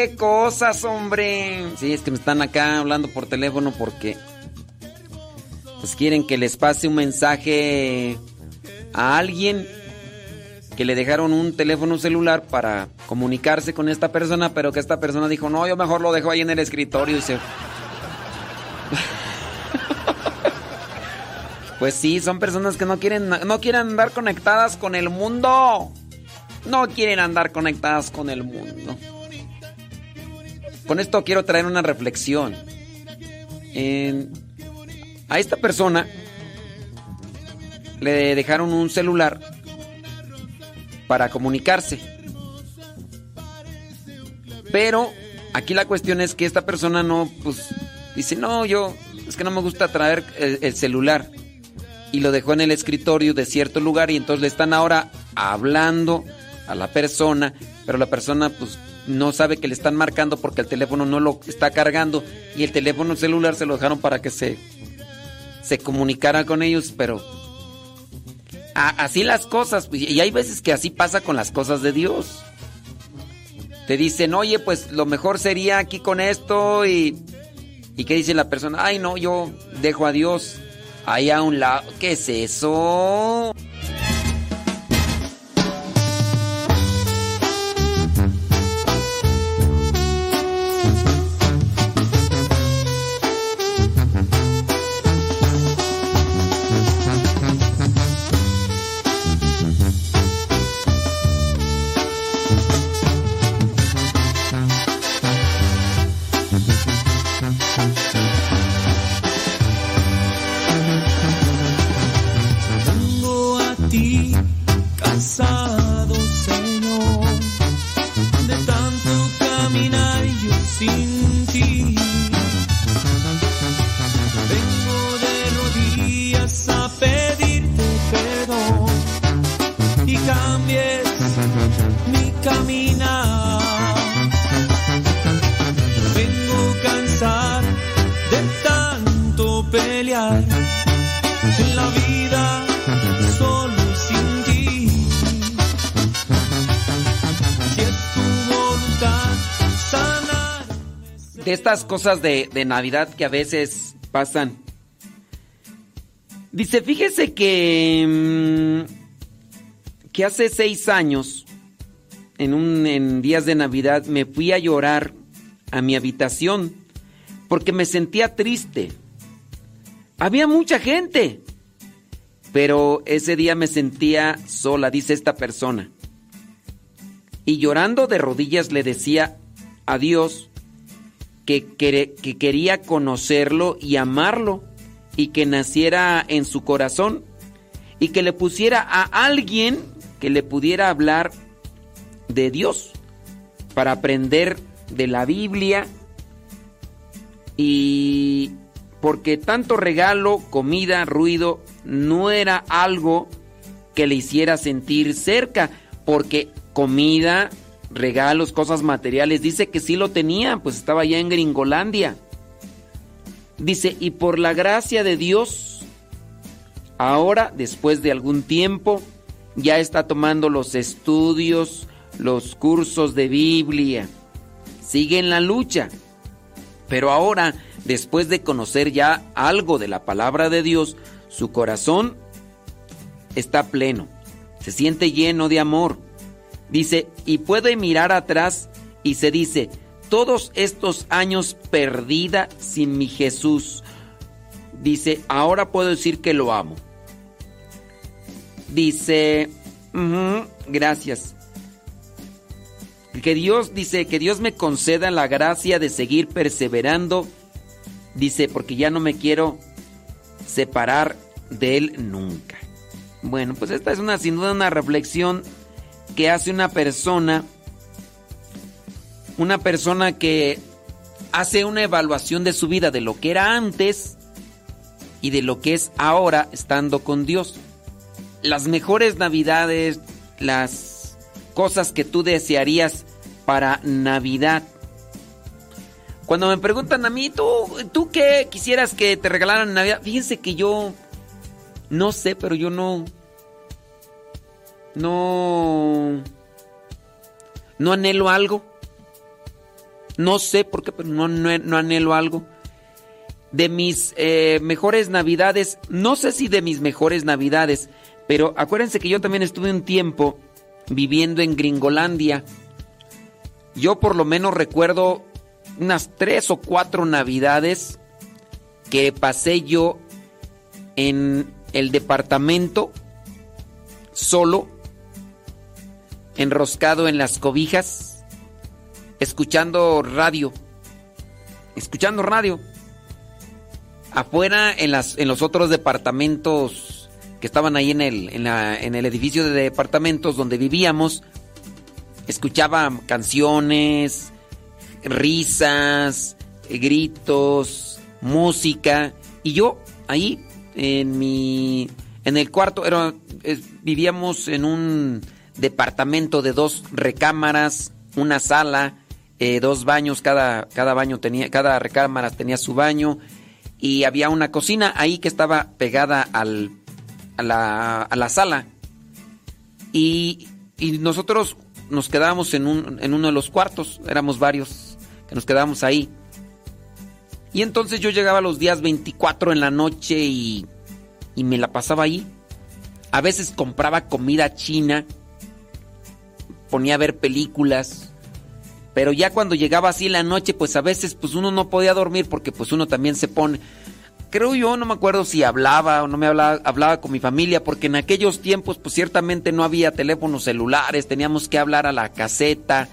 Cosas, hombre. Sí, es que me están acá hablando por teléfono porque pues quieren que les pase un mensaje a alguien que le dejaron un teléfono celular para comunicarse con esta persona, pero que esta persona dijo, "No, yo mejor lo dejo ahí en el escritorio." Y se Pues sí, son personas que no quieren no quieren andar conectadas con el mundo. No quieren andar conectadas con el mundo. Con esto quiero traer una reflexión. A esta persona le dejaron un celular para comunicarse. Pero aquí la cuestión es que esta persona no, pues, dice, no, yo, es que no me gusta traer el, el celular. Y lo dejó en el escritorio de cierto lugar y entonces le están ahora hablando a la persona, pero la persona, pues, no sabe que le están marcando porque el teléfono no lo está cargando y el teléfono celular se lo dejaron para que se se comunicara con ellos, pero así las cosas, pues, y hay veces que así pasa con las cosas de Dios. Te dicen, oye, pues lo mejor sería aquí con esto y... ¿Y qué dice la persona? Ay, no, yo dejo a Dios ahí a un lado. ¿Qué es eso? Cosas de, Navidad que a veces pasan. Dice, fíjese que, mm, que hace seis años, en, un, en días de Navidad, me fui a llorar a mi habitación porque me sentía triste. Había mucha gente, pero ese día me sentía sola, dice esta persona. Y llorando de rodillas le decía a Dios que, que, que quería conocerlo y amarlo y que naciera en su corazón y que le pusiera a alguien que le pudiera hablar de Dios para aprender de la Biblia y porque tanto regalo, comida, ruido no era algo que le hiciera sentir cerca, porque comida, regalos, cosas materiales, dice que sí lo tenía, pues estaba ya en Gringolandia. Dice, y por la gracia de Dios, ahora, después de algún tiempo, ya está tomando los estudios, los cursos de Biblia. Sigue en la lucha. Pero ahora, después de conocer ya algo de la palabra de Dios, su corazón está pleno. Se siente lleno de amor. Dice, y puede mirar atrás y se dice, todos estos años perdida sin mi Jesús. Dice, ahora puedo decir que lo amo. Dice, gracias. Que Dios dice, que Dios me conceda la gracia de seguir perseverando. Dice, porque ya no me quiero separar de Él nunca. Bueno, pues esta es una, sin duda, una reflexión que hace una persona, una persona que hace una evaluación de su vida, de lo que era antes y de lo que es ahora estando con Dios. Las mejores navidades, las cosas que tú desearías para Navidad. Cuando me preguntan a mí, ¿tú, ¿tú qué quisieras que te regalaran Navidad? Fíjense que yo no sé, pero yo no. No. No anhelo algo. No sé por qué, pero no, no, no anhelo algo. De mis eh, mejores navidades, no sé si de mis mejores navidades, pero acuérdense que yo también estuve un tiempo viviendo en Gringolandia. Yo por lo menos recuerdo unas tres o cuatro navidades que pasé yo en el departamento solo, enroscado en las cobijas, escuchando radio, escuchando radio. Afuera en, las, en los otros departamentos que estaban ahí en el, en, la, en el edificio de departamentos donde vivíamos, escuchaba canciones, risas, gritos, música. Y yo ahí en mi en el cuarto era vivíamos en un departamento de dos recámaras, una sala, eh, dos baños, cada, cada baño tenía, cada recámara tenía su baño y había una cocina ahí que estaba pegada a, la, a la sala. Y, y nosotros nos quedábamos en, un, en uno de los cuartos, éramos varios que nos quedábamos ahí. Y entonces yo llegaba los días 24 en la noche y, y me la pasaba ahí. A veces compraba comida china, ponía a ver películas, pero ya cuando llegaba así la noche, pues a veces pues uno no podía dormir porque pues uno también se pone... Creo yo, no me acuerdo si hablaba o no me hablaba, hablaba con mi familia, porque en aquellos tiempos pues ciertamente no había teléfonos celulares, teníamos que hablar a la caseta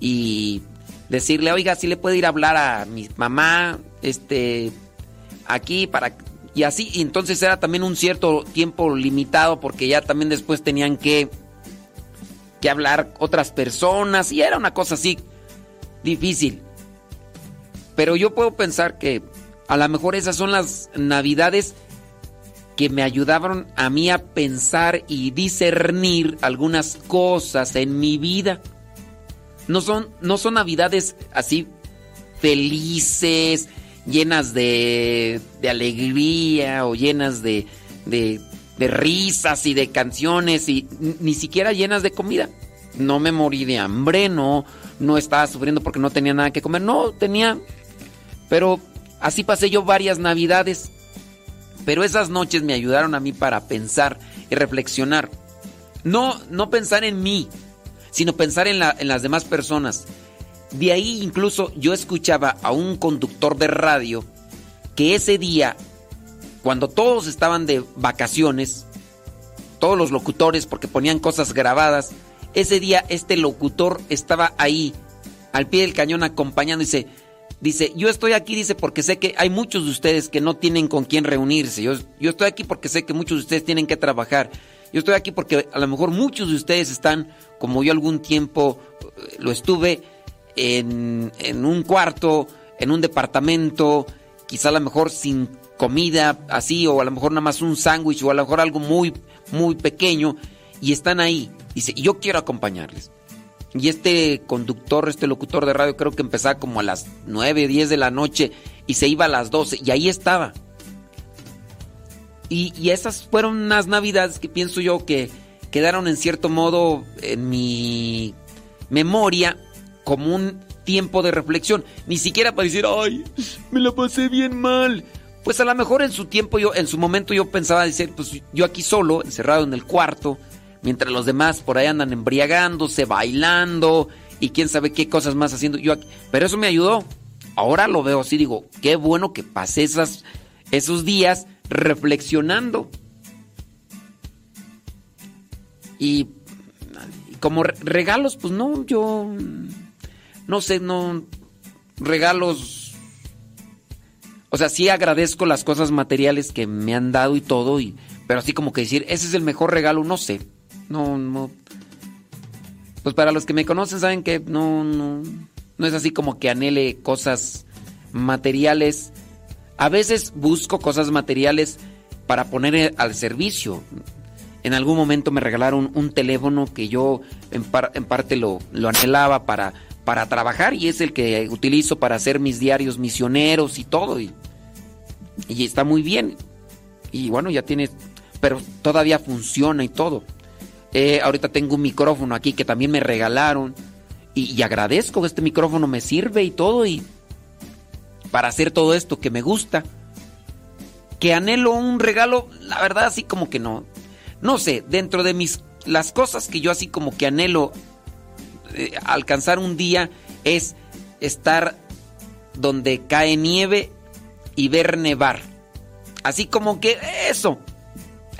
y decirle, oiga, si le puede ir a hablar a mi mamá, este, aquí para... Y así, y entonces era también un cierto tiempo limitado porque ya también después tenían que, que hablar otras personas y era una cosa así difícil. Pero yo puedo pensar que a lo mejor esas son las navidades que me ayudaron a mí a pensar y discernir algunas cosas en mi vida. No son, no son navidades así felices, llenas de, de alegría o llenas de, de, de risas y de canciones y ni siquiera llenas de comida. No me morí de hambre, no, no estaba sufriendo porque no tenía nada que comer, no tenía, pero así pasé yo varias navidades. Pero esas noches me ayudaron a mí para pensar y reflexionar. No, no pensar en mí, sino pensar en, la- en las demás personas. De ahí incluso yo escuchaba a un conductor de radio que ese día, cuando todos estaban de vacaciones, todos los locutores, porque ponían cosas grabadas, ese día este locutor estaba ahí, al pie del cañón acompañando, dice, dice, yo estoy aquí, dice, porque sé que hay muchos de ustedes que no tienen con quién reunirse, yo, yo estoy aquí porque sé que muchos de ustedes tienen que trabajar, yo estoy aquí porque a lo mejor muchos de ustedes están, como yo algún tiempo eh, lo estuve, en, en un cuarto, en un departamento, quizá a lo mejor sin comida así, o a lo mejor nada más un sándwich, o a lo mejor algo muy, muy pequeño, y están ahí. Dice, yo quiero acompañarles. Y este conductor, este locutor de radio, creo que empezaba como a las 9, 10 de la noche y se iba a las 12, y ahí estaba. Y, y esas fueron unas navidades que pienso yo que quedaron en cierto modo en mi memoria como un tiempo de reflexión. Ni siquiera para decir, ay, me la pasé bien mal. Pues a lo mejor en su tiempo, yo, en su momento yo pensaba decir, pues yo aquí solo, encerrado en el cuarto, mientras los demás por ahí andan embriagándose, bailando y quién sabe qué cosas más haciendo. Yo aquí, pero eso me ayudó. Ahora lo veo así, digo, qué bueno que pasé esas, esos días reflexionando. Y, y como re- regalos, pues no, yo no sé, no regalos. O sea, sí agradezco las cosas materiales que me han dado y todo, y, pero así como que decir, ese es el mejor regalo, no sé. No, no. Pues para los que me conocen saben que no, no, no es así como que anhele cosas materiales. A veces busco cosas materiales para poner al servicio. En algún momento me regalaron un teléfono que yo en, par- en parte lo, lo anhelaba para, para trabajar y es el que utilizo para hacer mis diarios misioneros y todo. Y, y está muy bien. Y bueno, ya tiene, pero todavía funciona y todo. Eh, ahorita tengo un micrófono aquí que también me regalaron y, agradezco que este micrófono me sirve y todo y para hacer todo esto que me gusta. Que anhelo un regalo, la verdad así como que no. No sé, dentro de mis las cosas que yo así como que anhelo eh, alcanzar un día es estar donde cae nieve y ver nevar. Así como que eso.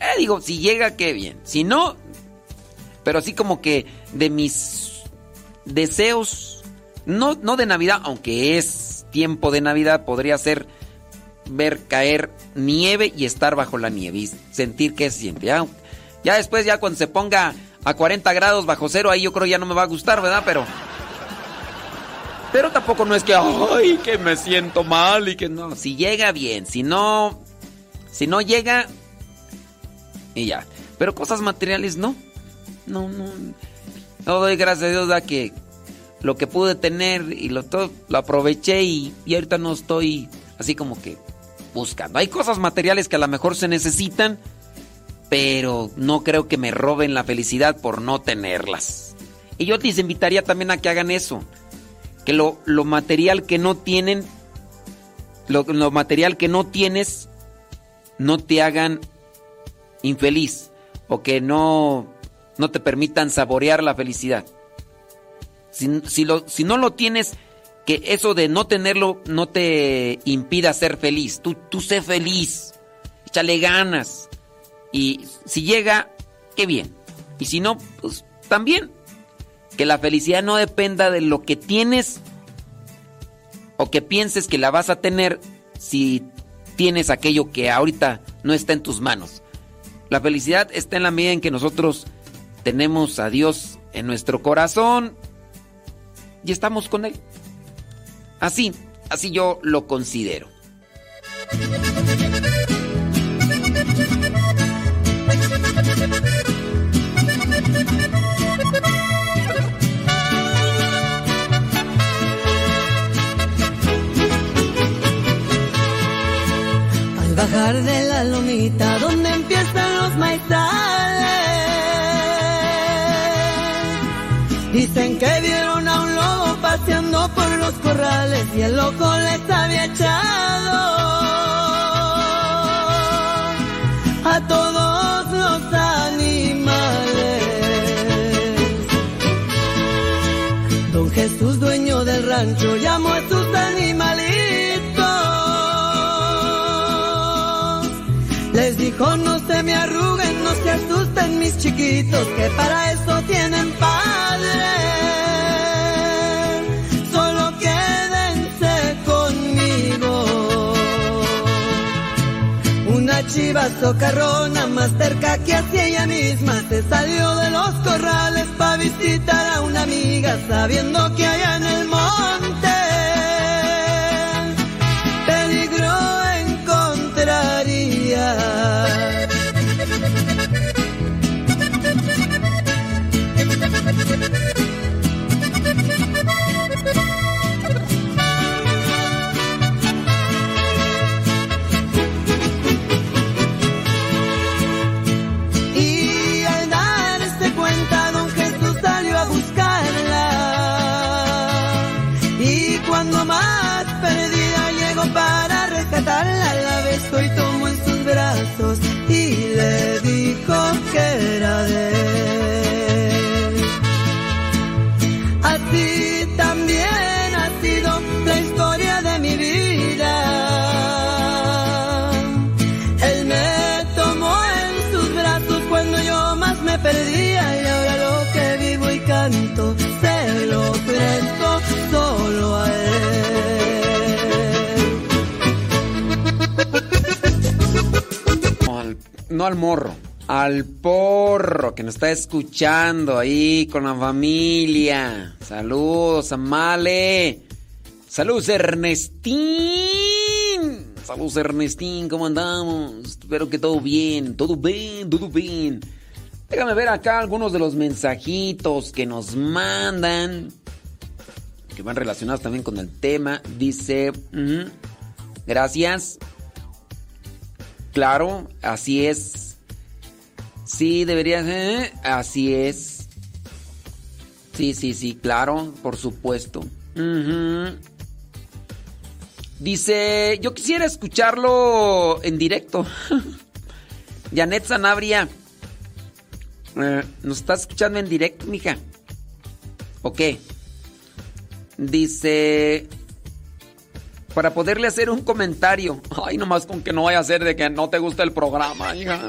Eh, digo, si llega, qué bien. Si no, pero así como que de mis deseos, no, no de Navidad, aunque es tiempo de Navidad, podría ser ver caer nieve y estar bajo la nieve sentir qué se siente. Ya, ya después, ya cuando se ponga a 40 grados bajo cero, ahí yo creo ya no me va a gustar, ¿verdad? Pero. Pero tampoco no es que, ay, que me siento mal y que no. Si llega bien, si no. Si no llega. Y ya. Pero cosas materiales no. No, no. No doy gracias a Dios da que lo que pude tener y lo todo lo aproveché y, y ahorita no estoy así como que buscando. Hay cosas materiales que a lo mejor se necesitan, pero no creo que me roben la felicidad por no tenerlas. Y yo les invitaría también a que hagan eso. Que lo, lo material que no tienen, lo, lo material que no tienes, no te hagan infeliz o que no, no te permitan saborear la felicidad. Si, si, lo, si no lo tienes, que eso de no tenerlo no te impida ser feliz. Tú, tú sé feliz, échale ganas. Y si llega, qué bien. Y si no, pues también. Que la felicidad no dependa de lo que tienes o que pienses que la vas a tener si tienes aquello que ahorita no está en tus manos. La felicidad está en la medida en que nosotros tenemos a Dios en nuestro corazón y estamos con Él. Así, así yo lo considero. De la lomita donde empiezan los maizales, dicen que vieron a un lobo paseando por los corrales y el loco les había echado a todos los animales. Don Jesús, dueño del rancho llamo mis chiquitos, que para eso tienen padre. Solo quédense conmigo. Una chiva socarrona más cerca que hacia ella misma se salió de los corrales para visitar a una amiga sabiendo que allá en el monte Thank you. No al, morro, al porro que nos está escuchando ahí con la familia. Saludos, Amale. Saludos, Ernestín. Saludos, Ernestín, ¿cómo andamos? Espero que todo bien, todo bien, todo bien. Déjame ver acá algunos de los mensajitos que nos mandan. Que van relacionados también con el tema. Dice, gracias. Claro, así es. Sí, debería ser. Así es. Sí, sí, sí, claro, por supuesto. Dice, yo quisiera escucharlo en directo. Janet Sanabria. eh, ¿Nos estás escuchando en directo, mija? ¿O qué? Dice, para poderle hacer un comentario. Ay, nomás con que no vaya a ser de que no te gusta el programa, hija.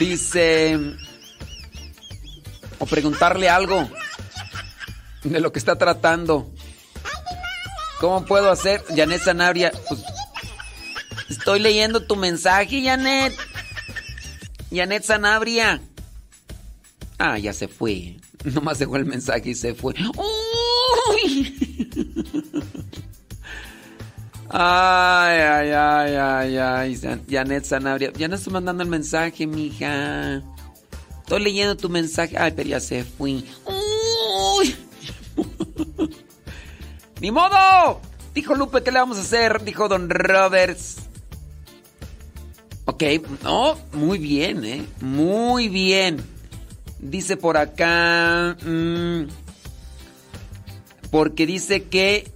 Dice, o preguntarle algo de lo que está tratando. ¿Cómo puedo hacer? Janet Sanabria, pues, estoy leyendo tu mensaje, Janet. Janet Sanabria. Ah, ya se fue. Nomás dejó el mensaje y se fue. Ay, ay, ay, ay, ay. Janet Sanabria. Ya no estoy mandando el mensaje, mija. Estoy leyendo tu mensaje. Ay, pero ya se fue. ¡Uy! ¡Ni modo! Dijo Lupe, ¿qué le vamos a hacer? Dijo Don Roberts. Ok, no, muy bien, ¿eh? Muy bien. Dice por acá. mm, porque dice que.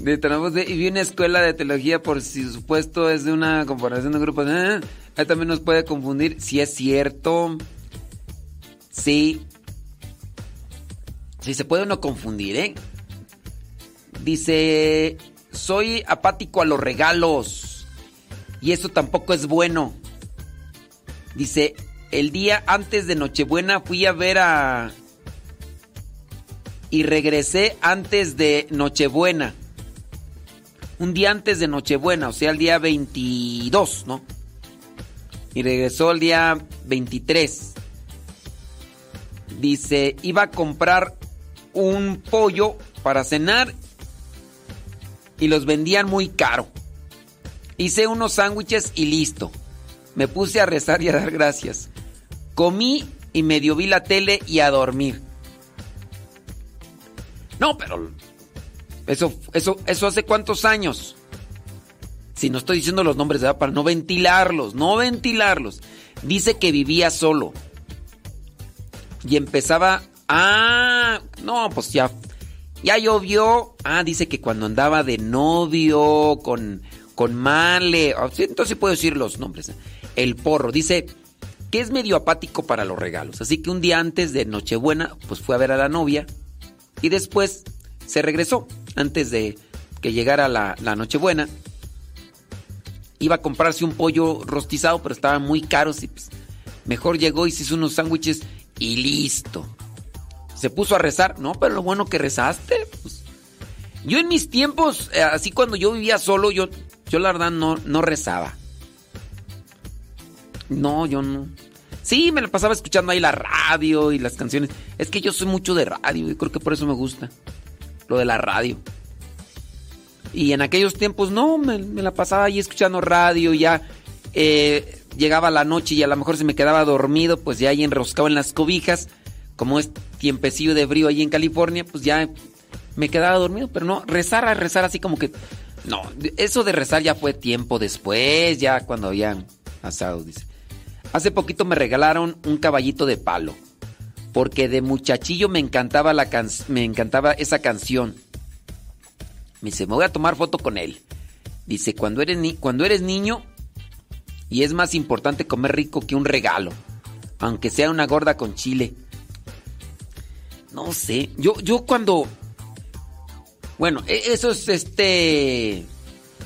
de, de- y vi una escuela de teología por si supuesto es de una comparación de grupos. ¿eh? Ahí también nos puede confundir. Si es cierto. Sí. Sí, se puede uno confundir, ¿eh? Dice. Soy apático a los regalos. Y eso tampoco es bueno. Dice, el día antes de Nochebuena fui a ver a... Y regresé antes de Nochebuena. Un día antes de Nochebuena, o sea, el día 22, ¿no? Y regresó el día 23. Dice, iba a comprar un pollo para cenar y los vendían muy caro. Hice unos sándwiches y listo. Me puse a rezar y a dar gracias. Comí y medio vi la tele y a dormir. No, pero eso, eso, eso hace cuántos años. Si no estoy diciendo los nombres, ¿verdad? Para no ventilarlos, no ventilarlos. Dice que vivía solo. Y empezaba. Ah, no, pues ya. Ya llovió. Ah, dice que cuando andaba de novio con, con Male. ah, Entonces sí puedo decir los nombres. El porro. Dice que es medio apático para los regalos. Así que un día antes de Nochebuena, pues fue a ver a la novia y después se regresó antes de que llegara la, la Nochebuena. Iba a comprarse un pollo rostizado, pero estaban muy caros y pues, mejor llegó y se hizo unos sándwiches y listo. Se puso a rezar. No, pero lo bueno que rezaste. Pues. Yo en mis tiempos, eh, así cuando yo vivía solo, yo, yo la verdad no, no rezaba. No, yo no. Sí, me la pasaba escuchando ahí la radio y las canciones. Es que yo soy mucho de radio y creo que por eso me gusta. Lo de la radio. Y en aquellos tiempos no, me, la pasaba ahí escuchando radio, ya eh, llegaba la noche y a lo mejor se me quedaba dormido, pues ya ahí enroscado en las cobijas, como es tiempecillo de frío ahí en California, pues ya me quedaba dormido, pero no, rezar a rezar así como que... No, eso de rezar ya fue tiempo después, ya cuando habían asado, dice. Hace poquito me regalaron un caballito de palo, porque de muchachillo me encantaba, la can me encantaba esa canción. Me dice, me voy a tomar foto con él. Dice, cuando eres, cuando eres niño y es más importante comer rico que un regalo, aunque sea una gorda con chile. No sé, yo, yo cuando... Bueno, e, eso es este...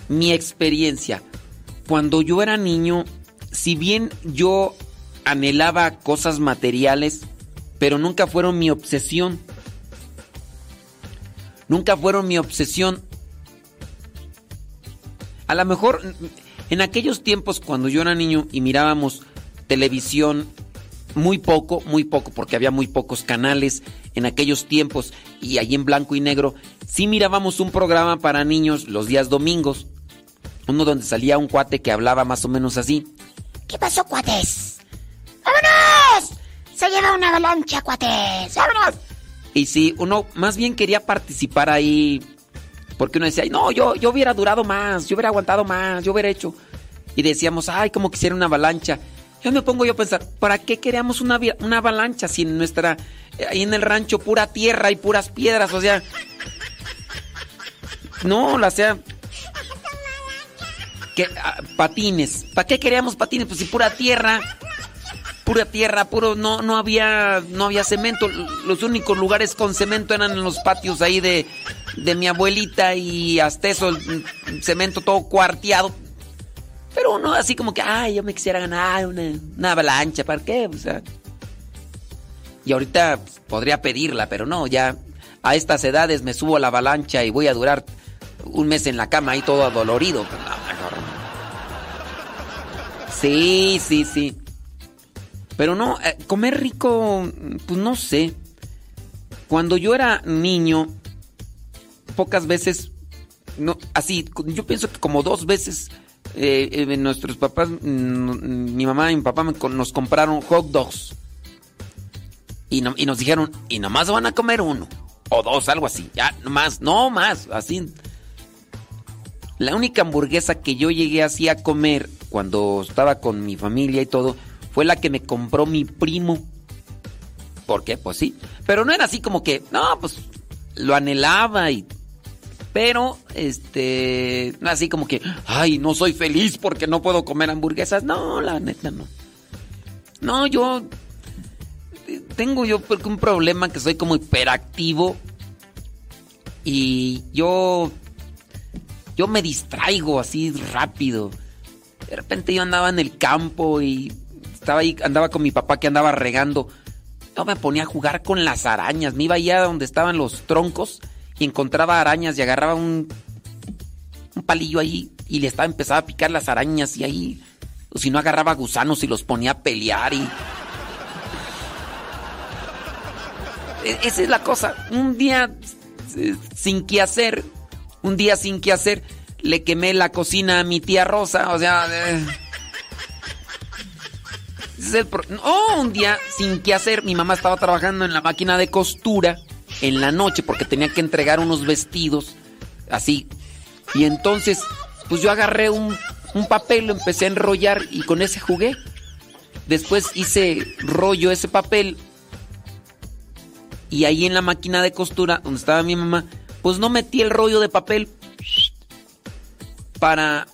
Mi experiencia. Cuando yo era niño, si bien yo anhelaba cosas materiales, pero nunca fueron mi obsesión. Nunca fueron mi obsesión. A lo mejor en aquellos tiempos cuando yo era niño y mirábamos televisión muy poco, muy poco, porque había muy pocos canales en aquellos tiempos y allí en blanco y negro, sí mirábamos un programa para niños los días domingos. Uno donde salía un cuate que hablaba más o menos así. ¿Qué pasó, cuates? ¡Vámonos! Se lleva una avalancha, cuates. ¡Vámonos! Y si uno más bien quería participar ahí, porque uno decía, "Ay, no, yo, yo hubiera durado más, yo hubiera aguantado más, yo hubiera hecho. Y decíamos, ay, como quisiera una avalancha. Yo me pongo yo a pensar, ¿para qué queríamos una, una avalancha si nuestra, ahí en el rancho pura tierra y puras piedras? O sea, no, la sea, ah, patines. ¿Para qué queríamos patines? Pues si pura tierra, pura tierra, puro no no había no había cemento. Los únicos lugares con cemento eran en los patios ahí de, de mi abuelita y hasta eso cemento todo cuarteado. Pero uno así como que, ay, yo me quisiera ganar una, una avalancha, ¿para qué? O sea, y ahorita pues, podría pedirla, pero no, ya a estas edades me subo a la avalancha y voy a durar un mes en la cama ahí todo adolorido. Pues, no, no. Sí, sí, sí. Pero no, eh, comer rico, pues no sé. Cuando yo era niño, pocas veces, no, así, yo pienso que como dos veces eh, eh, nuestros papás, mm, mi mamá y mi papá me nos compraron hot dogs. Y, y nos dijeron, y nomás van a comer uno, o dos, algo así, ya, no más, no más, así. La única hamburguesa que yo llegué así a comer cuando estaba con mi familia y todo fue la que me compró mi primo. ¿Por qué? Pues sí. Pero no era así como que, no, pues lo anhelaba y... Pero, este, no así como que, ay, no soy feliz porque no puedo comer hamburguesas. No, la neta no. No, yo tengo yo un problema que soy como hiperactivo y yo yo me distraigo así rápido. De repente yo andaba en el campo y estaba ahí, andaba con mi papá que andaba regando. Yo me ponía a jugar con las arañas. Me iba allá donde estaban los troncos y encontraba arañas y agarraba un, un palillo ahí y le estaba empezaba a picar las arañas y ahí, o si no agarraba gusanos y los ponía a pelear y E- esa es la cosa. Un día eh, sin que hacer, un día sin que hacer, le quemé la cocina a mi tía Rosa. O sea, es el pro- oh, un día sin que hacer, mi mamá estaba trabajando en la máquina de costura en la noche porque tenía que entregar unos vestidos así. Y entonces, pues yo agarré un, un papel, lo empecé a enrollar y con ese jugué. Después hice rollo ese papel y ahí en la máquina de costura, donde estaba mi mamá, pues no metí el rollo de papel para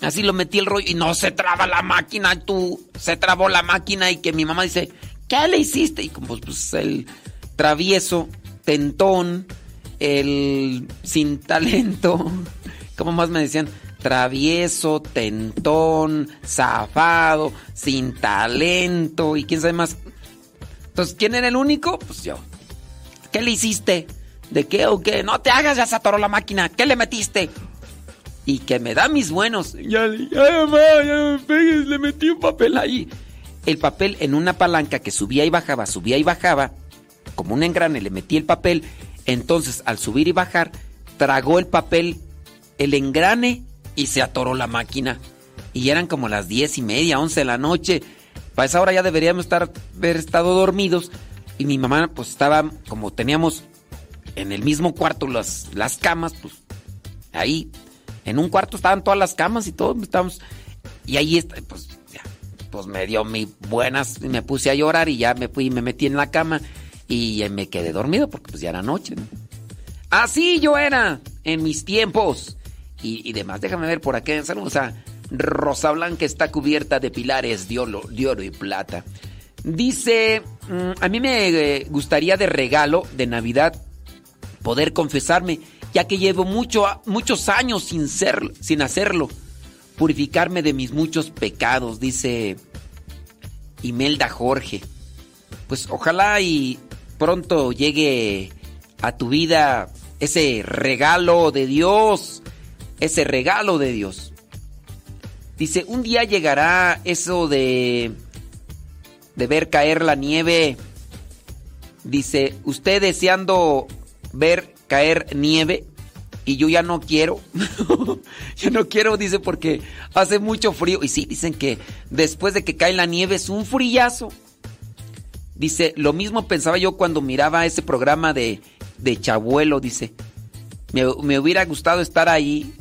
Así lo metí el rollo y no se traba la máquina, tú. Se trabó la máquina y que mi mamá dice, ¿qué le hiciste? Y como pues el travieso, tentón, el sin talento, ¿cómo más me decían? Travieso, tentón, zafado, sin talento y quién sabe más. Entonces, ¿quién era el único? Pues yo. ¿Qué le hiciste? ¿De qué o qué? No te hagas, ya se atoró la máquina. ¿Qué le metiste? Y que me da mis buenos. Ya, ya, mamá, ya me pegues, le metí un papel ahí. El papel en una palanca que subía y bajaba, subía y bajaba, como un engrane, le metí el papel. Entonces, al subir y bajar, tragó el papel, el engrane y se atoró la máquina. Y eran como las diez y media, once de la noche. Para esa hora ya deberíamos estar, haber estado dormidos. Y mi mamá, pues estaba, como teníamos en el mismo cuarto las, las camas, pues ahí, en un cuarto estaban todas las camas y todo, estábamos, y ahí, está, pues, ya, pues me dio mi buenas, me puse a llorar y ya me fui y me metí en la cama y me quedé dormido porque pues ya era noche. ¿no? Así yo era en mis tiempos. Y, y demás, déjame ver por aquí. Saludos a Rosa Blanca, está cubierta de pilares de oro, de oro y plata. Dice, mm, a mí me eh, gustaría de regalo de Navidad poder confesarme, ya que llevo mucho, muchos años sin, ser, sin hacerlo. Purificarme de mis muchos pecados, dice Imelda Jorge. Pues ojalá y pronto llegue a tu vida ese regalo de Dios, ese regalo de Dios. Dice, un día llegará eso de de ver caer la nieve. Dice, usted deseando ver caer nieve y yo ya no quiero. yo no quiero, dice, porque hace mucho frío. Y sí, dicen que después de que cae la nieve es un frillazo. Dice, lo mismo pensaba yo cuando miraba ese programa de, de Chabuelo, dice. Me, me hubiera gustado estar ahí.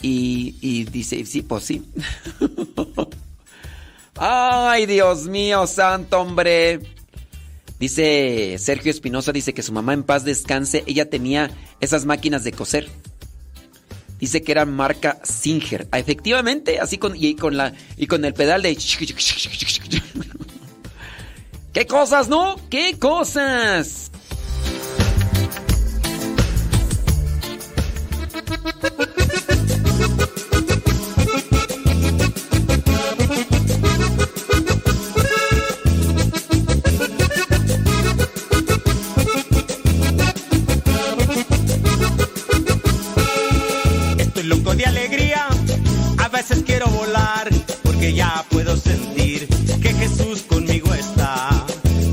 Y, y dice, sí, pues sí. Ay, Dios mío, santo hombre. Dice Sergio Espinosa, dice que su mamá en paz descanse, ella tenía esas máquinas de coser. Dice que eran marca Singer. Ah, efectivamente, así con, y con la y con el pedal de ¿Qué cosas, no? ¿Qué cosas? Veces quiero volar, porque ya puedo sentir que Jesús conmigo está.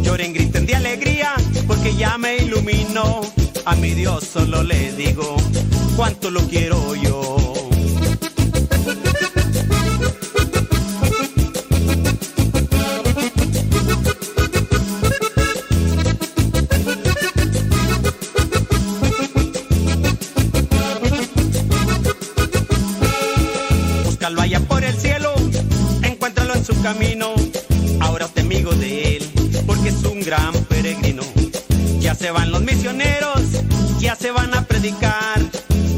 Lloren, griten de alegría, porque ya me iluminó. A mi Dios solo le digo cuánto lo quiero yo. Camino. Ahora te amigo de él, porque es un gran peregrino. Ya se van los misioneros, ya se van a predicar,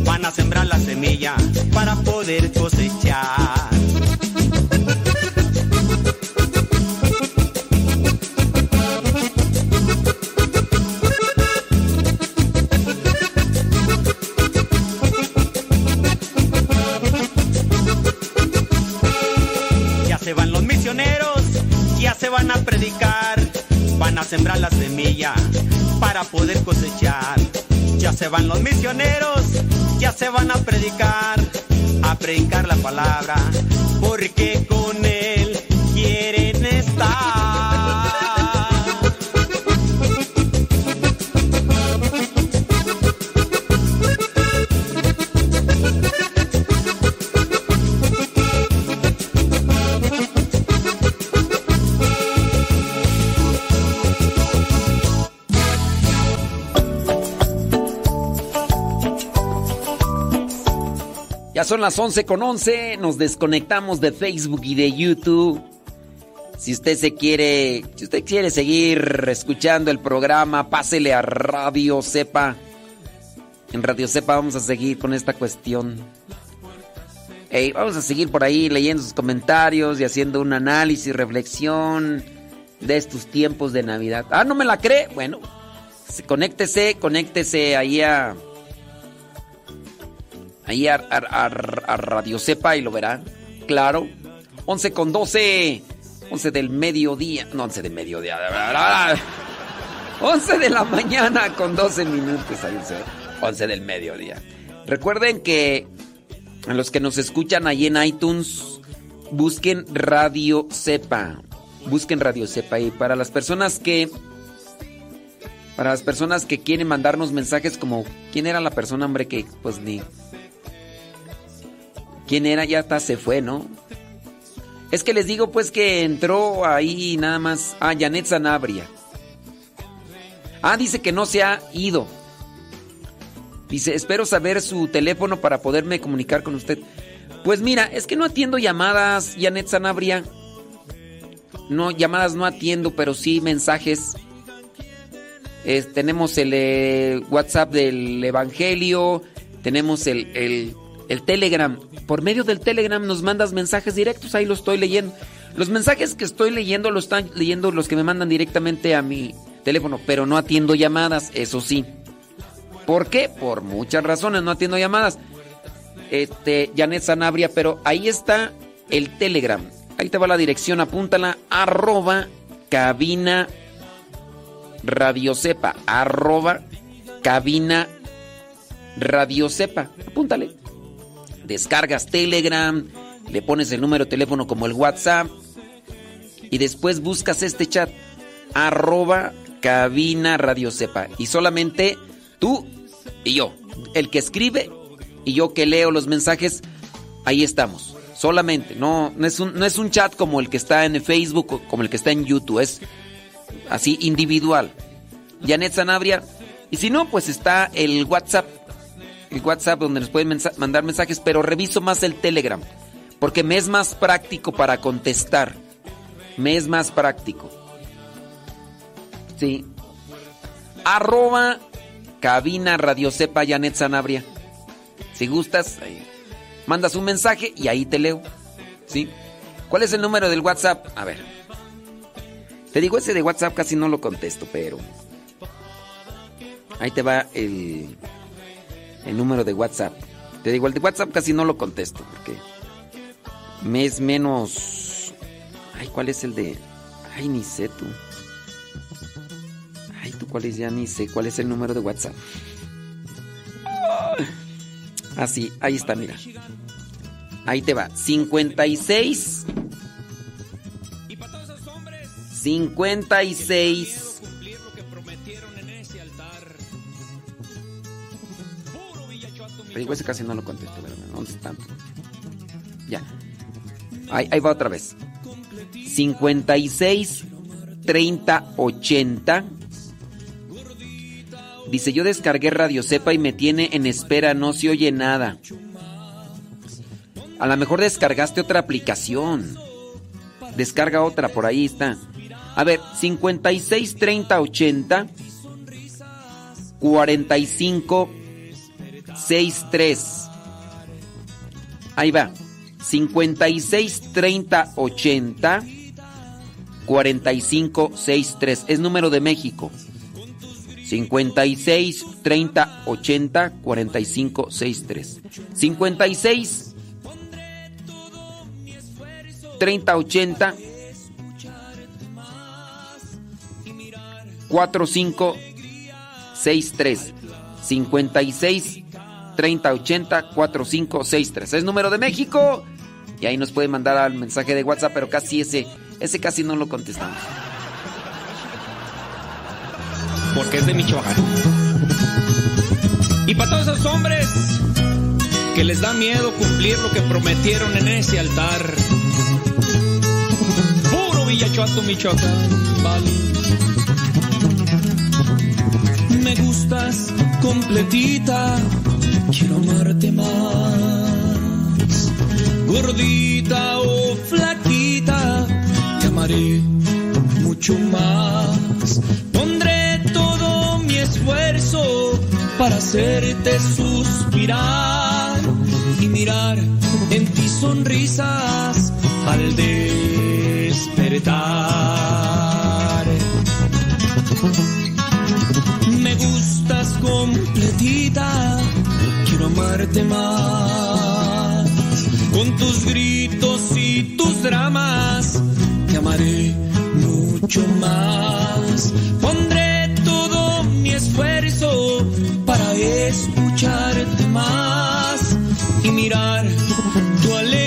van a sembrar la semilla para poder cosechar. Son las 11 con 11, nos desconectamos de Facebook y de YouTube. Si usted se quiere, si usted quiere seguir escuchando el programa, pásele a Radio Cepa. En Radio Cepa vamos a seguir con esta cuestión. Ey, vamos a seguir por ahí leyendo sus comentarios y haciendo un análisis, reflexión de estos tiempos de Navidad. Ah, ¿no me la cree? Bueno, se- conéctese, conéctese ahí a... Ahí a, Radio Cepa y lo verá. Claro. 11 con 12. 11 del mediodía. No, 11 del mediodía. 11 de la mañana con 12 minutos. Ahí se ve. 11 del mediodía. Recuerden que a los que nos escuchan ahí en iTunes, busquen Radio Cepa. Busquen Radio Cepa. Y para las personas que. Para las personas que quieren mandarnos mensajes como. ¿Quién era la persona, hombre, que pues ni. ¿Quién era? Ya hasta se fue, ¿no? Es que les digo pues que entró ahí nada más. Ah, Janet Sanabria. Ah, dice que no se ha ido. Dice, espero saber su teléfono para poderme comunicar con usted. Pues mira, es que no atiendo llamadas, Janet Sanabria. No, llamadas no atiendo, pero sí mensajes. Es- tenemos el eh, WhatsApp del Evangelio, tenemos el- el Telegram. Por medio del Telegram nos mandas mensajes directos, ahí lo estoy leyendo. Los mensajes que estoy leyendo los están leyendo los que me mandan directamente a mi teléfono, pero no atiendo llamadas, eso sí. ¿Por qué? Por muchas razones no atiendo llamadas. Este, Janet Sanabria, pero ahí está el Telegram. Ahí te va la dirección, apúntala, arroba cabina Radio Cepa, arroba cabina Radio Cepa. Apúntale. Descargas Telegram, le pones el número de teléfono como el WhatsApp y después buscas este chat, arroba cabina Radio Cepa. Y solamente tú y yo, el que escribe y yo que leo los mensajes, ahí estamos. Solamente, no, no, es un, no es un chat como el que está en Facebook o como el que está en YouTube, es así individual. Janet Sanabria. Y si no, pues está el WhatsApp. El WhatsApp donde nos pueden mandar mensajes, pero reviso más el Telegram. Porque me es más práctico para contestar. Me es más práctico. Sí. Arroba cabina Radio Cepa Janet Sanabria. Si gustas, mandas un mensaje y ahí te leo. ¿Sí? ¿Cuál es el número del WhatsApp? A ver. Te digo, ese de WhatsApp casi no lo contesto, pero. Ahí te va el, el número de WhatsApp. Te digo, el de WhatsApp casi no lo contesto, porque me es menos. Ay, ¿cuál es el de.? Ay, ni sé tú. Ay, tú cuál es, ya ni sé cuál es el número de WhatsApp. Ah, sí, ahí está, mira. Ahí te va. 56. 56. Digo, ese casi no lo contesto, ¿dónde? Ya. Ahí, ahí va otra vez. 56 30 80. Dice, yo descargué Radio Cepa y me tiene en espera, no se oye nada. A lo mejor descargaste otra aplicación. Descarga otra, por ahí está. A ver, 56 30 80 45 63. Ahí va. 56 30 80 45 63. Es número de México. 56 30 80 45 63. 56 30 80 45 63. 56 30 80 45 63. Es número de México. Y ahí nos puede mandar al mensaje de WhatsApp, pero casi ese, ese casi no lo contestamos. porque es de Michoacán. Y para todos esos hombres que les da miedo cumplir lo que prometieron en ese altar. Puro Villachuato, Michoacán. Me gustas completita, quiero amarte más. Gordita o flaquita, te amaré mucho más. Pondré todo mi esfuerzo para hacerte suspirar y mirar en ti sonrisas al despertar. Me gustas completita, amarte más. Con tus gritos y tus dramas, te amaré mucho más. Pondré todo mi esfuerzo para escucharte más y mirar tu alegría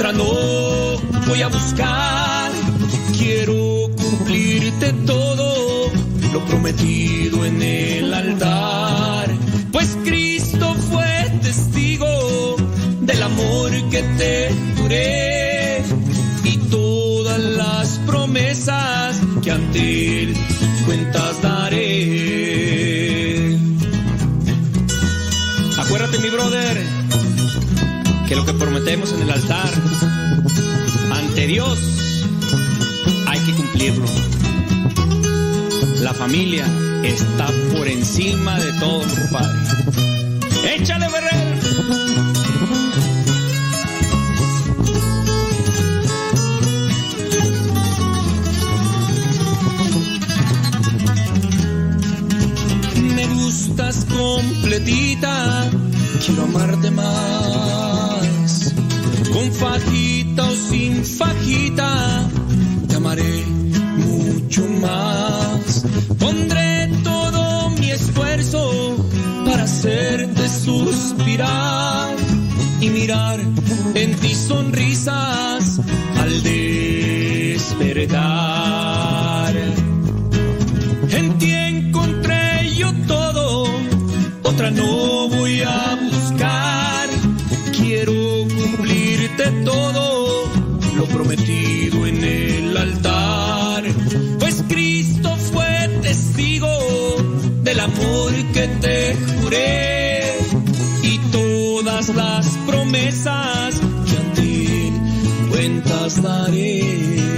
otra no voy a buscar. Quiero cumplirte todo, lo prometido en el altar. Pues Cristo fue testigo del amor que te juré y todas las promesas que ante él cuentas daré. Acuérdate, mi brother, que lo que prometemos en el altar ante Dios hay que cumplirlo. La familia está por encima de todo, compadre. ¡Échale, gustas completita, quiero amarte más. Con fajita o sin fajita, te amaré mucho más. Pondré todo mi esfuerzo para hacerte suspirar y mirar en ti sonrisas al despertar. En ti encontré yo todo, otra no voy a buscar diste todo lo prometido en el altar, pues Cristo fue testigo del amor que te juré y todas las promesas que a ti cuentas daré.